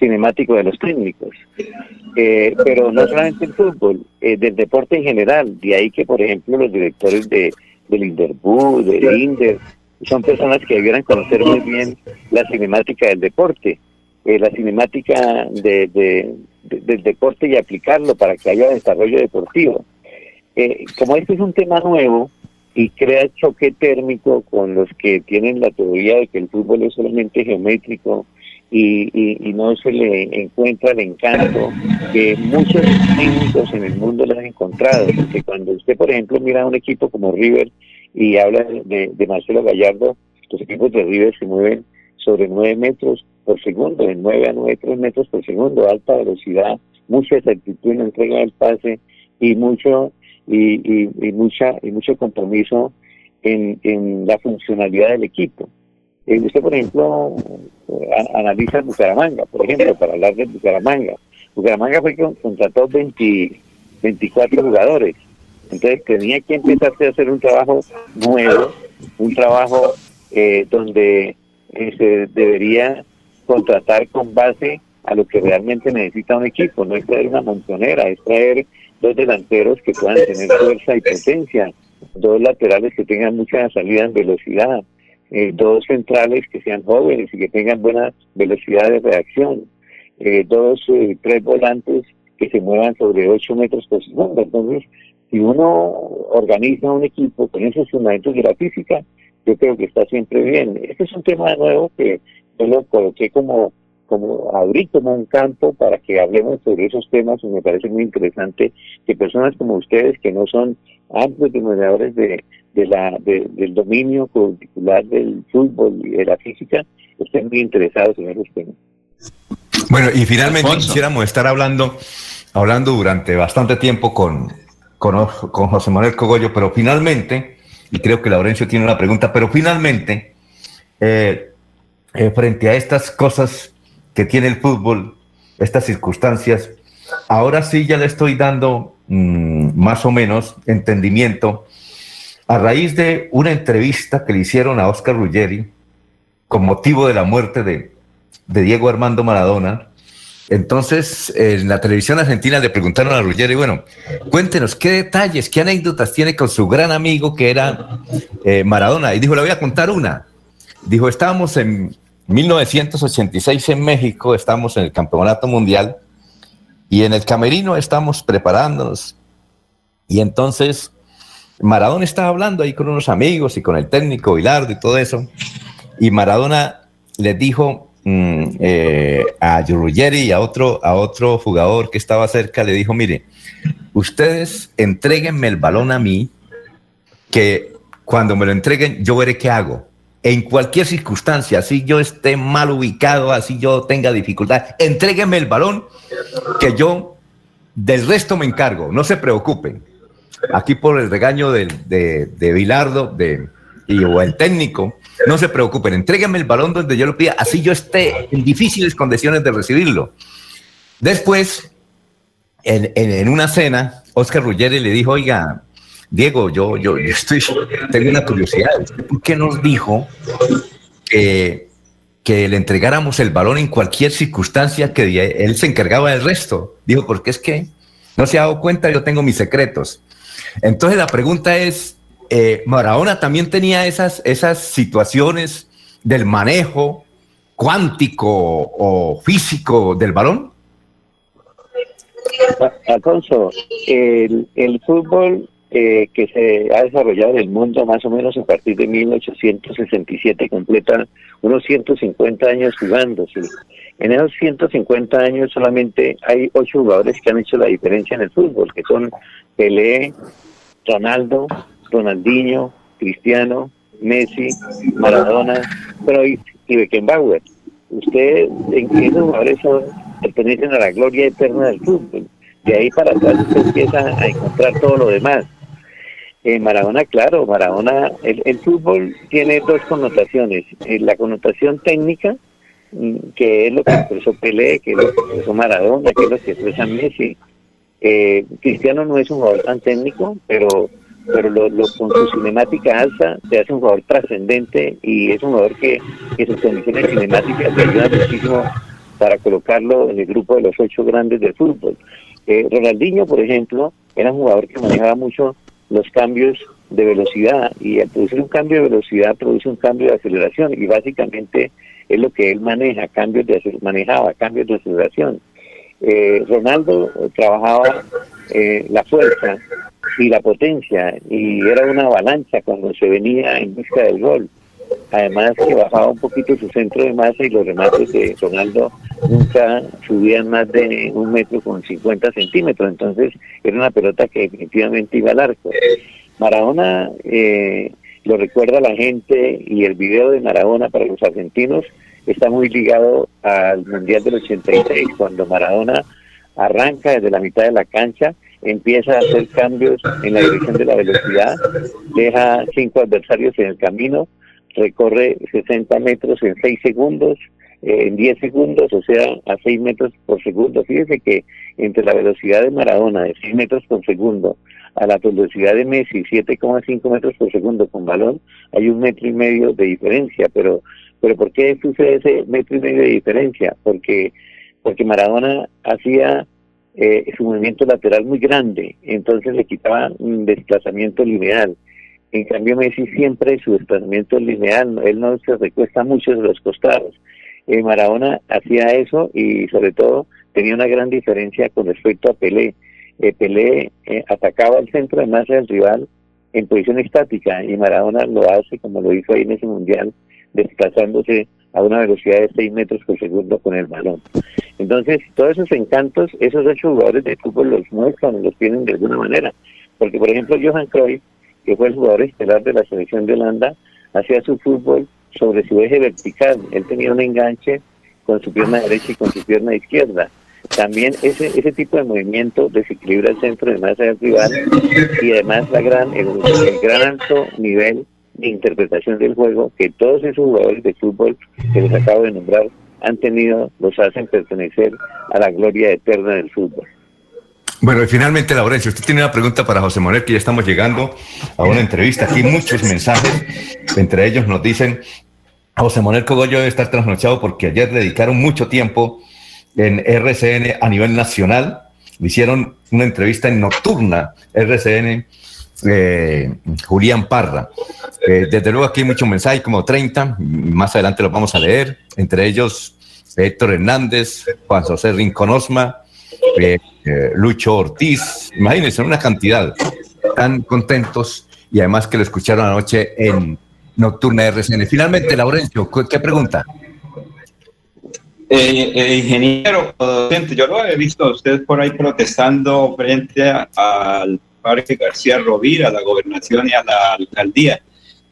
cinemático de los técnicos. Eh, pero no solamente el fútbol, eh, del deporte en general. De ahí que, por ejemplo, los directores de, del Inderbú, del Inder, son personas que debieran conocer muy bien la cinemática del deporte, eh, la cinemática de, de, del deporte y aplicarlo para que haya desarrollo deportivo. Eh, como este es un tema nuevo y crea choque térmico con los que tienen la teoría de que el fútbol es solamente geométrico y, y, no se le encuentra el encanto que muchos técnicos en el mundo le han encontrado. Porque cuando usted, por ejemplo, mira un equipo como River y habla de, de Marcelo Gallardo, los equipos de River se mueven sobre 9 metros por segundo, de 9 a 9 metros por segundo, alta velocidad, mucha exactitud en la entrega del pase y mucho y, y, mucha y mucho compromiso en, en la funcionalidad del equipo. Eh, usted, por ejemplo, analiza Bucaramanga, por ejemplo, para hablar de Bucaramanga. Bucaramanga fue que contrató 20, 24 jugadores. Entonces tenía que empezarse a hacer un trabajo nuevo, un trabajo eh, donde eh, se debería contratar con base a lo que realmente necesita un equipo. No es traer una montonera, es traer dos delanteros que puedan tener fuerza y potencia, dos laterales que tengan mucha salida en velocidad, eh, dos centrales que sean jóvenes y que tengan buena velocidad de reacción, eh, dos, eh, tres volantes que se muevan sobre 8 metros por segundo. Entonces, si uno organiza un equipo con esos fundamentos de la física, yo creo que está siempre bien. Este es un tema nuevo que yo lo coloqué como como abrir como un campo para que hablemos sobre esos temas y me parece muy interesante que personas como ustedes que no son amplios denominadores de, de la, del dominio particular del fútbol y de la física estén muy interesados en esos temas. Bueno, y finalmente quisiéramos estar hablando, hablando durante bastante tiempo con, con, con José Manuel Cogollo, pero finalmente, y creo que Laurencio tiene una pregunta, pero finalmente, eh, eh, frente a estas cosas que tiene el fútbol, estas circunstancias, ahora sí ya le estoy dando mm, más o menos entendimiento a raíz de una entrevista que le hicieron a Oscar Ruggeri con motivo de la muerte de, Diego Armando Maradona, Entonces, en la televisión argentina le preguntaron a Ruggeri, bueno, cuéntenos qué detalles, qué anécdotas tiene con su gran amigo que era eh, Maradona. Y dijo, le voy a contar una. Dijo, estábamos en 1986 en México, estamos en el Campeonato Mundial y en el Camerino estamos preparándonos. Y entonces Maradona estaba hablando ahí con unos amigos y con el técnico Bilardo y todo eso. Y Maradona les dijo mm, eh, a Ruggeri y a otro, a otro jugador que estaba cerca, le dijo, mire, ustedes entreguenme el balón a mí, que cuando me lo entreguen yo veré qué hago. En cualquier circunstancia, así yo esté mal ubicado, así yo tenga dificultad, entréguenme el balón, que yo del resto me encargo, no se preocupen. Aquí por el regaño de, de Bilardo de, y, o el técnico, no se preocupen, entréguenme el balón donde yo lo pida, así yo esté en difíciles condiciones de recibirlo. Después, en, una cena, Oscar Ruggeri le dijo, oiga, Diego, yo, yo, estoy, tengo una curiosidad, ¿por qué nos dijo que, que le entregáramos el balón en cualquier circunstancia que él se encargaba del resto? Dijo, porque es que no se ha dado cuenta, yo tengo mis secretos. Entonces la pregunta es, eh, Maradona también tenía esas, esas situaciones del manejo cuántico o físico del balón. Alfonso, el, el fútbol eh, que se ha desarrollado en el mundo más o menos a partir de 1867 completa unos 150 años jugando. En esos 150 años solamente hay ocho jugadores que han hecho la diferencia en el fútbol, que son Pelé, Ronaldo, Ronaldinho, Cristiano, Messi, Maradona, pero y, Beckenbauer. Usted, en qué jugadores pertenecen a la gloria eterna del fútbol. De ahí para atrás usted empieza a encontrar todo lo demás. Eh, Maradona, claro, Maradona, el, fútbol tiene dos connotaciones. Eh, la connotación técnica, mm, que es lo que expresó Pelé, que es lo que expresó Maradona, que es lo que expresa Messi. Eh, Cristiano no es un jugador tan técnico, pero pero lo, con su cinemática alta se hace un jugador trascendente y es un jugador que, que sus condiciones cinemáticas le ayudan muchísimo para colocarlo en el grupo de los ocho grandes del fútbol. Eh, Ronaldinho, por ejemplo, era un jugador que manejaba mucho los cambios de velocidad y al producir un cambio de velocidad produce un cambio de aceleración y básicamente es lo que él maneja, cambios de manejaba cambios de aceleración. Eh, Ronaldo trabajaba eh, la fuerza y la potencia y era una avalancha cuando se venía en busca del gol. Además que bajaba un poquito su centro de masa y los remates de Ronaldo nunca subían más de un metro con 50 centímetros, entonces era una pelota que definitivamente iba al arco. Maradona eh, lo recuerda la gente y el video de Maradona para los argentinos está muy ligado al Mundial del 86, cuando Maradona arranca desde la mitad de la cancha empieza a hacer cambios en la dirección de la velocidad, deja cinco adversarios en el camino, recorre 60 metros en 6 segundos, en 10 segundos, o sea, a 6 metros por segundo. Fíjese que entre la velocidad de Maradona de 6 metros por segundo a la velocidad de Messi, 7,5 metros por segundo con balón, hay un metro y medio de diferencia, pero pero ¿por qué sucede ese metro y medio de diferencia? Porque porque Maradona hacía eh, su movimiento lateral muy grande, entonces le quitaba un desplazamiento lineal. En cambio, Messi siempre su desplazamiento lineal, él no se recuesta mucho de los costados. Eh, Maradona hacía eso y sobre todo tenía una gran diferencia con respecto a Pelé. Eh, Pelé eh, atacaba el centro de masa del rival en posición estática y Maradona lo hace como lo hizo ahí en ese mundial, desplazándose a una velocidad de 6 metros por segundo con el balón. Entonces, todos esos encantos, esos ocho jugadores de fútbol los muestran, los tienen de alguna manera. Porque, por ejemplo, Johan Cruyff, que fue el jugador estelar de la selección de Holanda, hacía su fútbol sobre su eje vertical. Él tenía un enganche con su pierna derecha y con su pierna izquierda. También ese ese tipo de movimiento desequilibra el centro de masa del rival y además la gran el gran alto nivel de interpretación del juego que todos esos jugadores de fútbol que les acabo de nombrar han tenido, los hacen pertenecer a la gloria eterna del fútbol. Bueno, y finalmente, Laurencio, usted tiene una pregunta para José Manuel, que ya estamos llegando a una entrevista. Aquí muchos mensajes, entre ellos nos dicen, José Manuel Cogollo debe estar trasnochado porque ayer dedicaron mucho tiempo en RCN a nivel nacional. Hicieron una entrevista en nocturna, RCN, eh, Julián Parra. Eh, desde luego aquí hay muchos mensajes, como 30, más adelante los vamos a leer, entre ellos Héctor Hernández, Juan José Rinconosma, eh, Lucho Ortiz, imagínense, una cantidad, tan contentos y además que lo escucharon anoche en Nocturna RCN. Finalmente, Laurencio, ¿qué pregunta? Eh, eh, ingeniero docente, yo lo he visto a usted por ahí protestando frente al Parque García Rovira, a la gobernación y a la alcaldía.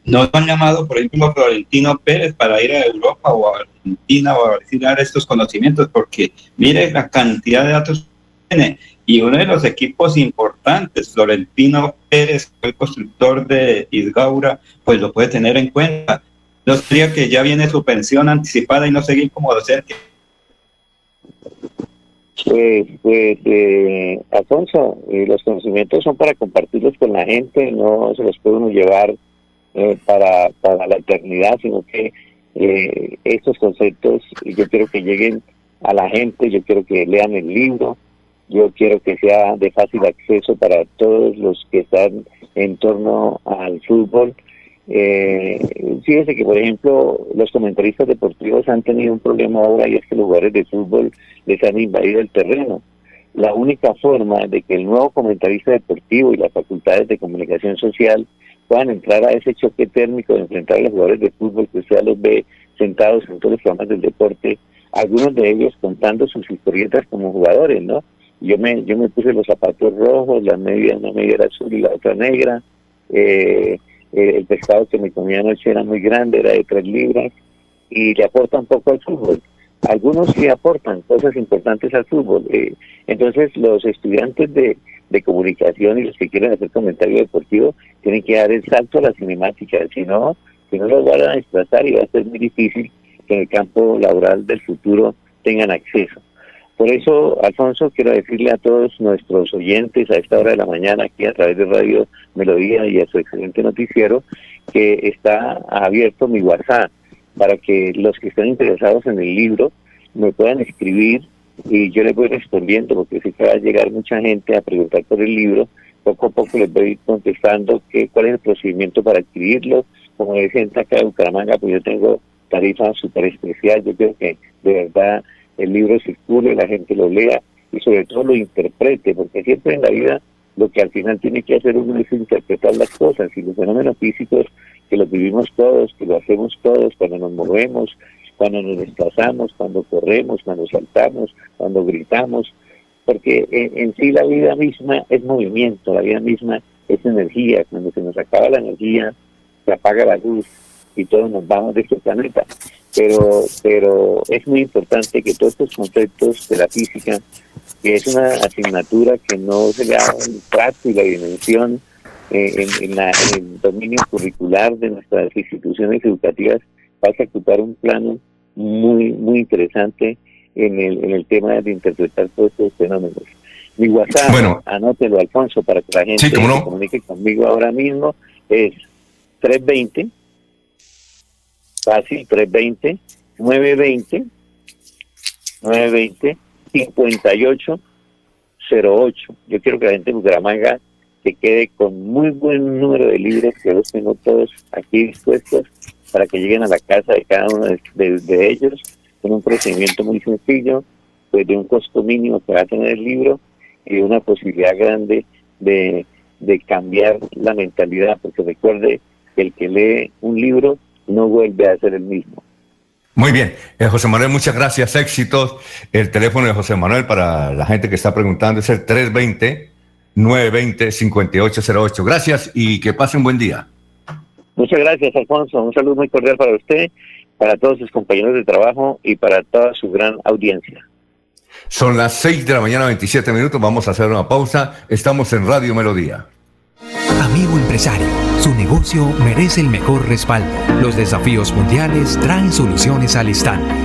¿No han llamado, por ejemplo, a Florentino Pérez para ir a Europa o a Argentina o a recibir estos conocimientos? Porque mire la cantidad de datos que tiene. Y uno de los equipos importantes, Florentino Pérez, el constructor de Isgaura, pues lo puede tener en cuenta no sería que ya viene su pensión anticipada y no seguir como docente. Pues, pues eh, Alfonso, eh, los conocimientos son para compartirlos con la gente, no se los puede uno llevar eh, para, para la eternidad, sino que eh, estos conceptos yo quiero que lleguen a la gente, yo quiero que lean el libro, yo quiero que sea de fácil acceso para todos los que están en torno al fútbol eh, fíjese que, por ejemplo, los comentaristas deportivos han tenido un problema ahora y es que los jugadores de fútbol les han invadido el terreno. La única forma de que el nuevo comentarista deportivo y las facultades de comunicación social puedan entrar a ese choque térmico de enfrentar a los jugadores de fútbol que usted los ve sentados en todos los programas del deporte, algunos de ellos contando sus historietas como jugadores, ¿no? Yo me, yo me puse los zapatos rojos, la media, una media era azul y la otra negra. Eh, eh, el pescado que me comía anoche era muy grande, era de tres libras, y le aporta un poco al fútbol. Algunos sí aportan cosas importantes al fútbol. Eh, entonces, los estudiantes de, de comunicación y los que quieren hacer comentario deportivo tienen que dar el salto a la cinemática, si no, si no los van a desplazar y va a ser muy difícil que en el campo laboral del futuro tengan acceso. Por eso, Alfonso, quiero decirle a todos nuestros oyentes a esta hora de la mañana, aquí a través de Radio Melodía y a su excelente noticiero, que está abierto mi WhatsApp para que los que estén interesados en el libro me puedan escribir y yo les voy respondiendo, porque sé que va a llegar mucha gente a preguntar por el libro. Poco a poco les voy contestando que, cuál es el procedimiento para adquirirlo. Como decían acá de Bucaramanga, pues yo tengo tarifa súper especial. Yo creo que de verdad el libro circule, la gente lo lea y sobre todo lo interprete, porque siempre en la vida lo que al final tiene que hacer uno es interpretar las cosas y los fenómenos físicos que los vivimos todos, que lo hacemos todos cuando nos movemos, cuando nos desplazamos, cuando corremos, cuando saltamos, cuando gritamos, porque en, en sí la vida misma es movimiento, la vida misma es energía, cuando se nos acaba la energía, se apaga la luz y todos nos vamos de este planeta. Pero, pero es muy importante que todos estos conceptos de la física, que es una asignatura que no se le da un trato y la dimensión eh, en, el dominio curricular de nuestras instituciones educativas, pasa a ocupar un plano muy, muy interesante en el, en el tema de interpretar todos estos fenómenos. Mi WhatsApp, bueno, anótelo, Alfonso, para que la gente se comunique conmigo ahora mismo, es 320 Fácil, 320, 920, 920, 5808. Yo quiero que la gente de Bucaramanga se quede con muy buen número de libros, que los tengo todos aquí dispuestos para que lleguen a la casa de cada uno de, ellos con un procedimiento muy sencillo, pues de un costo mínimo que va a tener el libro y una posibilidad grande de, de cambiar la mentalidad, porque recuerde que el que lee un libro no vuelve a ser el mismo. Muy bien, eh, José Manuel, muchas gracias, éxitos. El teléfono de José Manuel para la gente que está preguntando es el 320-920-5808. Gracias y que pase un buen día. Muchas gracias, Alfonso. Un saludo muy cordial para usted, para todos sus compañeros de trabajo y para toda su gran audiencia. Son las 6 de la mañana, 27 minutos. Vamos a hacer una pausa. Estamos en Radio Melodía. Amigo empresario, su negocio merece el mejor respaldo. Los desafíos mundiales traen soluciones al instante.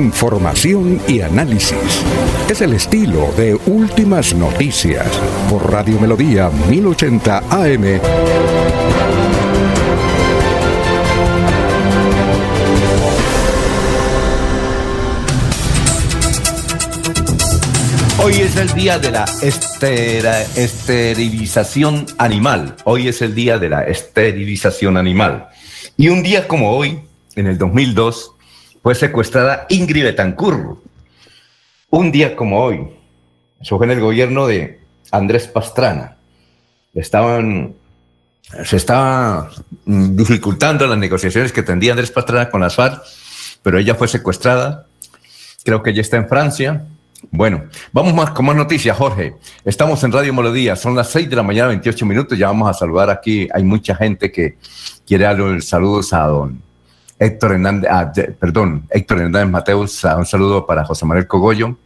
Información y análisis. Es el estilo de Últimas Noticias por Radio Melodía 1080 AM. Hoy es el día de la estera- esterilización animal. Hoy es el día de la esterilización animal. Y un día como hoy, en el 2002, fue secuestrada Ingrid Betancourt. Un día como hoy, eso fue en el gobierno de Andrés Pastrana. Estaban, se estaba dificultando las negociaciones que tendía Andrés Pastrana con las FARC, pero ella fue secuestrada. Creo que ya está en Francia. Bueno, vamos más con más noticias, Jorge. Estamos en Radio Melodía, son las 6 de la mañana, 28 minutos. Ya vamos a saludar aquí. Hay mucha gente que quiere dar los saludos a don Héctor Hernández, ah, perdón, Héctor Hernández Mateus. ah, Un saludo para José Manuel Cogollo.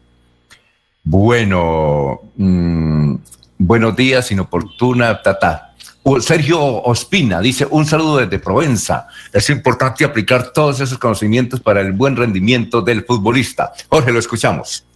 Bueno, mm, buenos días, inoportuna, tata. Sergio Ospina dice, un saludo desde Provenza. Es importante aplicar todos esos conocimientos para el buen rendimiento del futbolista. Jorge, lo escuchamos.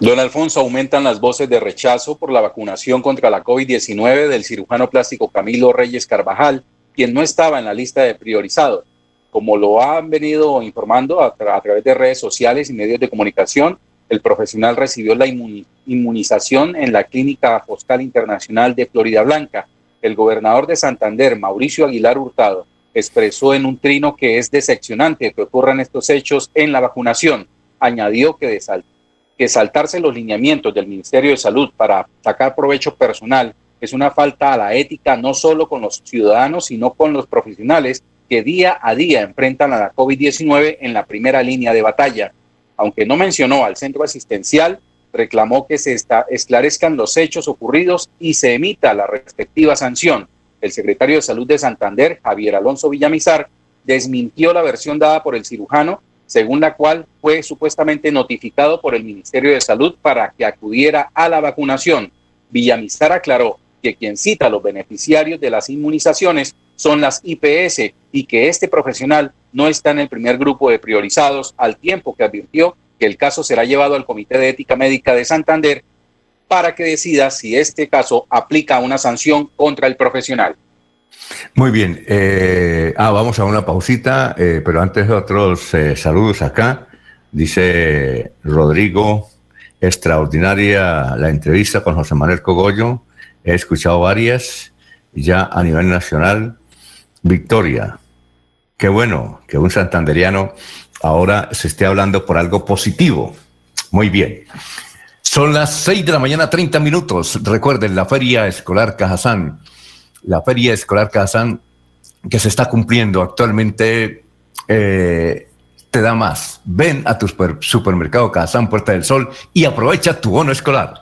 Don Alfonso, aumentan las voces de rechazo por la vacunación contra la COVID-19 del cirujano plástico Camilo Reyes Carvajal, quien no estaba en la lista de priorizados. Como lo han venido informando a, tra- a través de redes sociales y medios de comunicación, el profesional recibió la inmuni- inmunización en la Clínica Foscal Internacional de Florida Blanca. El gobernador de Santander, Mauricio Aguilar Hurtado, expresó en un trino que es decepcionante que ocurran estos hechos en la vacunación. Añadió que de que saltarse los lineamientos del Ministerio de Salud para sacar provecho personal es una falta a la ética no solo con los ciudadanos, sino con los profesionales que día a día enfrentan a la COVID-19 en la primera línea de batalla. Aunque no mencionó al centro asistencial, reclamó que se esclarezcan los hechos ocurridos y se emita la respectiva sanción. El secretario de Salud de Santander, Javier Alonso Villamizar, desmintió la versión dada por el cirujano según la cual fue supuestamente notificado por el Ministerio de Salud para que acudiera a la vacunación. Villamizar aclaró que quien cita a los beneficiarios de las inmunizaciones son las IPS y que este profesional no está en el primer grupo de priorizados, al tiempo que advirtió que el caso será llevado al Comité de Ética Médica de Santander para que decida si este caso aplica una sanción contra el profesional. Muy bien. eh, ah, vamos a una pausita, eh, pero antes otros eh, saludos acá. Dice Rodrigo, extraordinaria la entrevista con José Manuel Cogollo. He escuchado varias ya a nivel nacional. Victoria, qué bueno que un santanderiano ahora se esté hablando por algo positivo. Muy bien. Son las 6 de la mañana, 30 minutos. Recuerden, la Feria Escolar Cajazán la Feria Escolar Kazán que se está cumpliendo actualmente eh, te da más. Ven a tu super- supermercado Kazán Puerta del Sol y aprovecha tu bono escolar.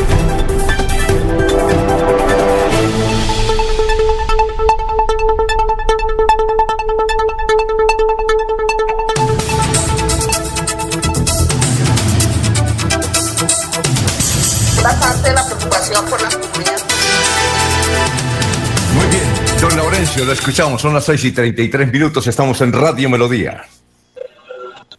Lo escuchamos, son las 6 y 33 minutos, estamos en Radio Melodía.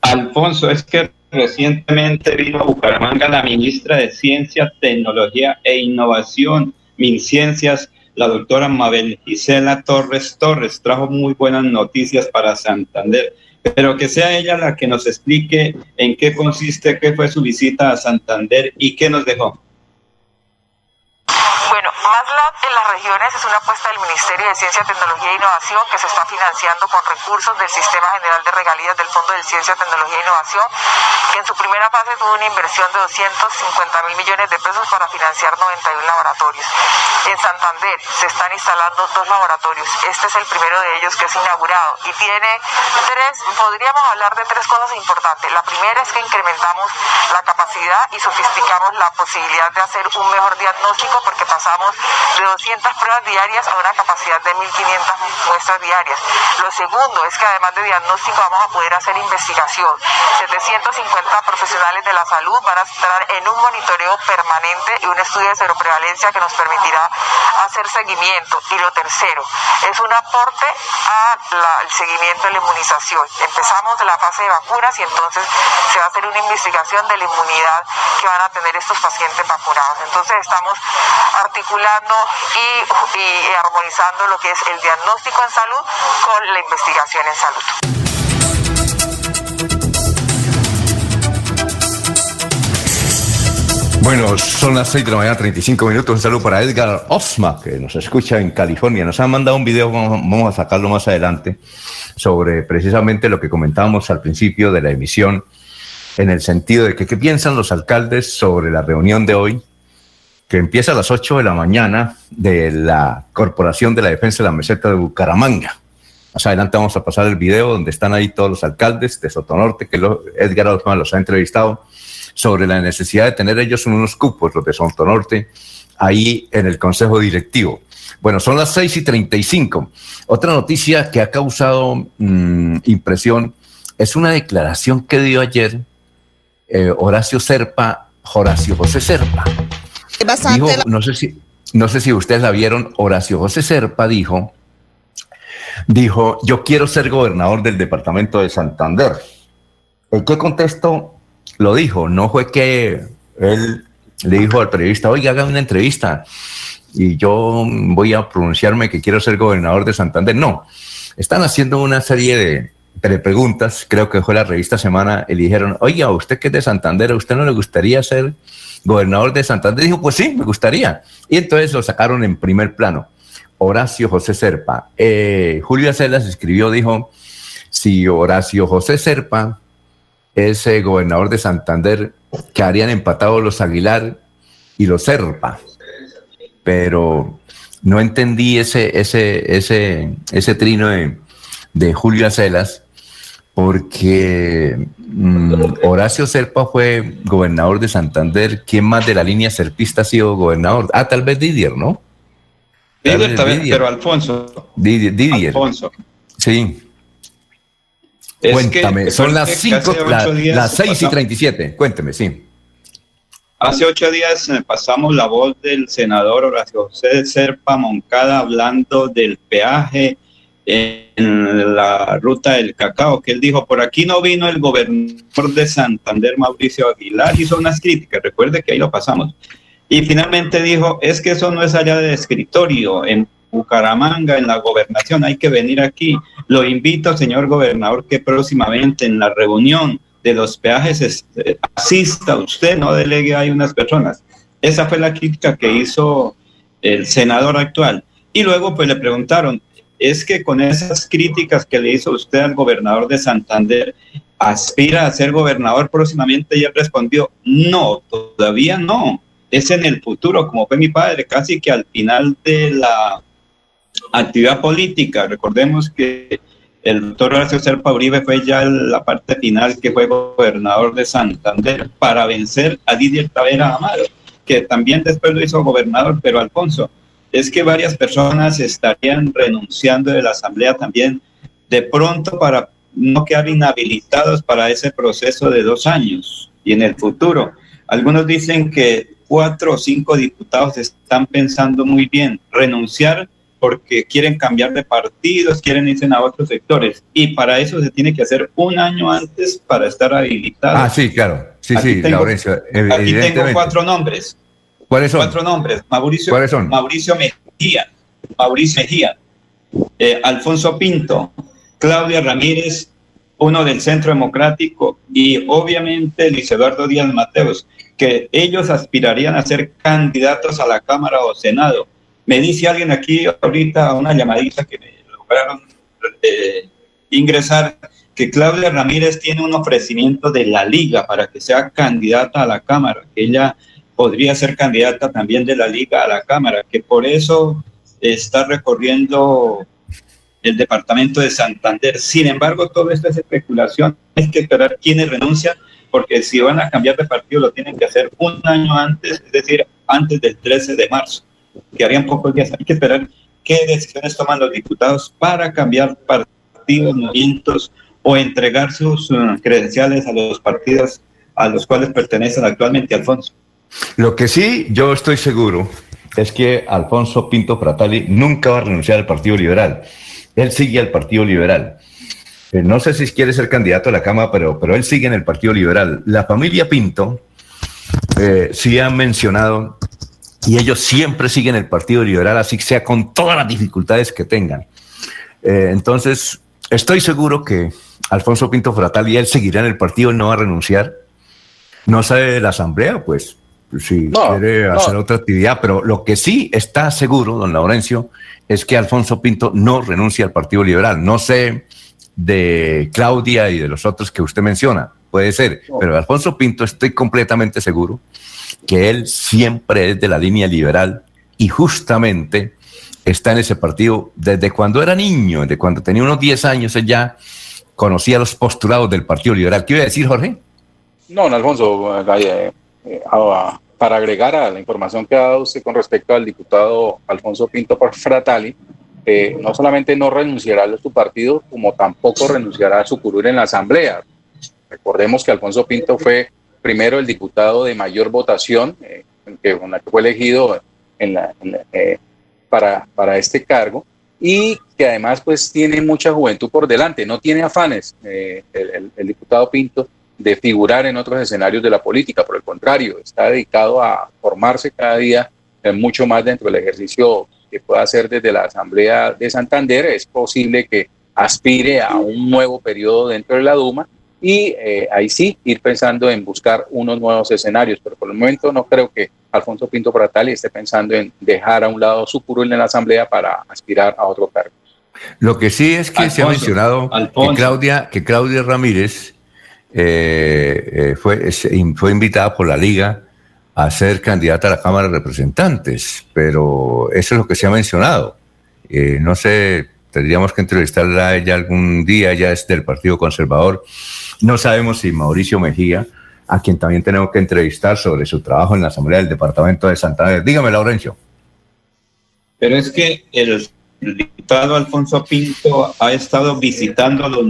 Alfonso, es que recientemente vino a Bucaramanga la ministra de Ciencia, Tecnología e Innovación, MinCiencias, la doctora Mabel Gisela Torres Torres. Trajo muy buenas noticias para Santander, pero que sea ella la que nos explique en qué consiste, qué fue su visita a Santander y qué nos dejó. Bueno, MASLAB en las regiones es una apuesta del Ministerio de Ciencia, Tecnología e Innovación que se está financiando con recursos del Sistema General de Regalías del Fondo de Ciencia, Tecnología e Innovación, que en su primera fase tuvo una inversión de 250 mil millones de pesos para financiar 91 laboratorios. En Santander se están instalando dos laboratorios. Este es el primero de ellos que es inaugurado y tiene tres, podríamos hablar de tres cosas importantes. La primera es que incrementamos la capacidad y sofisticamos la posibilidad de hacer un mejor diagnóstico porque pasamos de 200 pruebas diarias a una capacidad de 1.500 muestras diarias. Lo segundo es que además de diagnóstico vamos a poder hacer investigación. 750 profesionales de la salud van a estar en un monitoreo permanente y un estudio de seroprevalencia que nos permitirá hacer seguimiento. Y lo tercero, es un aporte al seguimiento de la inmunización. Empezamos la fase de vacunas y entonces se va a hacer una investigación de la inmunidad que van a tener estos pacientes vacunados. Entonces estamos articulando y, armonizando lo que es el diagnóstico en salud con la investigación en salud. Bueno, son las 6 de la mañana, 35 minutos. Un saludo para Edgar Osma, que nos escucha en California. Nos han mandado un video, vamos a sacarlo más adelante, sobre precisamente lo que comentábamos al principio de la emisión, en el sentido de que qué piensan los alcaldes sobre la reunión de hoy, que empieza a las 8 de la mañana de la Corporación de la Defensa de la Meseta de Bucaramanga. Más adelante vamos a pasar el video donde están ahí todos los alcaldes de Sotonorte, que Edgar Osma los ha entrevistado sobre la necesidad de tener ellos unos cupos, los de Sotonorte, ahí en el Consejo Directivo. Bueno, son las 6 y 35. Otra noticia que ha causado mmm, impresión es una declaración que dio ayer eh, Horacio Serpa, Horacio José Serpa. Dijo, no sé si, no sé si ustedes la vieron, Horacio José Serpa dijo, dijo, yo quiero ser gobernador del departamento de Santander. ¿En qué contexto lo dijo? No fue que él le dijo al periodista, oiga, hágame una entrevista y yo voy a pronunciarme que quiero ser gobernador de Santander. No, están haciendo una serie de, de preguntas, creo que fue la revista Semana, y le dijeron, oiga, usted que es de Santander, ¿a usted no le gustaría ser gobernador de Santander? Dijo, pues sí, me gustaría. Y entonces lo sacaron en primer plano. Horacio José Serpa. Eh, Julio Celas escribió, dijo, si Horacio José Serpa es eh, gobernador de Santander, quedarían empatados los Aguilar y los Serpa. Pero no entendí ese, ese, ese, ese trino de, de Julio Acelas, porque mm, Horacio Serpa fue gobernador de Santander. ¿Quién más de la línea serpista ha sido gobernador? Ah, tal vez Didier, ¿no? Didier también, pero Alfonso. Didier. Didier. Alfonso. Sí. Es Cuéntame, que- son las es que hace 5, ocho días las 6 y pasamos- 37. Cuénteme, sí. Hace ocho días eh, pasamos la voz del senador Horacio José Serpa Moncada hablando del peaje en la ruta del cacao, que él dijo, por aquí no vino el gobernador de Santander, Mauricio Aguilar, hizo unas críticas, recuerde que ahí lo pasamos. Y finalmente dijo, es que eso no es allá de escritorio, en Bucaramanga, en la gobernación, hay que venir aquí. Lo invito, señor gobernador, que próximamente en la reunión de los peajes es- eh, asista usted, no delegue a unas personas. Esa fue la crítica que hizo el senador actual. Y luego pues le preguntaron, es que con esas críticas que le hizo usted al gobernador de Santander, aspira a ser gobernador próximamente y él respondió, no, todavía no, es en el futuro, como fue mi padre, casi que al final de la actividad política. Recordemos que el doctor Horacio Serpa Uribe fue ya la parte final que fue gobernador de Santander para vencer a Didier Tavera Amaro, que también después lo hizo gobernador, pero Alfonso, es que varias personas estarían renunciando de la Asamblea también de pronto para no quedar inhabilitados para ese proceso de dos años y en el futuro. Algunos dicen que cuatro o cinco diputados están pensando muy bien renunciar porque quieren cambiar de partidos, quieren irse a otros sectores. Y para eso se tiene que hacer un año antes para estar habilitado. Ah, sí, claro. Sí, Aquí sí, tengo- Laurencio. Aquí tengo cuatro nombres. ¿Cuáles son? Cuatro nombres. Mauricio, ¿Cuáles son? Mauricio Mejía, Mauricio Mejía, eh, Alfonso Pinto, Claudia Ramírez, uno del Centro Democrático y obviamente Luis Eduardo Díaz Mateos, que ellos aspirarían a ser candidatos a la Cámara o Senado. Me dice alguien aquí ahorita una llamadita que me lograron eh, ingresar que Claudia Ramírez tiene un ofrecimiento de la liga para que sea candidata a la Cámara, que ella podría ser candidata también de la liga a la Cámara, que por eso está recorriendo el departamento de Santander. Sin embargo, todo esto es especulación, hay que esperar quiénes renuncian, porque si van a cambiar de partido lo tienen que hacer un año antes, es decir, antes del 13 de marzo, que harían pocos días. Hay que esperar qué decisiones toman los diputados para cambiar partidos, movimientos o entregar sus eh, credenciales a los partidos a los cuales pertenecen actualmente, Alfonso. Lo que sí yo estoy seguro es que Alfonso Pinto Fratali nunca va a renunciar al Partido Liberal. Él sigue al Partido Liberal. Eh, no sé si quiere ser candidato a la Cámara, pero, pero él sigue en el Partido Liberal. La familia Pinto eh, sí han mencionado y ellos siempre siguen el Partido Liberal, así sea con todas las dificultades que tengan. Eh, entonces, estoy seguro que Alfonso Pinto Fratali, él seguirá en el partido, no va a renunciar. No sale de la asamblea, pues si No, quiere no. hacer otra actividad, pero lo que sí está seguro, don Laurencio, es que Alfonso Pinto no renuncia al Partido Liberal. No sé de Claudia y de los otros que usted menciona, puede ser, pero Alfonso Pinto estoy completamente seguro que él siempre es de la línea liberal y justamente está en ese partido desde cuando era niño, desde cuando tenía unos 10 años, él ya conocía los postulados del Partido Liberal. ¿Qué iba a decir, Jorge? No, don Alfonso, eh, ah, para agregar a la información que ha dado usted con respecto al diputado Alfonso Pinto Fratali, eh, no solamente no renunciará a su partido, como tampoco renunciará a su curul en la Asamblea. Recordemos que Alfonso Pinto fue primero el diputado de mayor votación, eh, que, con la que fue elegido en la- en la- eh, para, para este cargo, y que además pues tiene mucha juventud por delante, no tiene afanes eh, el, el- el diputado Pinto de figurar en otros escenarios de la política, por el contrario, está dedicado a formarse cada día eh, mucho más dentro del ejercicio que pueda hacer desde la Asamblea de Santander, es posible que aspire a un nuevo periodo dentro de la Duma y eh, ahí sí ir pensando en buscar unos nuevos escenarios, pero por el momento no creo que Alfonso Pinto Pratali esté pensando en dejar a un lado su curul en la Asamblea para aspirar a otro cargo. Lo que sí es que se ha Alfonso, mencionado que. Claudia, que Claudia Ramírez eh, eh, fue, fue invitada por la Liga a ser candidata a la Cámara de Representantes, pero eso es lo que se ha mencionado. Eh, no sé, tendríamos que entrevistarla a ella algún día, ella es del Partido Conservador. No sabemos si Mauricio Mejía, a quien también tenemos que entrevistar sobre su trabajo en la Asamblea del Departamento de Santander. Dígame, Laurencio. pero es que el diputado Alfonso Pinto ha estado visitando a los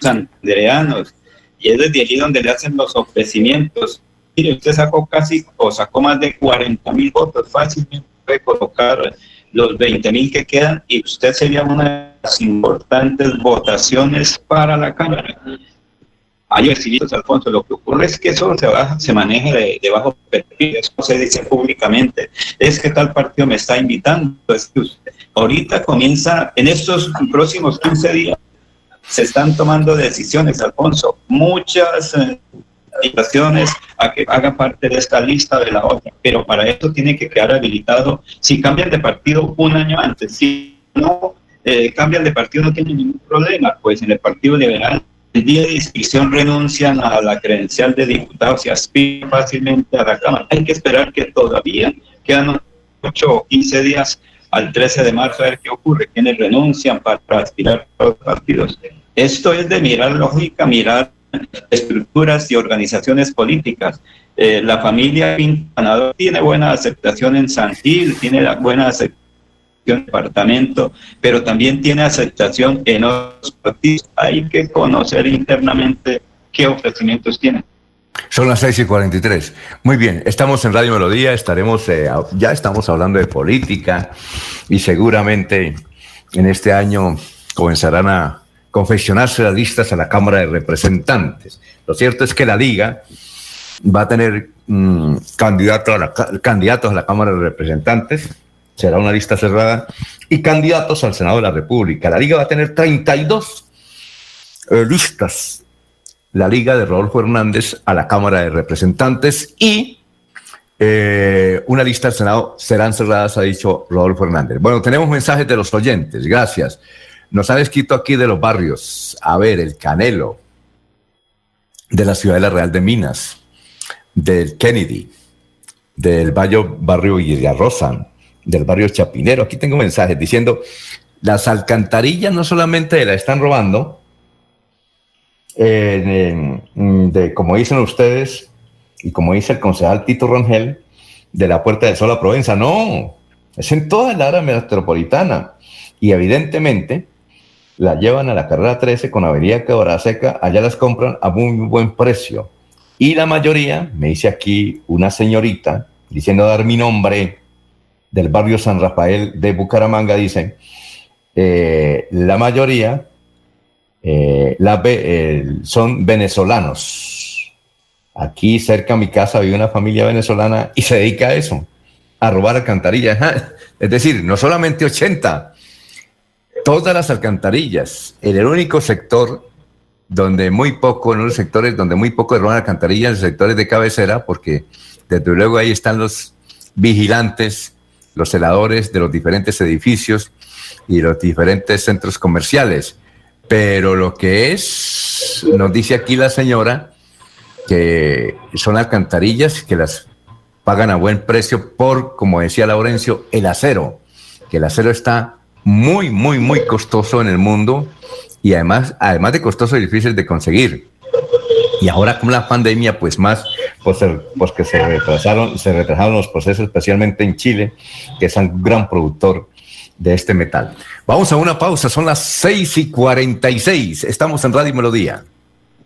santandereanos y es desde allí donde le hacen los ofrecimientos. Mire, usted sacó casi o sacó más de 40 mil votos, fácilmente puede colocar los 20 mil que quedan y usted sería una de las importantes votaciones para la Cámara. Hay vecinitos, Alfonso, lo que ocurre es que eso se, baja, se maneja de, de, bajo perfil, eso se dice públicamente. Es que tal partido me está invitando, es que usted, ahorita comienza, en estos próximos 15 días, se están tomando decisiones, Alfonso, muchas eh, invitaciones a que haga parte de esta lista de la otra, pero para eso tiene que quedar habilitado si cambian de partido un año antes, si no eh, cambian de partido no tienen ningún problema, pues en el Partido Liberal el día de inscripción renuncian a la credencial de diputados y aspiran fácilmente a la Cámara. Hay que esperar que todavía quedan 8 o 15 días al 13 de marzo a ver qué ocurre, quienes renuncian para, aspirar a los partidos. Esto es de mirar lógica, mirar estructuras y organizaciones políticas. Eh, la familia Pintanador tiene buena aceptación en San Gil, tiene buena aceptación en el departamento, pero también tiene aceptación en otros partidos. Hay que conocer internamente qué ofrecimientos tienen. Son las 6 y 43. Muy bien, estamos en Radio Melodía, estaremos, eh, ya estamos hablando de política y seguramente en este año comenzarán a confeccionarse las listas a la Cámara de Representantes. Lo cierto es que la Liga va a tener la, candidatos a la Cámara de Representantes, será una lista cerrada, y candidatos al Senado de la República. La Liga va a tener 32 eh, listas la Liga de Rodolfo Hernández a la Cámara de Representantes y eh, una lista del Senado serán cerradas, ha dicho Rodolfo Hernández. Bueno, tenemos mensajes de los oyentes, gracias. Nos han escrito aquí de los barrios, a ver, el Canelo, de la ciudad de la Real de Minas, del Kennedy, del barrio, barrio Villarrosa, del barrio Chapinero. Aquí tengo mensajes diciendo, las alcantarillas no solamente la están robando, de, como dicen ustedes y como dice el concejal Tito Rangel, de la Puerta del Sol a Provenza. No, es en toda la área metropolitana. Y evidentemente la llevan a la carrera 13 con Avenida Quebrada Seca, allá las compran a muy buen precio. Y la mayoría, me dice aquí una señorita, diciendo dar mi nombre del barrio San Rafael de Bucaramanga, dice, eh, la mayoría eh, eh, son venezolanos. Aquí cerca de mi casa vive una familia venezolana y se dedica a eso, a robar alcantarillas. Es decir, no solamente 80, todas las alcantarillas. En el único sector donde muy poco, en los sectores donde muy poco roban alcantarillas, en los sectores de cabecera, porque desde luego ahí están los vigilantes, los celadores de los diferentes edificios y los diferentes centros comerciales. Pero lo que es, nos dice aquí la señora, que son alcantarillas que las pagan a buen precio por, como decía Laurencio, el acero, que el acero está muy, muy, muy costoso en el mundo y además, además de costoso y difícil de conseguir. Y ahora con la pandemia, pues más, pues, pues que se retrasaron, se retrasaron los procesos, especialmente en Chile, que es un gran productor de este metal. Vamos a una pausa, son las 6 y 46. Estamos en Radio Melodía.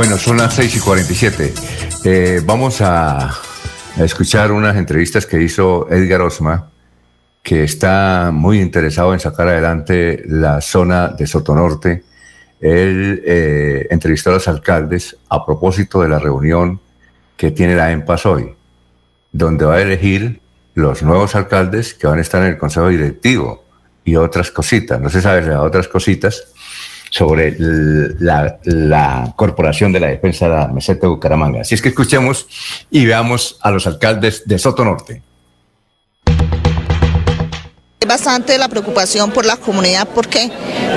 Bueno, son las 6 y 47. Eh, vamos a escuchar unas entrevistas que hizo Edgar Osma, que está muy interesado en sacar adelante la zona de Sotonorte. Él eh, entrevistó a los alcaldes a propósito de la reunión que tiene la EMPAS hoy, donde va a elegir los nuevos alcaldes que van a estar en el consejo directivo y otras cositas. No se sabe otras cositas sobre la, Corporación de la Defensa de la Meseta de Bucaramanga. Así es que escuchemos y veamos a los alcaldes de Soto Norte. Es bastante la preocupación por la comunidad, ¿por qué?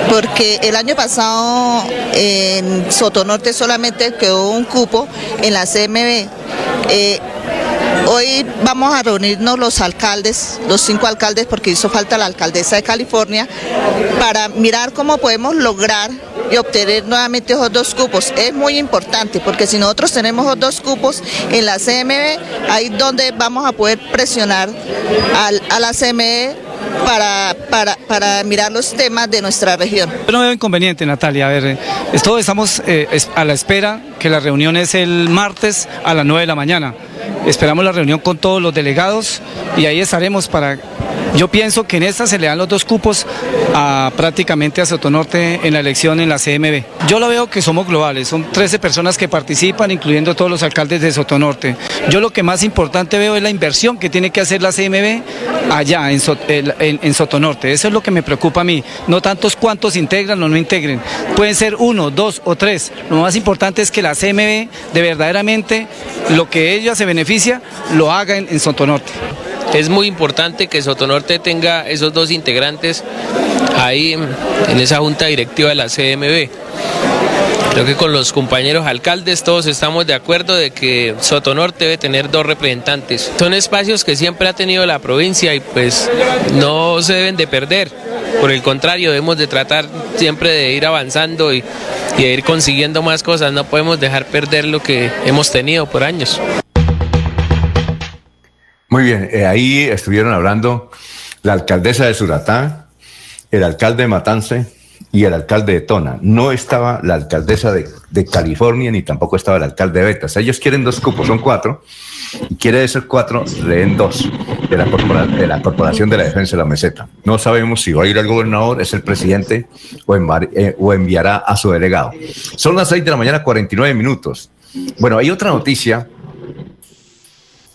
Porque el año pasado en Sotonorte solamente quedó un cupo en la CMB. Eh, Hoy vamos a reunirnos los alcaldes, los cinco alcaldes, porque hizo falta la alcaldesa de California, para mirar cómo podemos lograr y obtener nuevamente esos dos cupos. Es muy importante porque si nosotros tenemos esos dos cupos en la CMB, ahí es donde vamos a poder presionar a la CMB para, para, para, mirar los temas de nuestra región. Yo no veo inconveniente, Natalia. A ver, eh, todos estamos eh, a la espera que la reunión es el martes a las 9 de la mañana. Esperamos la reunión con todos los delegados y ahí estaremos para yo pienso que en esta se le dan los dos cupos a, prácticamente a Sotonorte en la elección en la CMB. Yo lo veo que somos globales, son 13 personas que participan, incluyendo todos los alcaldes de Sotonorte. Yo lo que más importante veo es la inversión que tiene que hacer la CMB allá en, en, Sotonorte. Eso es lo que me preocupa a mí. No tantos cuántos integran o no integren. Pueden ser uno, dos o tres. Lo más importante es que la CMB de verdaderamente lo que ella se beneficia lo haga en Sotonorte. Es muy importante que Sotonorte tenga esos dos integrantes ahí en esa junta directiva de la CMB. Creo que con los compañeros alcaldes todos estamos de acuerdo de que Sotonorte debe tener dos representantes. Son espacios que siempre ha tenido la provincia y pues no se deben de perder. Por el contrario, debemos de tratar siempre de ir avanzando y, y de ir consiguiendo más cosas. No podemos dejar perder lo que hemos tenido por años. Muy bien, eh, ahí estuvieron hablando la alcaldesa de Suratá, el alcalde de Matance y el alcalde de Tona. No estaba la alcaldesa de, California ni tampoco estaba el alcalde de Betas. Ellos quieren dos cupos, son cuatro, y quiere esos cuatro, leen dos de la, Corporación de la Defensa de la Meseta. No sabemos si va a ir el gobernador, es el presidente, o, eh, enviará a su delegado. Son las seis de la mañana, 49 minutos. Bueno, hay otra noticia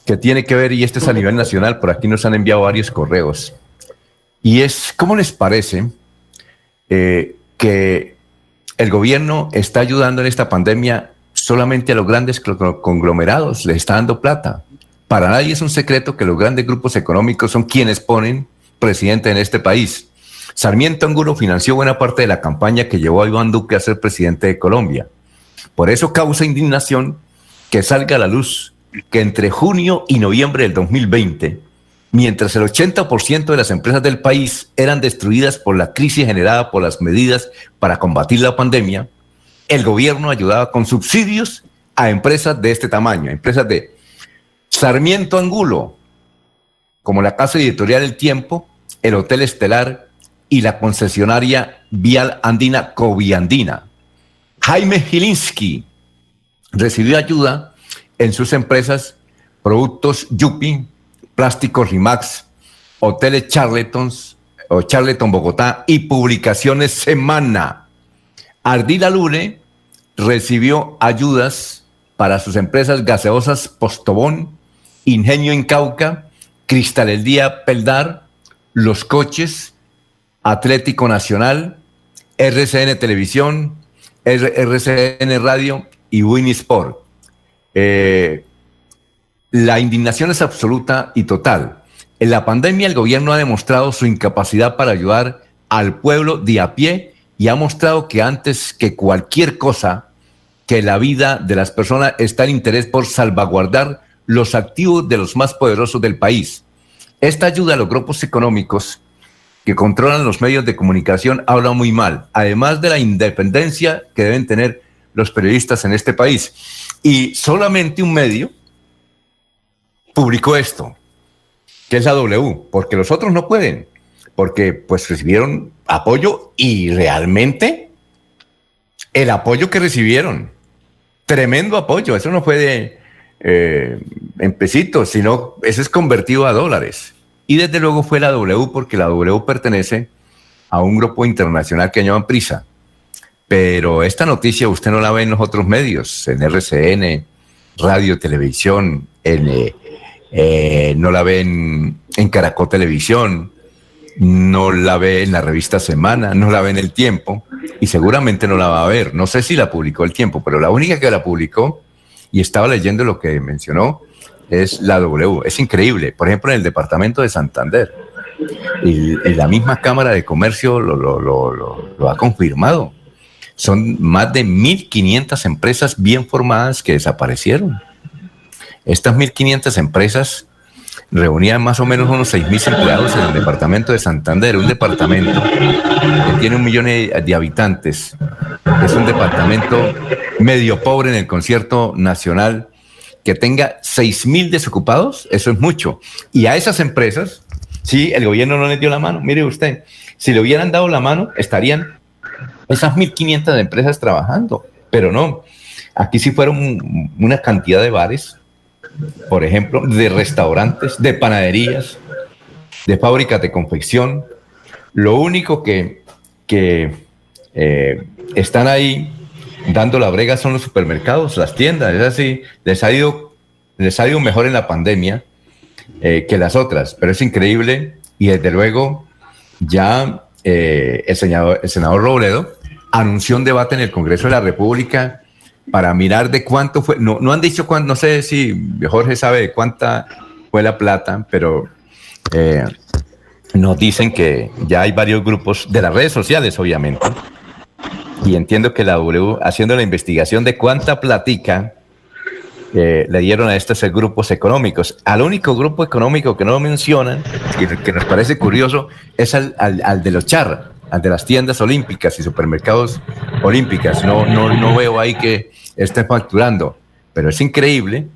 que tiene que ver, y este es a nivel nacional, por aquí nos han enviado varios correos, y es, ¿cómo les parece eh, que el gobierno está ayudando en esta pandemia solamente a los grandes conglomerados, le está dando plata? Para nadie es un secreto que los grandes grupos económicos son quienes ponen presidente en este país. Sarmiento Angulo financió buena parte de la campaña que llevó a Iván Duque a ser presidente de Colombia. Por eso causa indignación que salga a la luz que entre junio y noviembre del 2020, mientras el 80% de las empresas del país eran destruidas por la crisis generada por las medidas para combatir la pandemia, el gobierno ayudaba con subsidios a empresas de este tamaño, empresas de Sarmiento Angulo, como la Casa Editorial El Tiempo, el Hotel Estelar y la concesionaria Vial Andina Coviandina. Jaime Gilinski recibió ayuda en sus empresas productos Yupi, Plásticos Rimax, Hoteles Charletons o Charleton Bogotá y Publicaciones Semana. Ardila Lune recibió ayudas para sus empresas gaseosas Postobón, Ingenio en Cauca, Cristal el Día Peldar, Los Coches, Atlético Nacional, RCN Televisión, RCN Radio y Winnie Sport. Eh, la indignación es absoluta y total. En la pandemia el gobierno ha demostrado su incapacidad para ayudar al pueblo de a pie y ha mostrado que antes que cualquier cosa, que la vida de las personas está en interés por salvaguardar los activos de los más poderosos del país. Esta ayuda a los grupos económicos que controlan los medios de comunicación habla muy mal, además de la independencia que deben tener los periodistas en este país. Y solamente un medio publicó esto, que es la W, porque los otros no pueden, porque pues recibieron apoyo y realmente el apoyo que recibieron, tremendo apoyo, eso no fue de, eh, en pesitos, sino eso es convertido a dólares. Y desde luego fue la W, porque la W pertenece a un grupo internacional que llaman Prisa. Pero esta noticia usted no la ve en los otros medios, en RCN, radio, televisión, en, eh, eh, no la ve en, en Caracol Televisión, no la ve en la revista Semana, no la ve en El Tiempo y seguramente no la va a ver. No sé si la publicó El Tiempo, pero la única que la publicó y estaba leyendo lo que mencionó es la W. Es increíble. Por ejemplo, en el departamento de Santander, y, la misma Cámara de Comercio lo, lo ha confirmado. Son más de 1.500 empresas bien formadas que desaparecieron. Estas 1.500 empresas reunían más o menos unos 6.000 empleados en el departamento de Santander, un departamento que tiene un millón de habitantes. Es un departamento medio pobre en el concierto nacional que tenga 6.000 desocupados, eso es mucho. Y a esas empresas, sí, el gobierno no les dio la mano. Mire usted, si le hubieran dado la mano, estarían esas 1.500 empresas trabajando, pero no. Aquí sí fueron una cantidad de bares por ejemplo, de restaurantes, de panaderías, de fábricas de confección. Lo único que, que eh, están ahí dando la brega son los supermercados, las tiendas. Es así, les ha ido, les ha ido mejor en la pandemia eh, que las otras, pero es increíble y desde luego ya eh, el, senador, el senador Robledo anunció un debate en el Congreso de la República para mirar de cuánto fue, no, no han dicho cuánto, no sé si Jorge sabe de cuánta fue la plata, pero eh, nos dicen que ya hay varios grupos de las redes sociales, obviamente, y entiendo que la W, haciendo la investigación de cuánta platica eh, le dieron a estos grupos económicos. Al único grupo económico que no mencionan, que, que nos parece curioso, es al, al de los charros ante las tiendas olímpicas y supermercados olímpicas. No, no, no veo ahí que estén facturando, pero es increíble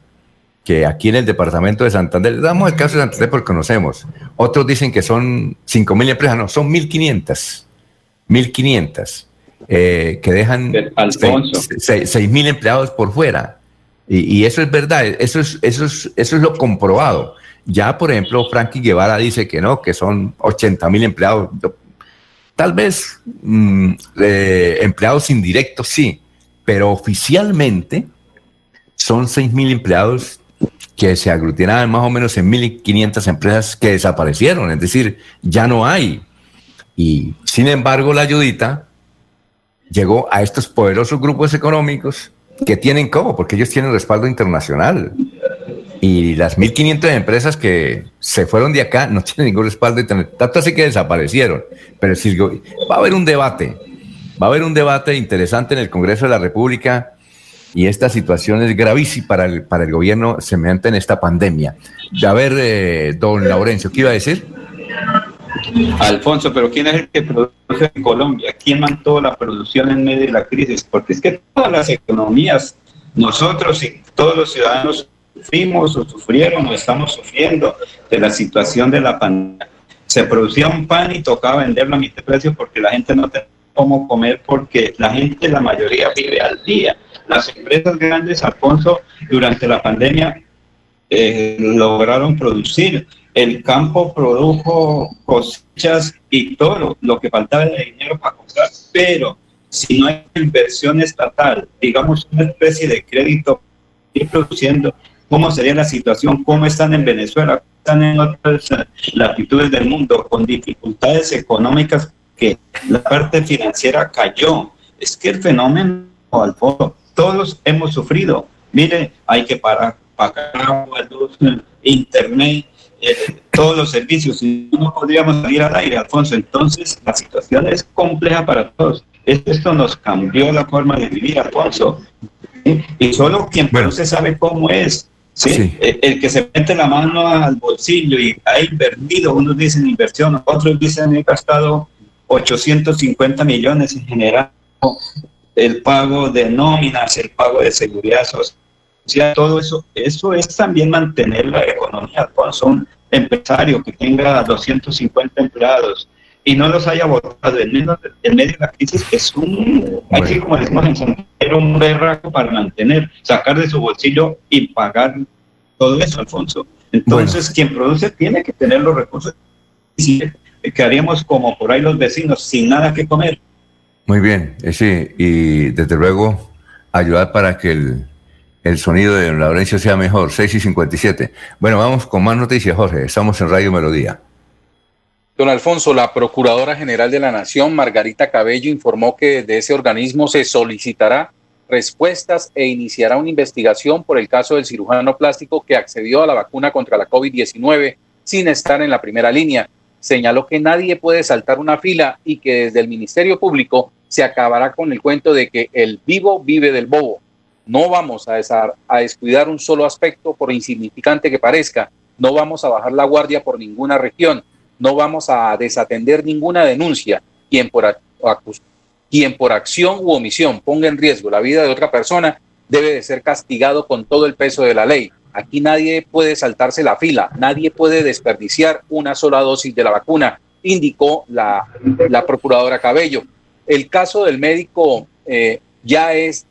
que aquí en el departamento de Santander, damos el caso de Santander porque conocemos, otros dicen que son 5 mil empresas, no, son 1.500, 1.500, eh, que dejan 6 mil empleados por fuera. Y, y, eso es verdad, eso es, eso, es, eso es lo comprobado. Ya, por ejemplo, Frankie Guevara dice que no, que son 80 mil empleados. Tal vez mm, empleados indirectos sí, pero oficialmente son 6.000 empleados que se aglutinaban más o menos en 1.500 empresas que desaparecieron, es decir, ya no hay. Y sin embargo, la ayudita llegó a estos poderosos grupos económicos que tienen cómo, porque ellos tienen respaldo internacional. Y las 1.500 empresas que se fueron de acá no tienen ningún respaldo, tanto así que desaparecieron. Pero si, va a haber un debate, va a haber un debate interesante en el Congreso de la República y esta situación es gravísima para el, para el gobierno semejante en esta pandemia. A ver, eh, don Laurencio, ¿qué iba a decir? Alfonso, pero ¿quién es el que produce en Colombia? ¿Quién mantuvo la producción en medio de la crisis? Porque es que todas las economías, nosotros y todos los ciudadanos sufrimos o sufrieron o estamos sufriendo de la situación de la pandemia. Se producía un pan y tocaba venderlo a mitad precio porque la gente no tenía cómo comer porque la gente, la mayoría vive al día. Las empresas grandes, Alfonso, durante la pandemia eh, lograron producir. El campo produjo cosechas y todo lo, que faltaba de dinero para comprar, pero si no hay inversión estatal, digamos una especie de crédito ir produciendo, cómo sería la situación, cómo están en Venezuela, están en otras latitudes del mundo con dificultades económicas que la parte financiera cayó. Es que el fenómeno, al fondo, todos hemos sufrido. Mire, hay que pagar, pagar agua, luz, internet, eh, todos los servicios, y no podríamos salir al aire, Alfonso. Entonces, la situación es compleja para todos. Esto nos cambió la forma de vivir, Alfonso. Y solo quien no se sabe cómo es, ¿sí? El, que se mete la mano al bolsillo y ha invertido, unos dicen inversión, otros dicen he gastado 850 millones en general, el pago de nóminas, el pago de seguridad social, todo eso, eso es también mantener la economía. Cuando son empresarios que tenga 250 empleados y no los haya votado en medio, en medio de la crisis, es un, aquí como decimos en un berraco para mantener, sacar de su bolsillo y pagar todo eso, Alfonso. Entonces, quien produce tiene que tener los recursos. Y quedaríamos como por ahí los vecinos, sin nada que comer. Muy bien, eh, sí, y desde luego ayudar para que el, el sonido de Laurencio sea mejor, 6 y 57. Bueno, vamos con más noticias, Jorge. Estamos en Radio Melodía. Don Alfonso, la Procuradora General de la Nación, Margarita Cabello, informó que desde ese organismo se solicitará respuestas e iniciará una investigación por el caso del cirujano plástico que accedió a la vacuna contra la COVID-19 sin estar en la primera línea. Señaló que nadie puede saltar una fila y que desde el Ministerio Público se acabará con el cuento de que el vivo vive del bobo. No vamos a, a descuidar un solo aspecto por insignificante que parezca. No vamos a bajar la guardia por ninguna región. No vamos a desatender ninguna denuncia. Quien por, quien por acción u omisión ponga en riesgo la vida de otra persona debe de ser castigado con todo el peso de la ley. Aquí nadie puede saltarse la fila, nadie puede desperdiciar una sola dosis de la vacuna, indicó la, procuradora Cabello. El caso del médico eh, ya es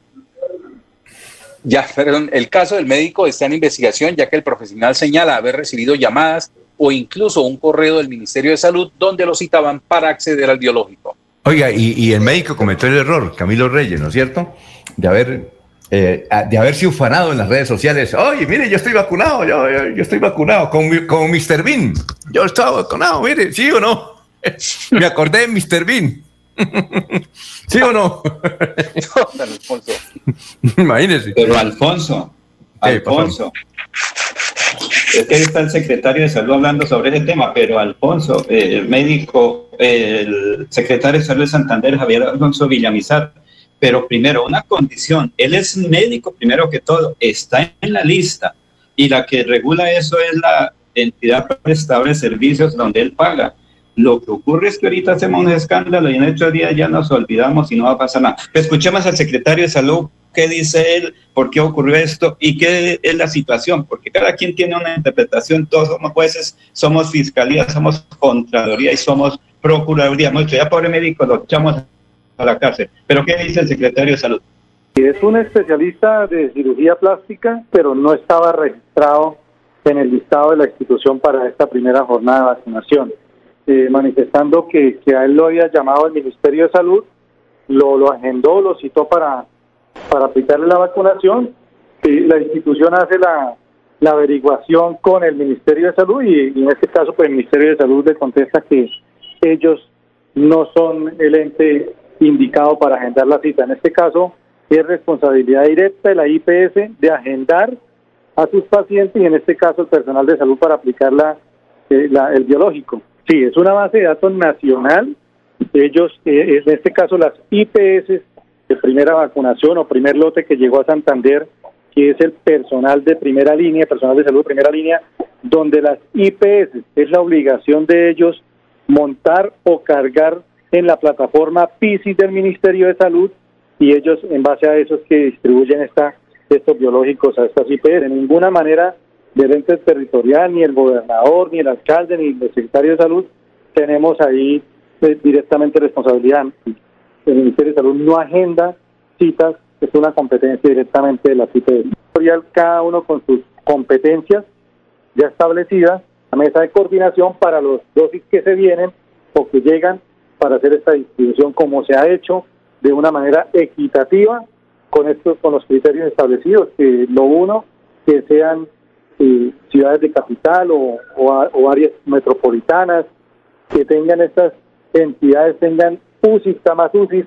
ya, perdón, el caso del médico está en investigación ya que el profesional señala haber recibido llamadas o incluso un correo del Ministerio de Salud donde lo citaban para acceder al biológico. Oiga, y, el médico cometió el error, Camilo Reyes, ¿no es cierto? De haber, eh, de haberse ufanado en las redes sociales. Oye, mire, yo estoy vacunado, yo, yo, estoy vacunado con, con Mr. Bean. Yo estaba vacunado, mire, ¿sí o no? Me acordé de Mr. Bean. ¿Sí o no? Alfonso. Imagínese. Pero Alfonso, Alfonso. Es que está el secretario de salud hablando sobre ese tema, pero Alfonso, eh, el médico, el secretario de salud de Santander, Javier Alfonso Villamizar, pero primero, una condición, él es médico primero que todo, está en la lista y la que regula eso es la entidad prestadora de servicios donde él paga. Lo que ocurre es que ahorita hacemos un escándalo y en estos días ya nos olvidamos y no va a pasar nada. Escuchemos al secretario de salud qué dice él, por qué ocurrió esto y qué es la situación, porque cada quien tiene una interpretación, todos somos jueces, somos fiscalía, somos contraloría y somos procuraduría. Mucho, ya pobre médico lo echamos a la cárcel. Pero ¿qué dice el secretario de salud? Es un especialista de cirugía plástica, pero no estaba registrado en el listado de la institución para esta primera jornada de vacunación. Eh, manifestando que, a él lo había llamado el Ministerio de Salud, lo agendó, lo citó para, para aplicarle la vacunación. La institución hace la, averiguación con el Ministerio de Salud y, en este caso pues el Ministerio de Salud le contesta que ellos no son el ente indicado para agendar la cita. En este caso es responsabilidad directa de la IPS de agendar a sus pacientes y en este caso el personal de salud para aplicar eh, la, el biológico. Sí, es una base de datos nacional. Ellos, eh, en este caso, las IPS de primera vacunación o primer lote que llegó a Santander, que es el personal de primera línea, personal de salud de primera línea, donde las IPS es la obligación de ellos montar o cargar en la plataforma PISI del Ministerio de Salud y ellos en base a eso es que distribuyen esta, estos biológicos a estas IPS. De ninguna manera del ente territorial, ni el gobernador, ni el alcalde, ni el secretario de salud, tenemos ahí eh, directamente responsabilidad. El Ministerio de Salud no agenda citas, es una competencia directamente de la CIPE. Cada uno con sus competencias ya establecidas, la mesa de coordinación para los dosis que se vienen o que llegan para hacer esta distribución como se ha hecho de una manera equitativa con estos con los criterios establecidos que lo uno que sean eh, ciudades de capital o, áreas metropolitanas, que tengan estas entidades, tengan UCIs, más UCIs,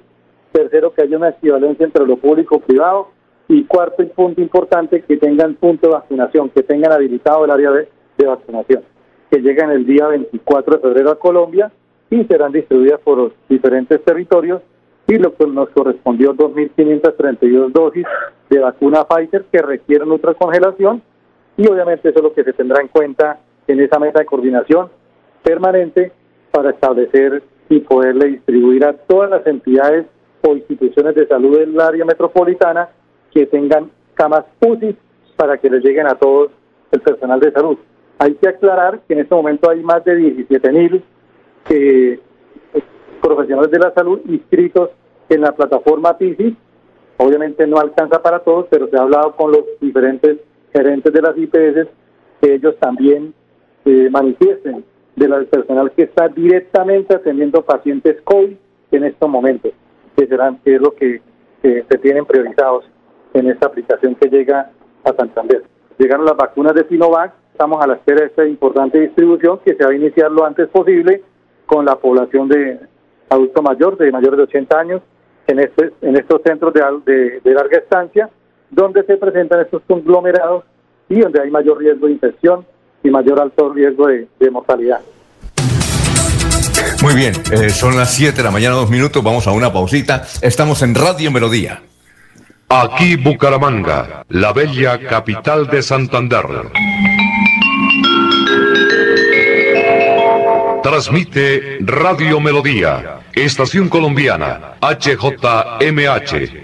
tercero, que haya una equivalencia entre lo público y privado, y cuarto y punto importante, que tengan punto de vacunación, que tengan habilitado el área de, vacunación, que llegan el día 24 de febrero a Colombia y serán distribuidas por los diferentes territorios y lo que nos correspondió 2.532 dosis de vacuna Pfizer que requieren otra congelación y obviamente eso es lo que se tendrá en cuenta en esa mesa de coordinación permanente para establecer y poderle distribuir a todas las entidades o instituciones de salud del área metropolitana que tengan camas UCI para que les lleguen a todos el personal de salud. Hay que aclarar que en este momento hay más de 17 mil eh, profesionales de la salud inscritos en la plataforma PISI. Obviamente no alcanza para todos, pero se ha hablado con los diferentes gerentes de las IPS que ellos también eh, manifiesten de la personal que está directamente atendiendo pacientes COVID en estos momentos, que serán que es lo que se tienen priorizados en esta aplicación que llega a Santander. Llegaron las vacunas de Sinovac, estamos a la espera de esta importante distribución que se va a iniciar lo antes posible con la población de adulto mayor, de mayores de 80 años, en, este, en estos centros de, de, larga estancia, donde se presentan estos conglomerados y donde hay mayor riesgo de infección y mayor alto riesgo de, mortalidad. Muy bien, eh, son las 7 de la mañana, dos minutos, vamos a una pausita. Estamos en Radio Melodía. Aquí Bucaramanga, la bella capital de Santander. Transmite Radio Melodía, Estación Colombiana, HJMH,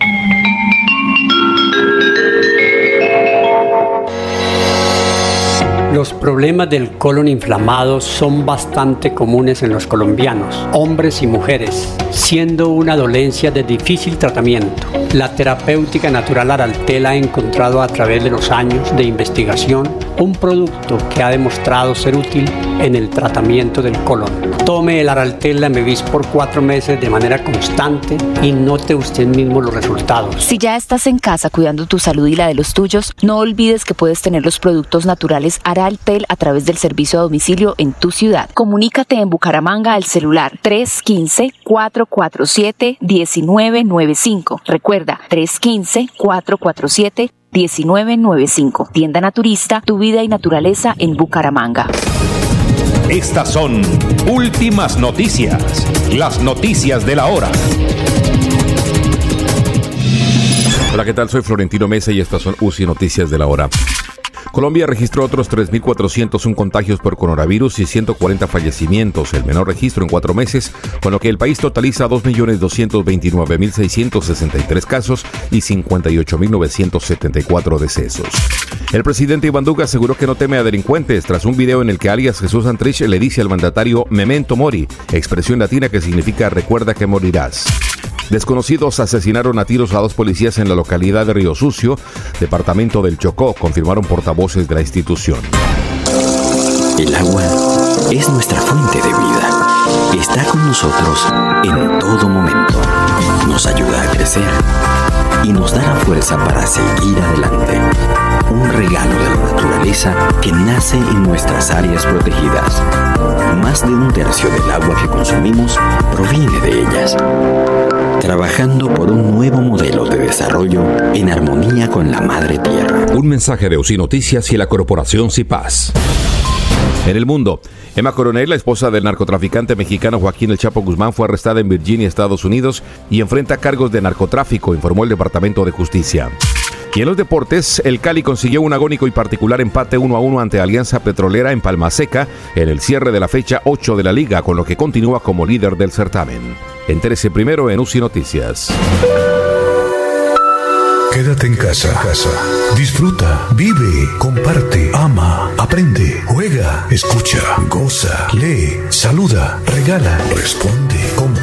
Los problemas del colon inflamado son bastante comunes en los colombianos, hombres y mujeres, siendo una dolencia de difícil tratamiento. La terapéutica natural Araltel ha encontrado a través de los años de investigación un producto que ha demostrado ser útil en el tratamiento del colon. Tome el Araltel Mevis por cuatro meses de manera constante y note usted mismo los resultados. Si ya estás en casa cuidando tu salud y la de los tuyos, no olvides que puedes tener los productos naturales Araltel a través del servicio a domicilio en tu ciudad. Comunícate en Bucaramanga al celular 315-447-1995. Recuerda, 315-447 1995. Tienda Naturista, tu vida y naturaleza en Bucaramanga. Estas son últimas noticias, las noticias de la hora. Hola, ¿qué tal? Soy Florentino Mesa y estas son UCI Noticias de la hora. Colombia registró otros 3.401 contagios por coronavirus y 140 fallecimientos, el menor registro en cuatro meses, con lo que el país totaliza 2.229.663 casos y 58.974 decesos. El presidente Iván Duque aseguró que no teme a delincuentes tras un video en el que alias Jesús Antrich le dice al mandatario Memento Mori, expresión latina que significa recuerda que morirás. Desconocidos asesinaron a tiros a dos policías en la localidad de Río Sucio, departamento del Chocó, confirmaron portavoces de la institución. El agua es nuestra fuente de vida. Está con nosotros en todo momento. Nos ayuda a crecer y nos da la fuerza para seguir adelante. Un regalo de la naturaleza que nace en nuestras áreas protegidas. Más de un tercio del agua que consumimos proviene de ellas trabajando por un nuevo modelo de desarrollo en armonía con la madre tierra. Un mensaje de UCI Noticias y la corporación CIPAS. En el mundo, Emma Coronel, la esposa del narcotraficante mexicano Joaquín El Chapo Guzmán, fue arrestada en Virginia, Estados Unidos, y enfrenta cargos de narcotráfico, informó el Departamento de Justicia. Y en los deportes, el Cali consiguió un agónico y particular empate 1 a 1 ante Alianza Petrolera en Palma Seca en el cierre de la fecha 8 de la liga, con lo que continúa como líder del certamen. Entérese primero en UCI Noticias. Quédate en casa, casa. Disfruta, vive, comparte, ama, aprende, juega, escucha, goza, lee, saluda, regala, responde,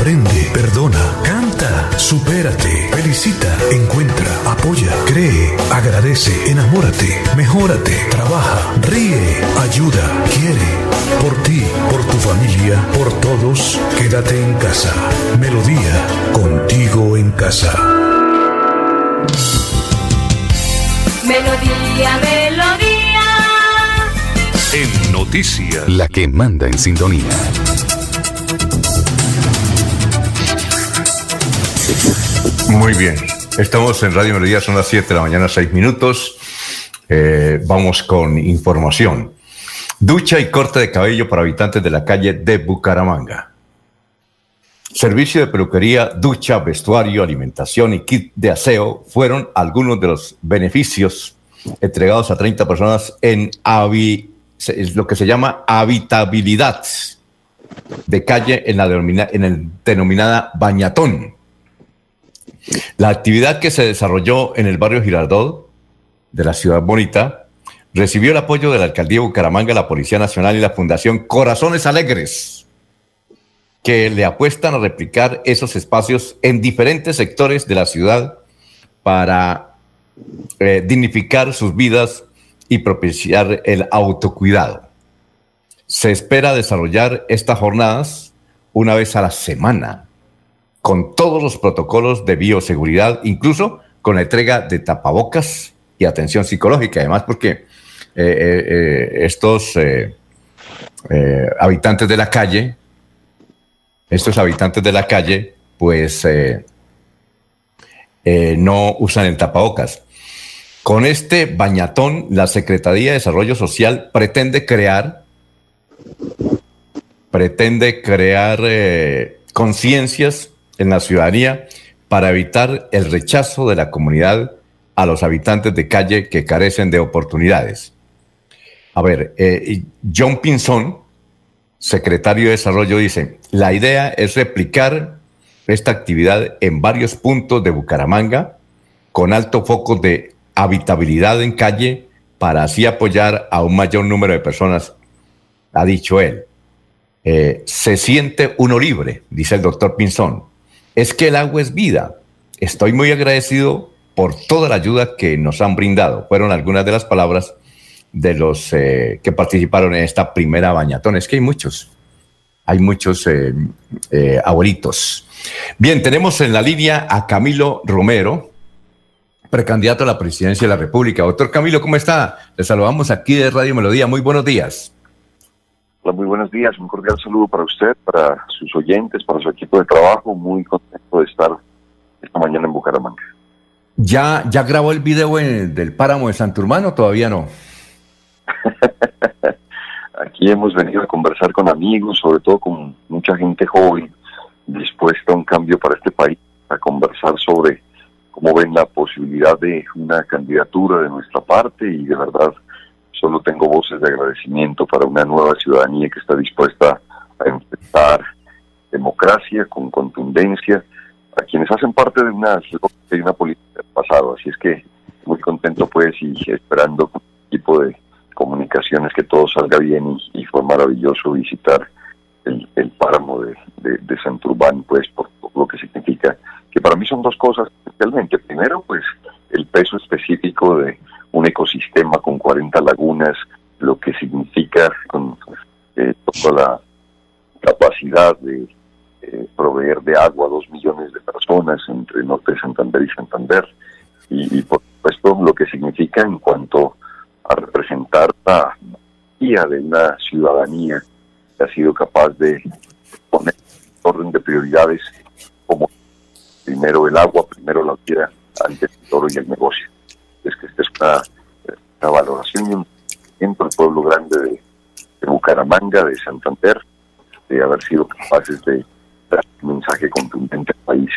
comprende, perdona, canta, supérate, felicita, encuentra, apoya, cree, agradece, enamórate, mejórate, trabaja, ríe, ayuda, quiere. Por ti, por tu familia, por todos, quédate en casa. Melodía, contigo en casa. Melodía, melodía. En noticias. La que manda en sintonía. Muy bien. Estamos en Radio Melodía, son las 7 de la mañana, 6 minutos. Eh, vamos con información. Ducha y corte de cabello para habitantes de la calle de Bucaramanga. Servicio de peluquería, ducha, vestuario, alimentación y kit de aseo fueron algunos de los beneficios entregados a 30 personas en lo que se llama habitabilidad de calle en la en el denominada Bañatón. La actividad que se desarrolló en el barrio Girardot de la ciudad bonita, recibió el apoyo de la alcaldía Bucaramanga, la Policía Nacional y la Fundación Corazones Alegres, que le apuestan a replicar esos espacios en diferentes sectores de la ciudad para eh, dignificar sus vidas y propiciar el autocuidado. Se espera desarrollar estas jornadas una vez a la semana, con todos los protocolos de bioseguridad, incluso con la entrega de tapabocas y atención psicológica. Además, porque eh, eh, eh, estos habitantes de la calle, estos habitantes de la calle, pues no usan el tapabocas. Con este bañatón, la Secretaría de Desarrollo Social pretende crear pretende crear conciencias en la ciudadanía para evitar el rechazo de la comunidad a los habitantes de calle que carecen de oportunidades. A ver, eh, John Pinzón, secretario de Desarrollo, dice, la idea es replicar esta actividad en varios puntos de Bucaramanga con alto foco de habitabilidad en calle para así apoyar a un mayor número de personas, ha dicho él. Eh, se siente uno libre, dice el doctor Pinzón. Es que el agua es vida. Estoy muy agradecido por toda la ayuda que nos han brindado. Fueron algunas de las palabras de los eh, que participaron en esta primera bañatón. Es que hay muchos, hay muchos eh, abuelitos. Bien, tenemos en la línea a Camilo Romero, precandidato a la presidencia de la República. Doctor Camilo, ¿cómo está? Le saludamos aquí de Radio Melodía. Muy buenos días muy buenos días. Un cordial saludo para usted, para sus oyentes, para su equipo de trabajo. Muy contento de estar esta mañana en Bucaramanga. ¿Ya, ya grabó el video del páramo de Santurmano? Todavía no. Aquí hemos venido a conversar con amigos, sobre todo con mucha gente joven, dispuesta a un cambio para este país, a conversar sobre cómo ven la posibilidad de una candidatura de nuestra parte y de verdad solo tengo voces de agradecimiento para una nueva ciudadanía que está dispuesta a enfrentar democracia con contundencia a quienes hacen parte de una, de una política del pasado. Así es que muy contento pues y esperando con tipo de comunicaciones que todo salga bien y, fue maravilloso visitar el, páramo de, de, de pues por, por, lo que significa que para mí son dos cosas especialmente. Primero pues el peso específico de un ecosistema con 40 lagunas, lo que significa con eh, toda la capacidad de eh, proveer de agua a dos millones de personas entre Norte de Santander y Santander, y, por supuesto lo que significa en cuanto a representar la guía de una ciudadanía que ha sido capaz de poner orden de prioridades como primero el agua, primero la tierra, antes el oro y el negocio es que esta es una, valoración y un al pueblo grande de, Bucaramanga, de Santander, de haber sido capaces de dar un mensaje contundente al país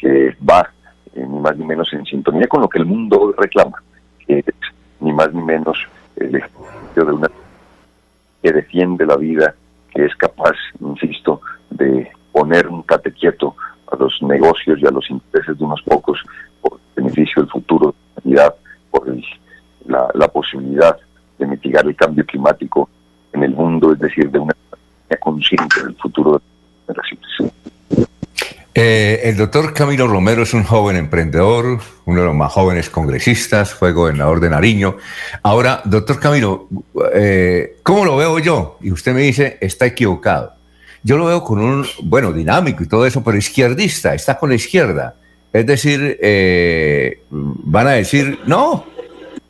que va eh, ni más ni menos en sintonía con lo que el mundo reclama, que es ni más ni menos el ejercicio de una que defiende la vida, que es capaz, insisto, de poner un tate quieto a los negocios y a los intereses de unos pocos por beneficio del futuro de la humanidad por la, posibilidad de mitigar el cambio climático en el mundo, es decir, de una consciente del futuro de las generaciones. Eh, el doctor Camilo Romero es un joven emprendedor, uno de los más jóvenes congresistas, fue gobernador de Nariño. Ahora, doctor Camilo, eh, ¿cómo lo veo yo? Y usted me dice, está equivocado. Yo lo veo con un, bueno, dinámico y todo eso, pero izquierdista, está con la izquierda. Es decir, eh, van a decir, no,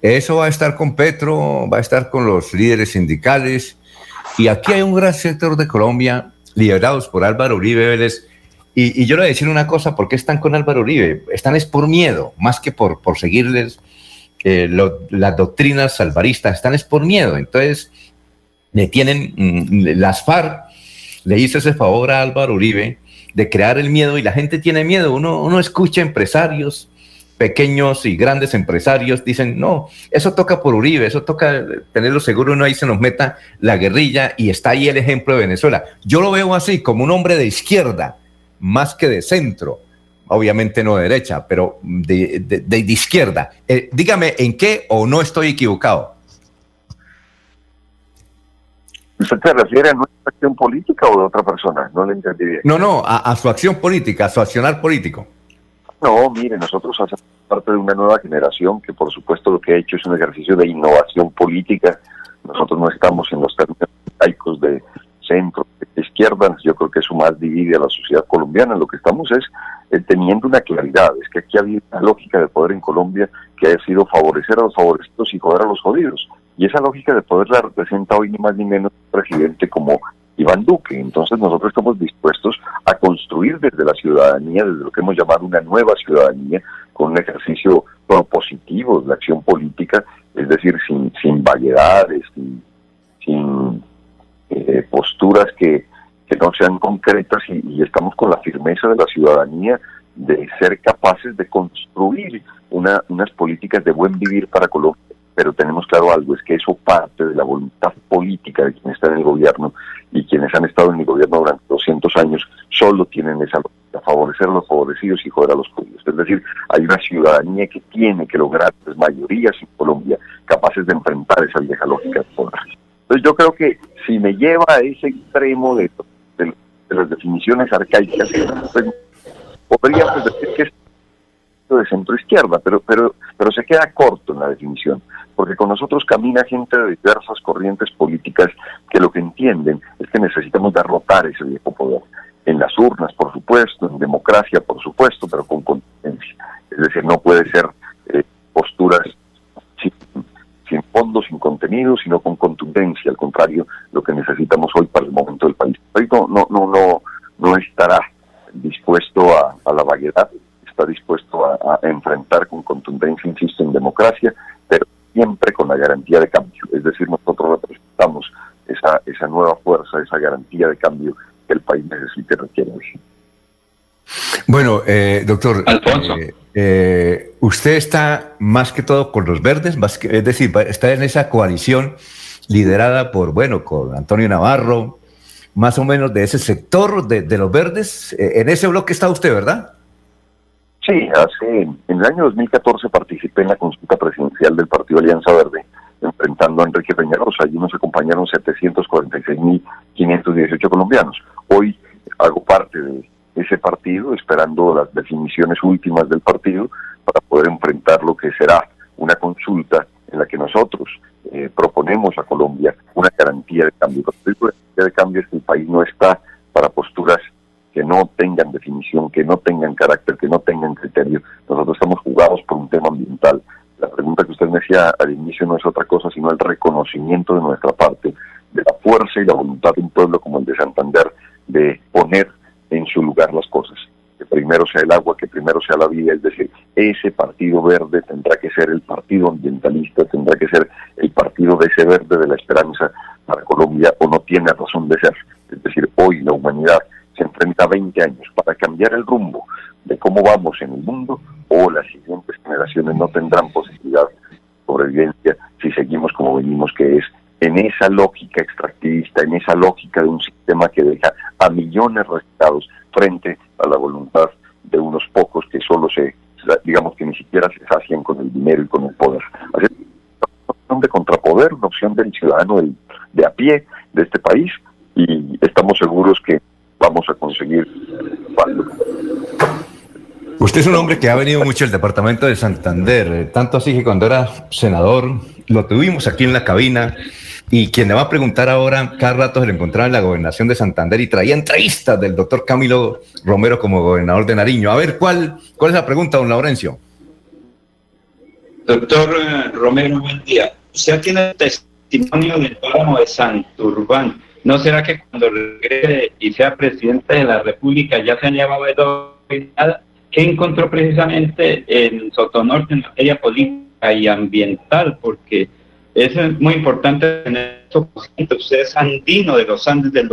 eso va a estar con Petro, va a estar con los líderes sindicales. Y aquí hay un gran sector de Colombia, liderados por Álvaro Uribe Vélez. Y, yo le voy a decir una cosa, ¿por qué están con Álvaro Uribe? Están es por miedo, más que por, por seguirles eh, las doctrinas alvaristas, están es por miedo. Entonces, le tienen, mm, las FARC le hizo ese favor a Álvaro Uribe de crear el miedo y la gente tiene miedo. Uno, uno escucha empresarios, pequeños y grandes empresarios, dicen, no, eso toca por Uribe, eso toca tenerlo seguro, uno ahí se nos meta la guerrilla y está ahí el ejemplo de Venezuela. Yo lo veo así, como un hombre de izquierda, más que de centro. obviamente no de derecha, pero de, de, izquierda. Eh, dígame, ¿en qué o no estoy equivocado? ¿Usted se refiere a nuestra acción política o de otra persona? No le entendí bien. No, no, a, su acción política, a su accionar político. No, mire, nosotros hacemos parte de una nueva generación que por supuesto lo que ha hecho es un ejercicio de innovación política. Nosotros no estamos en los términos laicos de centro, de izquierda, yo creo que eso más divide a la sociedad colombiana. Lo que estamos es eh, teniendo una claridad, es que aquí ha habido una lógica de poder en Colombia que ha sido favorecer a los favorecidos y joder a los jodidos. Y esa lógica de poder la representa hoy ni más ni menos un presidente como Iván Duque. Entonces nosotros estamos dispuestos a construir desde la ciudadanía, desde lo que hemos llamado una nueva ciudadanía, con un ejercicio propositivo de la acción política, es decir, sin, sin vaguedades, sin, sin eh, posturas que, que, no sean concretas y, y estamos con la firmeza de la ciudadanía de ser capaces de construir una, unas políticas de buen vivir para Colombia pero tenemos claro algo, es que eso parte de la voluntad política de quienes están en el gobierno y quienes han estado en el gobierno durante 200 años solo tienen esa lógica, favorecer a los favorecidos y joder a los judíos. Es decir, hay una ciudadanía que tiene que lograr las mayorías en Colombia capaces de enfrentar esa vieja lógica de poder. Entonces yo creo que si me lleva a ese extremo de, las definiciones arcaicas, pues, podríamos decir que es de centro izquierda, pero, pero, pero se queda corto en la definición, porque con nosotros camina gente de diversas corrientes políticas que lo que entienden es que necesitamos derrotar ese viejo poder. En las urnas, por supuesto, en democracia, por supuesto, pero con contundencia. Es decir, no puede ser eh, posturas sin, sin fondo, sin contenido, sino con contundencia. Al contrario, lo que necesitamos hoy para el momento del país. Hoy no, no, no, no, no estará dispuesto a, a la vaguedad, dispuesto a, enfrentar con contundencia, insisto, en democracia, pero siempre con la garantía de cambio. Es decir, nosotros representamos esa, esa nueva fuerza, esa garantía de cambio que el país necesita y requiere hoy. Bueno, eh, doctor, eh, eh, usted está más que todo con los verdes, es decir, está en esa coalición liderada por, bueno, con Antonio Navarro, más o menos de ese sector de, de los verdes. en ese bloque está usted, ¿verdad? Sí, hace, en el año 2014 participé en la consulta presidencial del Partido Alianza Verde, enfrentando a Enrique Peñarosa. Allí nos acompañaron 746.518 colombianos. Hoy hago parte de ese partido, esperando las definiciones últimas del partido para poder enfrentar lo que será una consulta en la que nosotros eh, proponemos a Colombia una garantía de cambio. La garantía de cambio es que el país no está para posturas que no tengan definición, que no tengan carácter, que no tengan criterio. Nosotros estamos jugados por un tema ambiental. La pregunta que usted me decía al inicio no es otra cosa sino el reconocimiento de nuestra parte de la fuerza y la voluntad de un pueblo como el de Santander de poner en su lugar las cosas. Que primero sea el agua, que primero sea la vida, es decir, ese partido verde tendrá que ser el partido ambientalista, tendrá que ser el partido de ese verde de la esperanza para Colombia o no tiene razón de ser. Es decir, hoy la humanidad se enfrenta a 20 años para cambiar el rumbo de cómo vamos en el mundo o las siguientes generaciones no tendrán posibilidad de sobrevivencia si seguimos como venimos, que es en esa lógica extractivista, en esa lógica de un sistema que deja a millones restados frente a la voluntad de unos pocos que solo se, digamos que ni siquiera se sacian con el dinero y con el poder. Así una opción de contrapoder, una opción del ciudadano de a pie de este país y estamos seguros que vamos a conseguir Usted es un hombre que ha venido mucho al departamento de Santander, eh, tanto así que cuando era senador lo tuvimos aquí en la cabina y quien le va a preguntar ahora, cada rato se le encontraba en la gobernación de Santander y traía entrevistas del doctor Camilo Romero como gobernador de Nariño. A ver, ¿cuál, cuál es la pregunta, don Laurencio? Doctor eh, Romero, buen día. Usted tiene testimonio del páramo de Santurbán ¿No será que cuando regrese y sea presidente de la República ya se han llevado de nada? ¿Qué encontró precisamente en Sotonorte en materia política y ambiental? Porque eso es muy importante tener eso Usted es andino de los Andes de,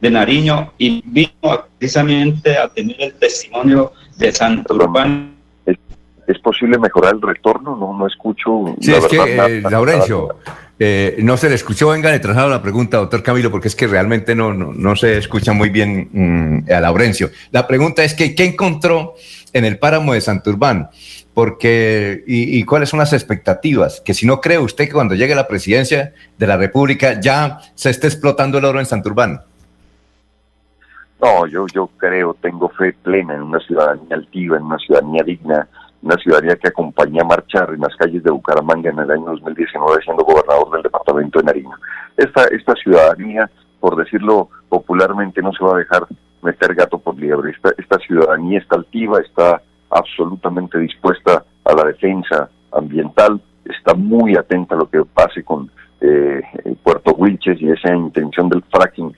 de Nariño y vino precisamente a tener el testimonio de Santo Urbano. ¿Es, posible mejorar el retorno? No, no escucho. Sí, es que, eh, Laurencio, Eh, no se le escuchó, venga, le traslado la pregunta, doctor Camilo, porque es que realmente no, no, no se escucha muy bien mm, a Laurencio. La pregunta es que, ¿qué encontró en el páramo de Santurbán? Porque, y, cuáles son las expectativas? Que si no cree usted que cuando llegue la presidencia de la República ya se esté explotando el oro en Santurbán. No, yo, yo creo, tengo fe plena en una ciudadanía altiva, en una ciudadanía digna, una ciudadanía que acompañé a marchar en las calles de Bucaramanga en el año 2019 siendo gobernador del departamento de Nariño. Esta, esta ciudadanía, por decirlo popularmente, no se va a dejar meter gato por liebre. Esta, esta ciudadanía está altiva, está absolutamente dispuesta a la defensa ambiental, está muy atenta a lo que pase con eh, Puerto Wilches y esa intención del fracking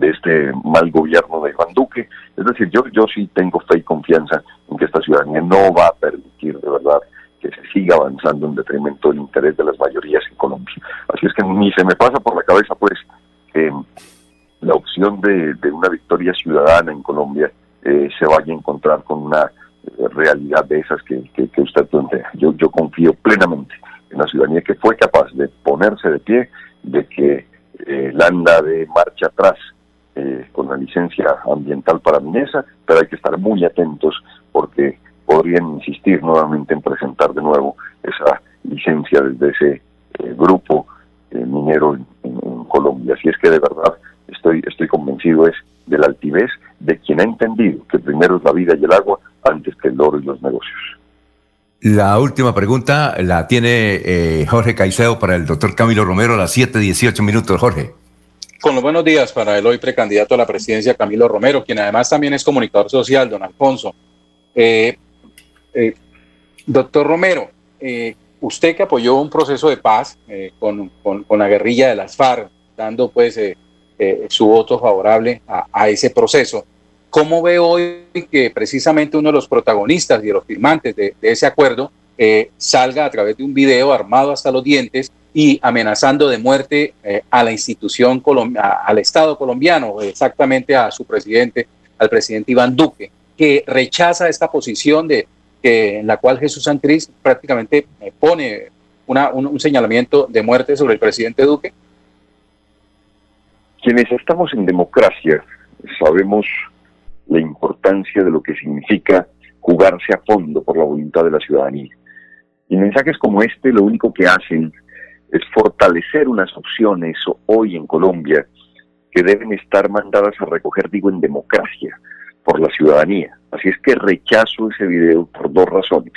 de este mal gobierno de Iván Duque. Es decir, yo, yo sí tengo fe y confianza en que esta ciudadanía no va a permitir de verdad que se siga avanzando en detrimento del interés de las mayorías en Colombia. Así es que ni se me pasa por la cabeza pues que la opción de, una victoria ciudadana en Colombia eh, se vaya a encontrar con una eh, realidad de esas que, que, usted plantea. Yo, yo confío plenamente en la ciudadanía que fue capaz de ponerse de pie, de que eh, anda de marcha atrás eh, con la licencia ambiental para Minesa, pero hay que estar muy atentos porque podrían insistir nuevamente en presentar de nuevo esa licencia desde ese eh, grupo eh, minero en, Colombia. Así es que de verdad estoy, estoy convencido es de la altivez de quien ha entendido que primero es la vida y el agua antes que el oro y los negocios. La última pregunta la tiene eh, Jorge Caicedo para el doctor Camilo Romero a las 7.18 minutos. Jorge. Con los buenos días para el hoy precandidato a la presidencia, Camilo Romero, quien además también es comunicador social, don Alfonso. Eh, eh, doctor Romero, eh, usted que apoyó un proceso de paz con, con, la guerrilla de las FARC, dando pues su voto favorable a, ese proceso, ¿cómo ve hoy que precisamente uno de los protagonistas y de los firmantes de ese acuerdo salga a través de un video armado hasta los dientes y amenazando de muerte eh, a la institución, a, al Estado colombiano, exactamente a su presidente, al presidente Iván Duque, que rechaza esta posición de, que, en la cual Jesús Santriz prácticamente eh, pone una, un, un señalamiento de muerte sobre el presidente Duque? Quienes estamos en democracia sabemos la importancia de lo que significa jugarse a fondo por la voluntad de la ciudadanía. Y mensajes como este lo único que hacen es fortalecer unas opciones hoy en Colombia que deben estar mandadas a recoger, digo, en democracia, por la ciudadanía. Así es que rechazo ese video por dos razones.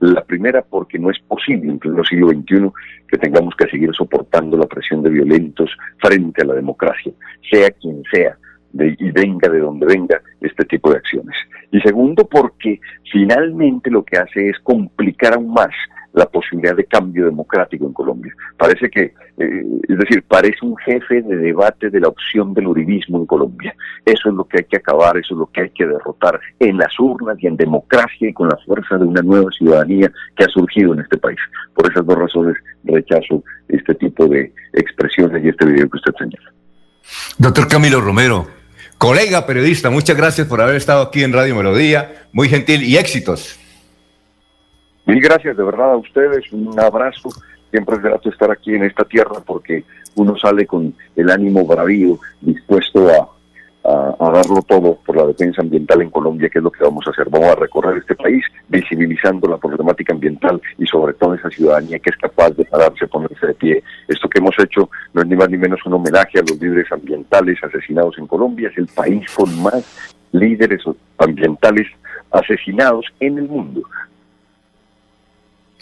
La primera, porque no es posible en pleno siglo XXI que tengamos que seguir soportando la presión de violentos frente a la democracia, sea quien sea, de, y venga de donde venga este tipo de acciones. Y segundo, porque finalmente lo que hace es complicar aún más la posibilidad de cambio democrático en Colombia. Parece que, eh, es decir, parece un jefe de debate de la opción del uribismo en Colombia. Eso es lo que hay que acabar, eso es lo que hay que derrotar en las urnas y en democracia y con la fuerza de una nueva ciudadanía que ha surgido en este país. Por esas dos razones rechazo este tipo de expresiones y este video que usted señala. Doctor Camilo Romero, colega periodista, muchas gracias por haber estado aquí en Radio Melodía, muy gentil y éxitos. Mil gracias de verdad a ustedes, un abrazo. Siempre es grato estar aquí en esta tierra porque uno sale con el ánimo bravío, dispuesto a, darlo todo por la defensa ambiental en Colombia, que es lo que vamos a hacer. Vamos a recorrer este país visibilizando la problemática ambiental y sobre todo esa ciudadanía que es capaz de pararse, ponerse de pie. Esto que hemos hecho no es ni más ni menos un homenaje a los líderes ambientales asesinados en Colombia. Es el país con más líderes ambientales asesinados en el mundo.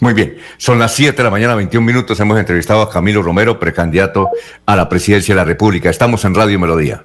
Muy bien, son las 7 de la mañana, 21 minutos. Hemos entrevistado a Camilo Romero, precandidato a la presidencia de la República. Estamos en Radio Melodía.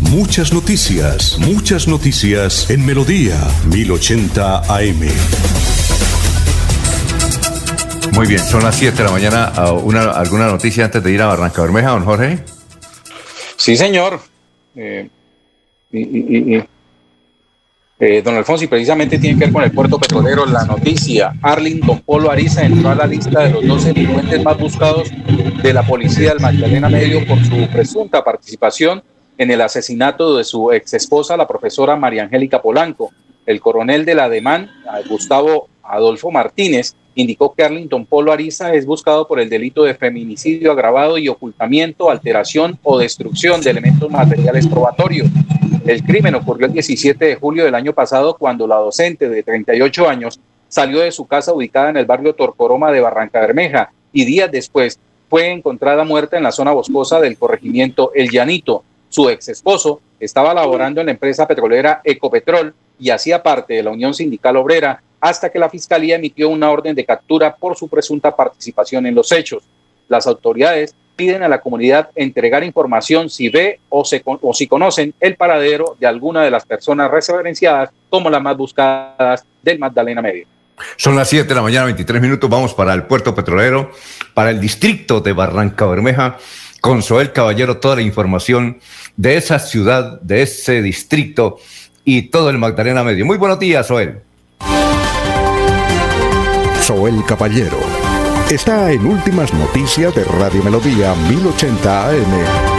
Muchas noticias, muchas noticias en Melodía 1080 AM. Muy bien, son las 7 de la mañana. Una, ¿Alguna noticia antes de ir a Barranca Bermeja, don Jorge? Sí, señor. Eh, y, eh, don Alfonso, y precisamente tiene que ver con el puerto petrolero, la noticia, Arlington Polo Ariza entró a la lista de los 12 delincuentes más buscados de la policía del Magdalena Medio por su presunta participación en el asesinato de su ex esposa, la profesora María Angélica Polanco. El coronel de la DEMAN, Gustavo Adolfo Martínez, indicó que Arlington Polo Ariza es buscado por el delito de feminicidio agravado y ocultamiento, alteración o destrucción de elementos materiales probatorios. El crimen ocurrió el 17 de julio del año pasado cuando la docente de 38 años salió de su casa ubicada en el barrio Torcoroma de Barranca Bermeja y días después fue encontrada muerta en la zona boscosa del corregimiento El Llanito. Su ex esposo estaba laborando en la empresa petrolera Ecopetrol y hacía parte de la Unión Sindical Obrera hasta que la Fiscalía emitió una orden de captura por su presunta participación en los hechos. Las autoridades piden a la comunidad entregar información si ve o, o si conocen el paradero de alguna de las personas referenciadas como las más buscadas del Magdalena Medio. Son las 7 de la mañana, 23 minutos. Vamos para el puerto petrolero, para el distrito de Barranca Bermeja. Con Soel Caballero, toda la información de esa ciudad, de ese distrito y todo el Magdalena Medio. Muy buenos días, Soel. Soel Caballero está en Últimas Noticias de Radio Melodía 1080 AM.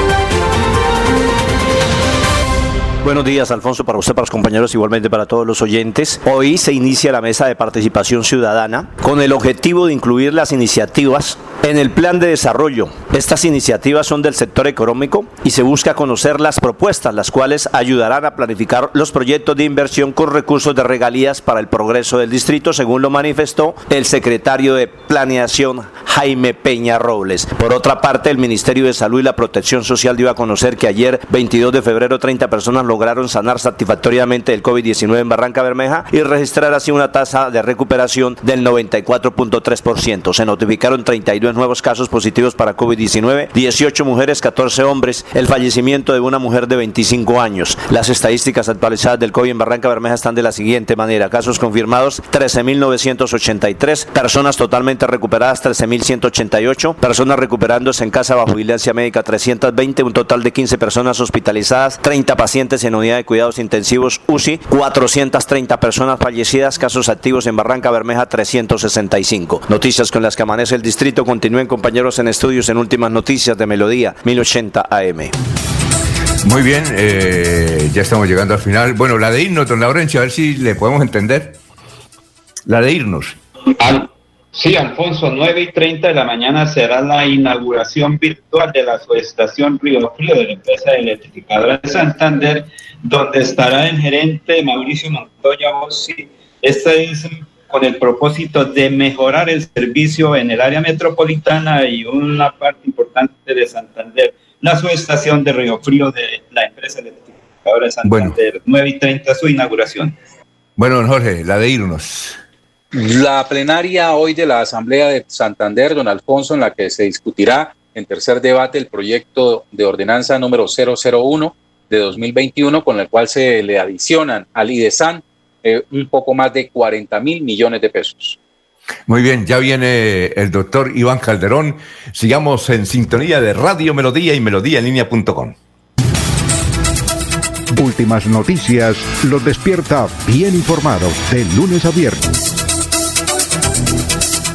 Buenos días, Alfonso, para usted, para los compañeros, igualmente para todos los oyentes. Hoy se inicia la mesa de participación ciudadana con el objetivo de incluir las iniciativas en el plan de desarrollo. Estas iniciativas son del sector económico y se busca conocer las propuestas, las cuales ayudarán a planificar los proyectos de inversión con recursos de regalías para el progreso del distrito, según lo manifestó el secretario de Planeación Jaime Peña Robles. Por otra parte, el Ministerio de Salud y la Protección Social dio a conocer que ayer, 22 de febrero, 30 personas lograron sanar satisfactoriamente el COVID-19 en Barranca Bermeja y registrar así una tasa de recuperación del 94.3%. Se notificaron 32 nuevos casos positivos para COVID-19, 18 mujeres, 14 hombres, el fallecimiento de una mujer de 25 años. Las estadísticas actualizadas del COVID en Barranca Bermeja están de la siguiente manera. Casos confirmados 13.983, personas totalmente recuperadas 13.188, personas recuperándose en casa bajo vigilancia médica 320, un total de 15 personas hospitalizadas, 30 pacientes en unidad de cuidados intensivos UCI, 430 personas fallecidas, casos activos en Barranca Bermeja 365. Noticias con las que amanece el distrito. Continúen compañeros en estudios en últimas noticias de Melodía 1080 AM. Muy bien, eh, ya estamos llegando al final. Bueno, la de irnos, don Laurencio, a ver si le podemos entender. La de irnos. Sí, Alfonso, 9 y 30 de la mañana será la inauguración virtual de la subestación Río Frío de la empresa electrificadora de Santander, donde estará el gerente Mauricio Montoya Bossi. Esta es con el propósito de mejorar el servicio en el área metropolitana y una parte importante de Santander, la subestación de Río Frío de la empresa electrificadora de Santander, 9 y 30 su inauguración. Bueno, Jorge, la de irnos. La plenaria hoy de la Asamblea de Santander, don Alfonso, en la que se discutirá en tercer debate el proyecto de ordenanza número 001 de 2021, con el cual se le adicionan al IDESAN eh, un poco más de 40 mil millones de pesos. Muy bien, ya viene el doctor Iván Calderón. Sigamos en sintonía de Radio Melodía y melodíaenlínea.com. Últimas noticias los despierta bien informados de lunes a viernes.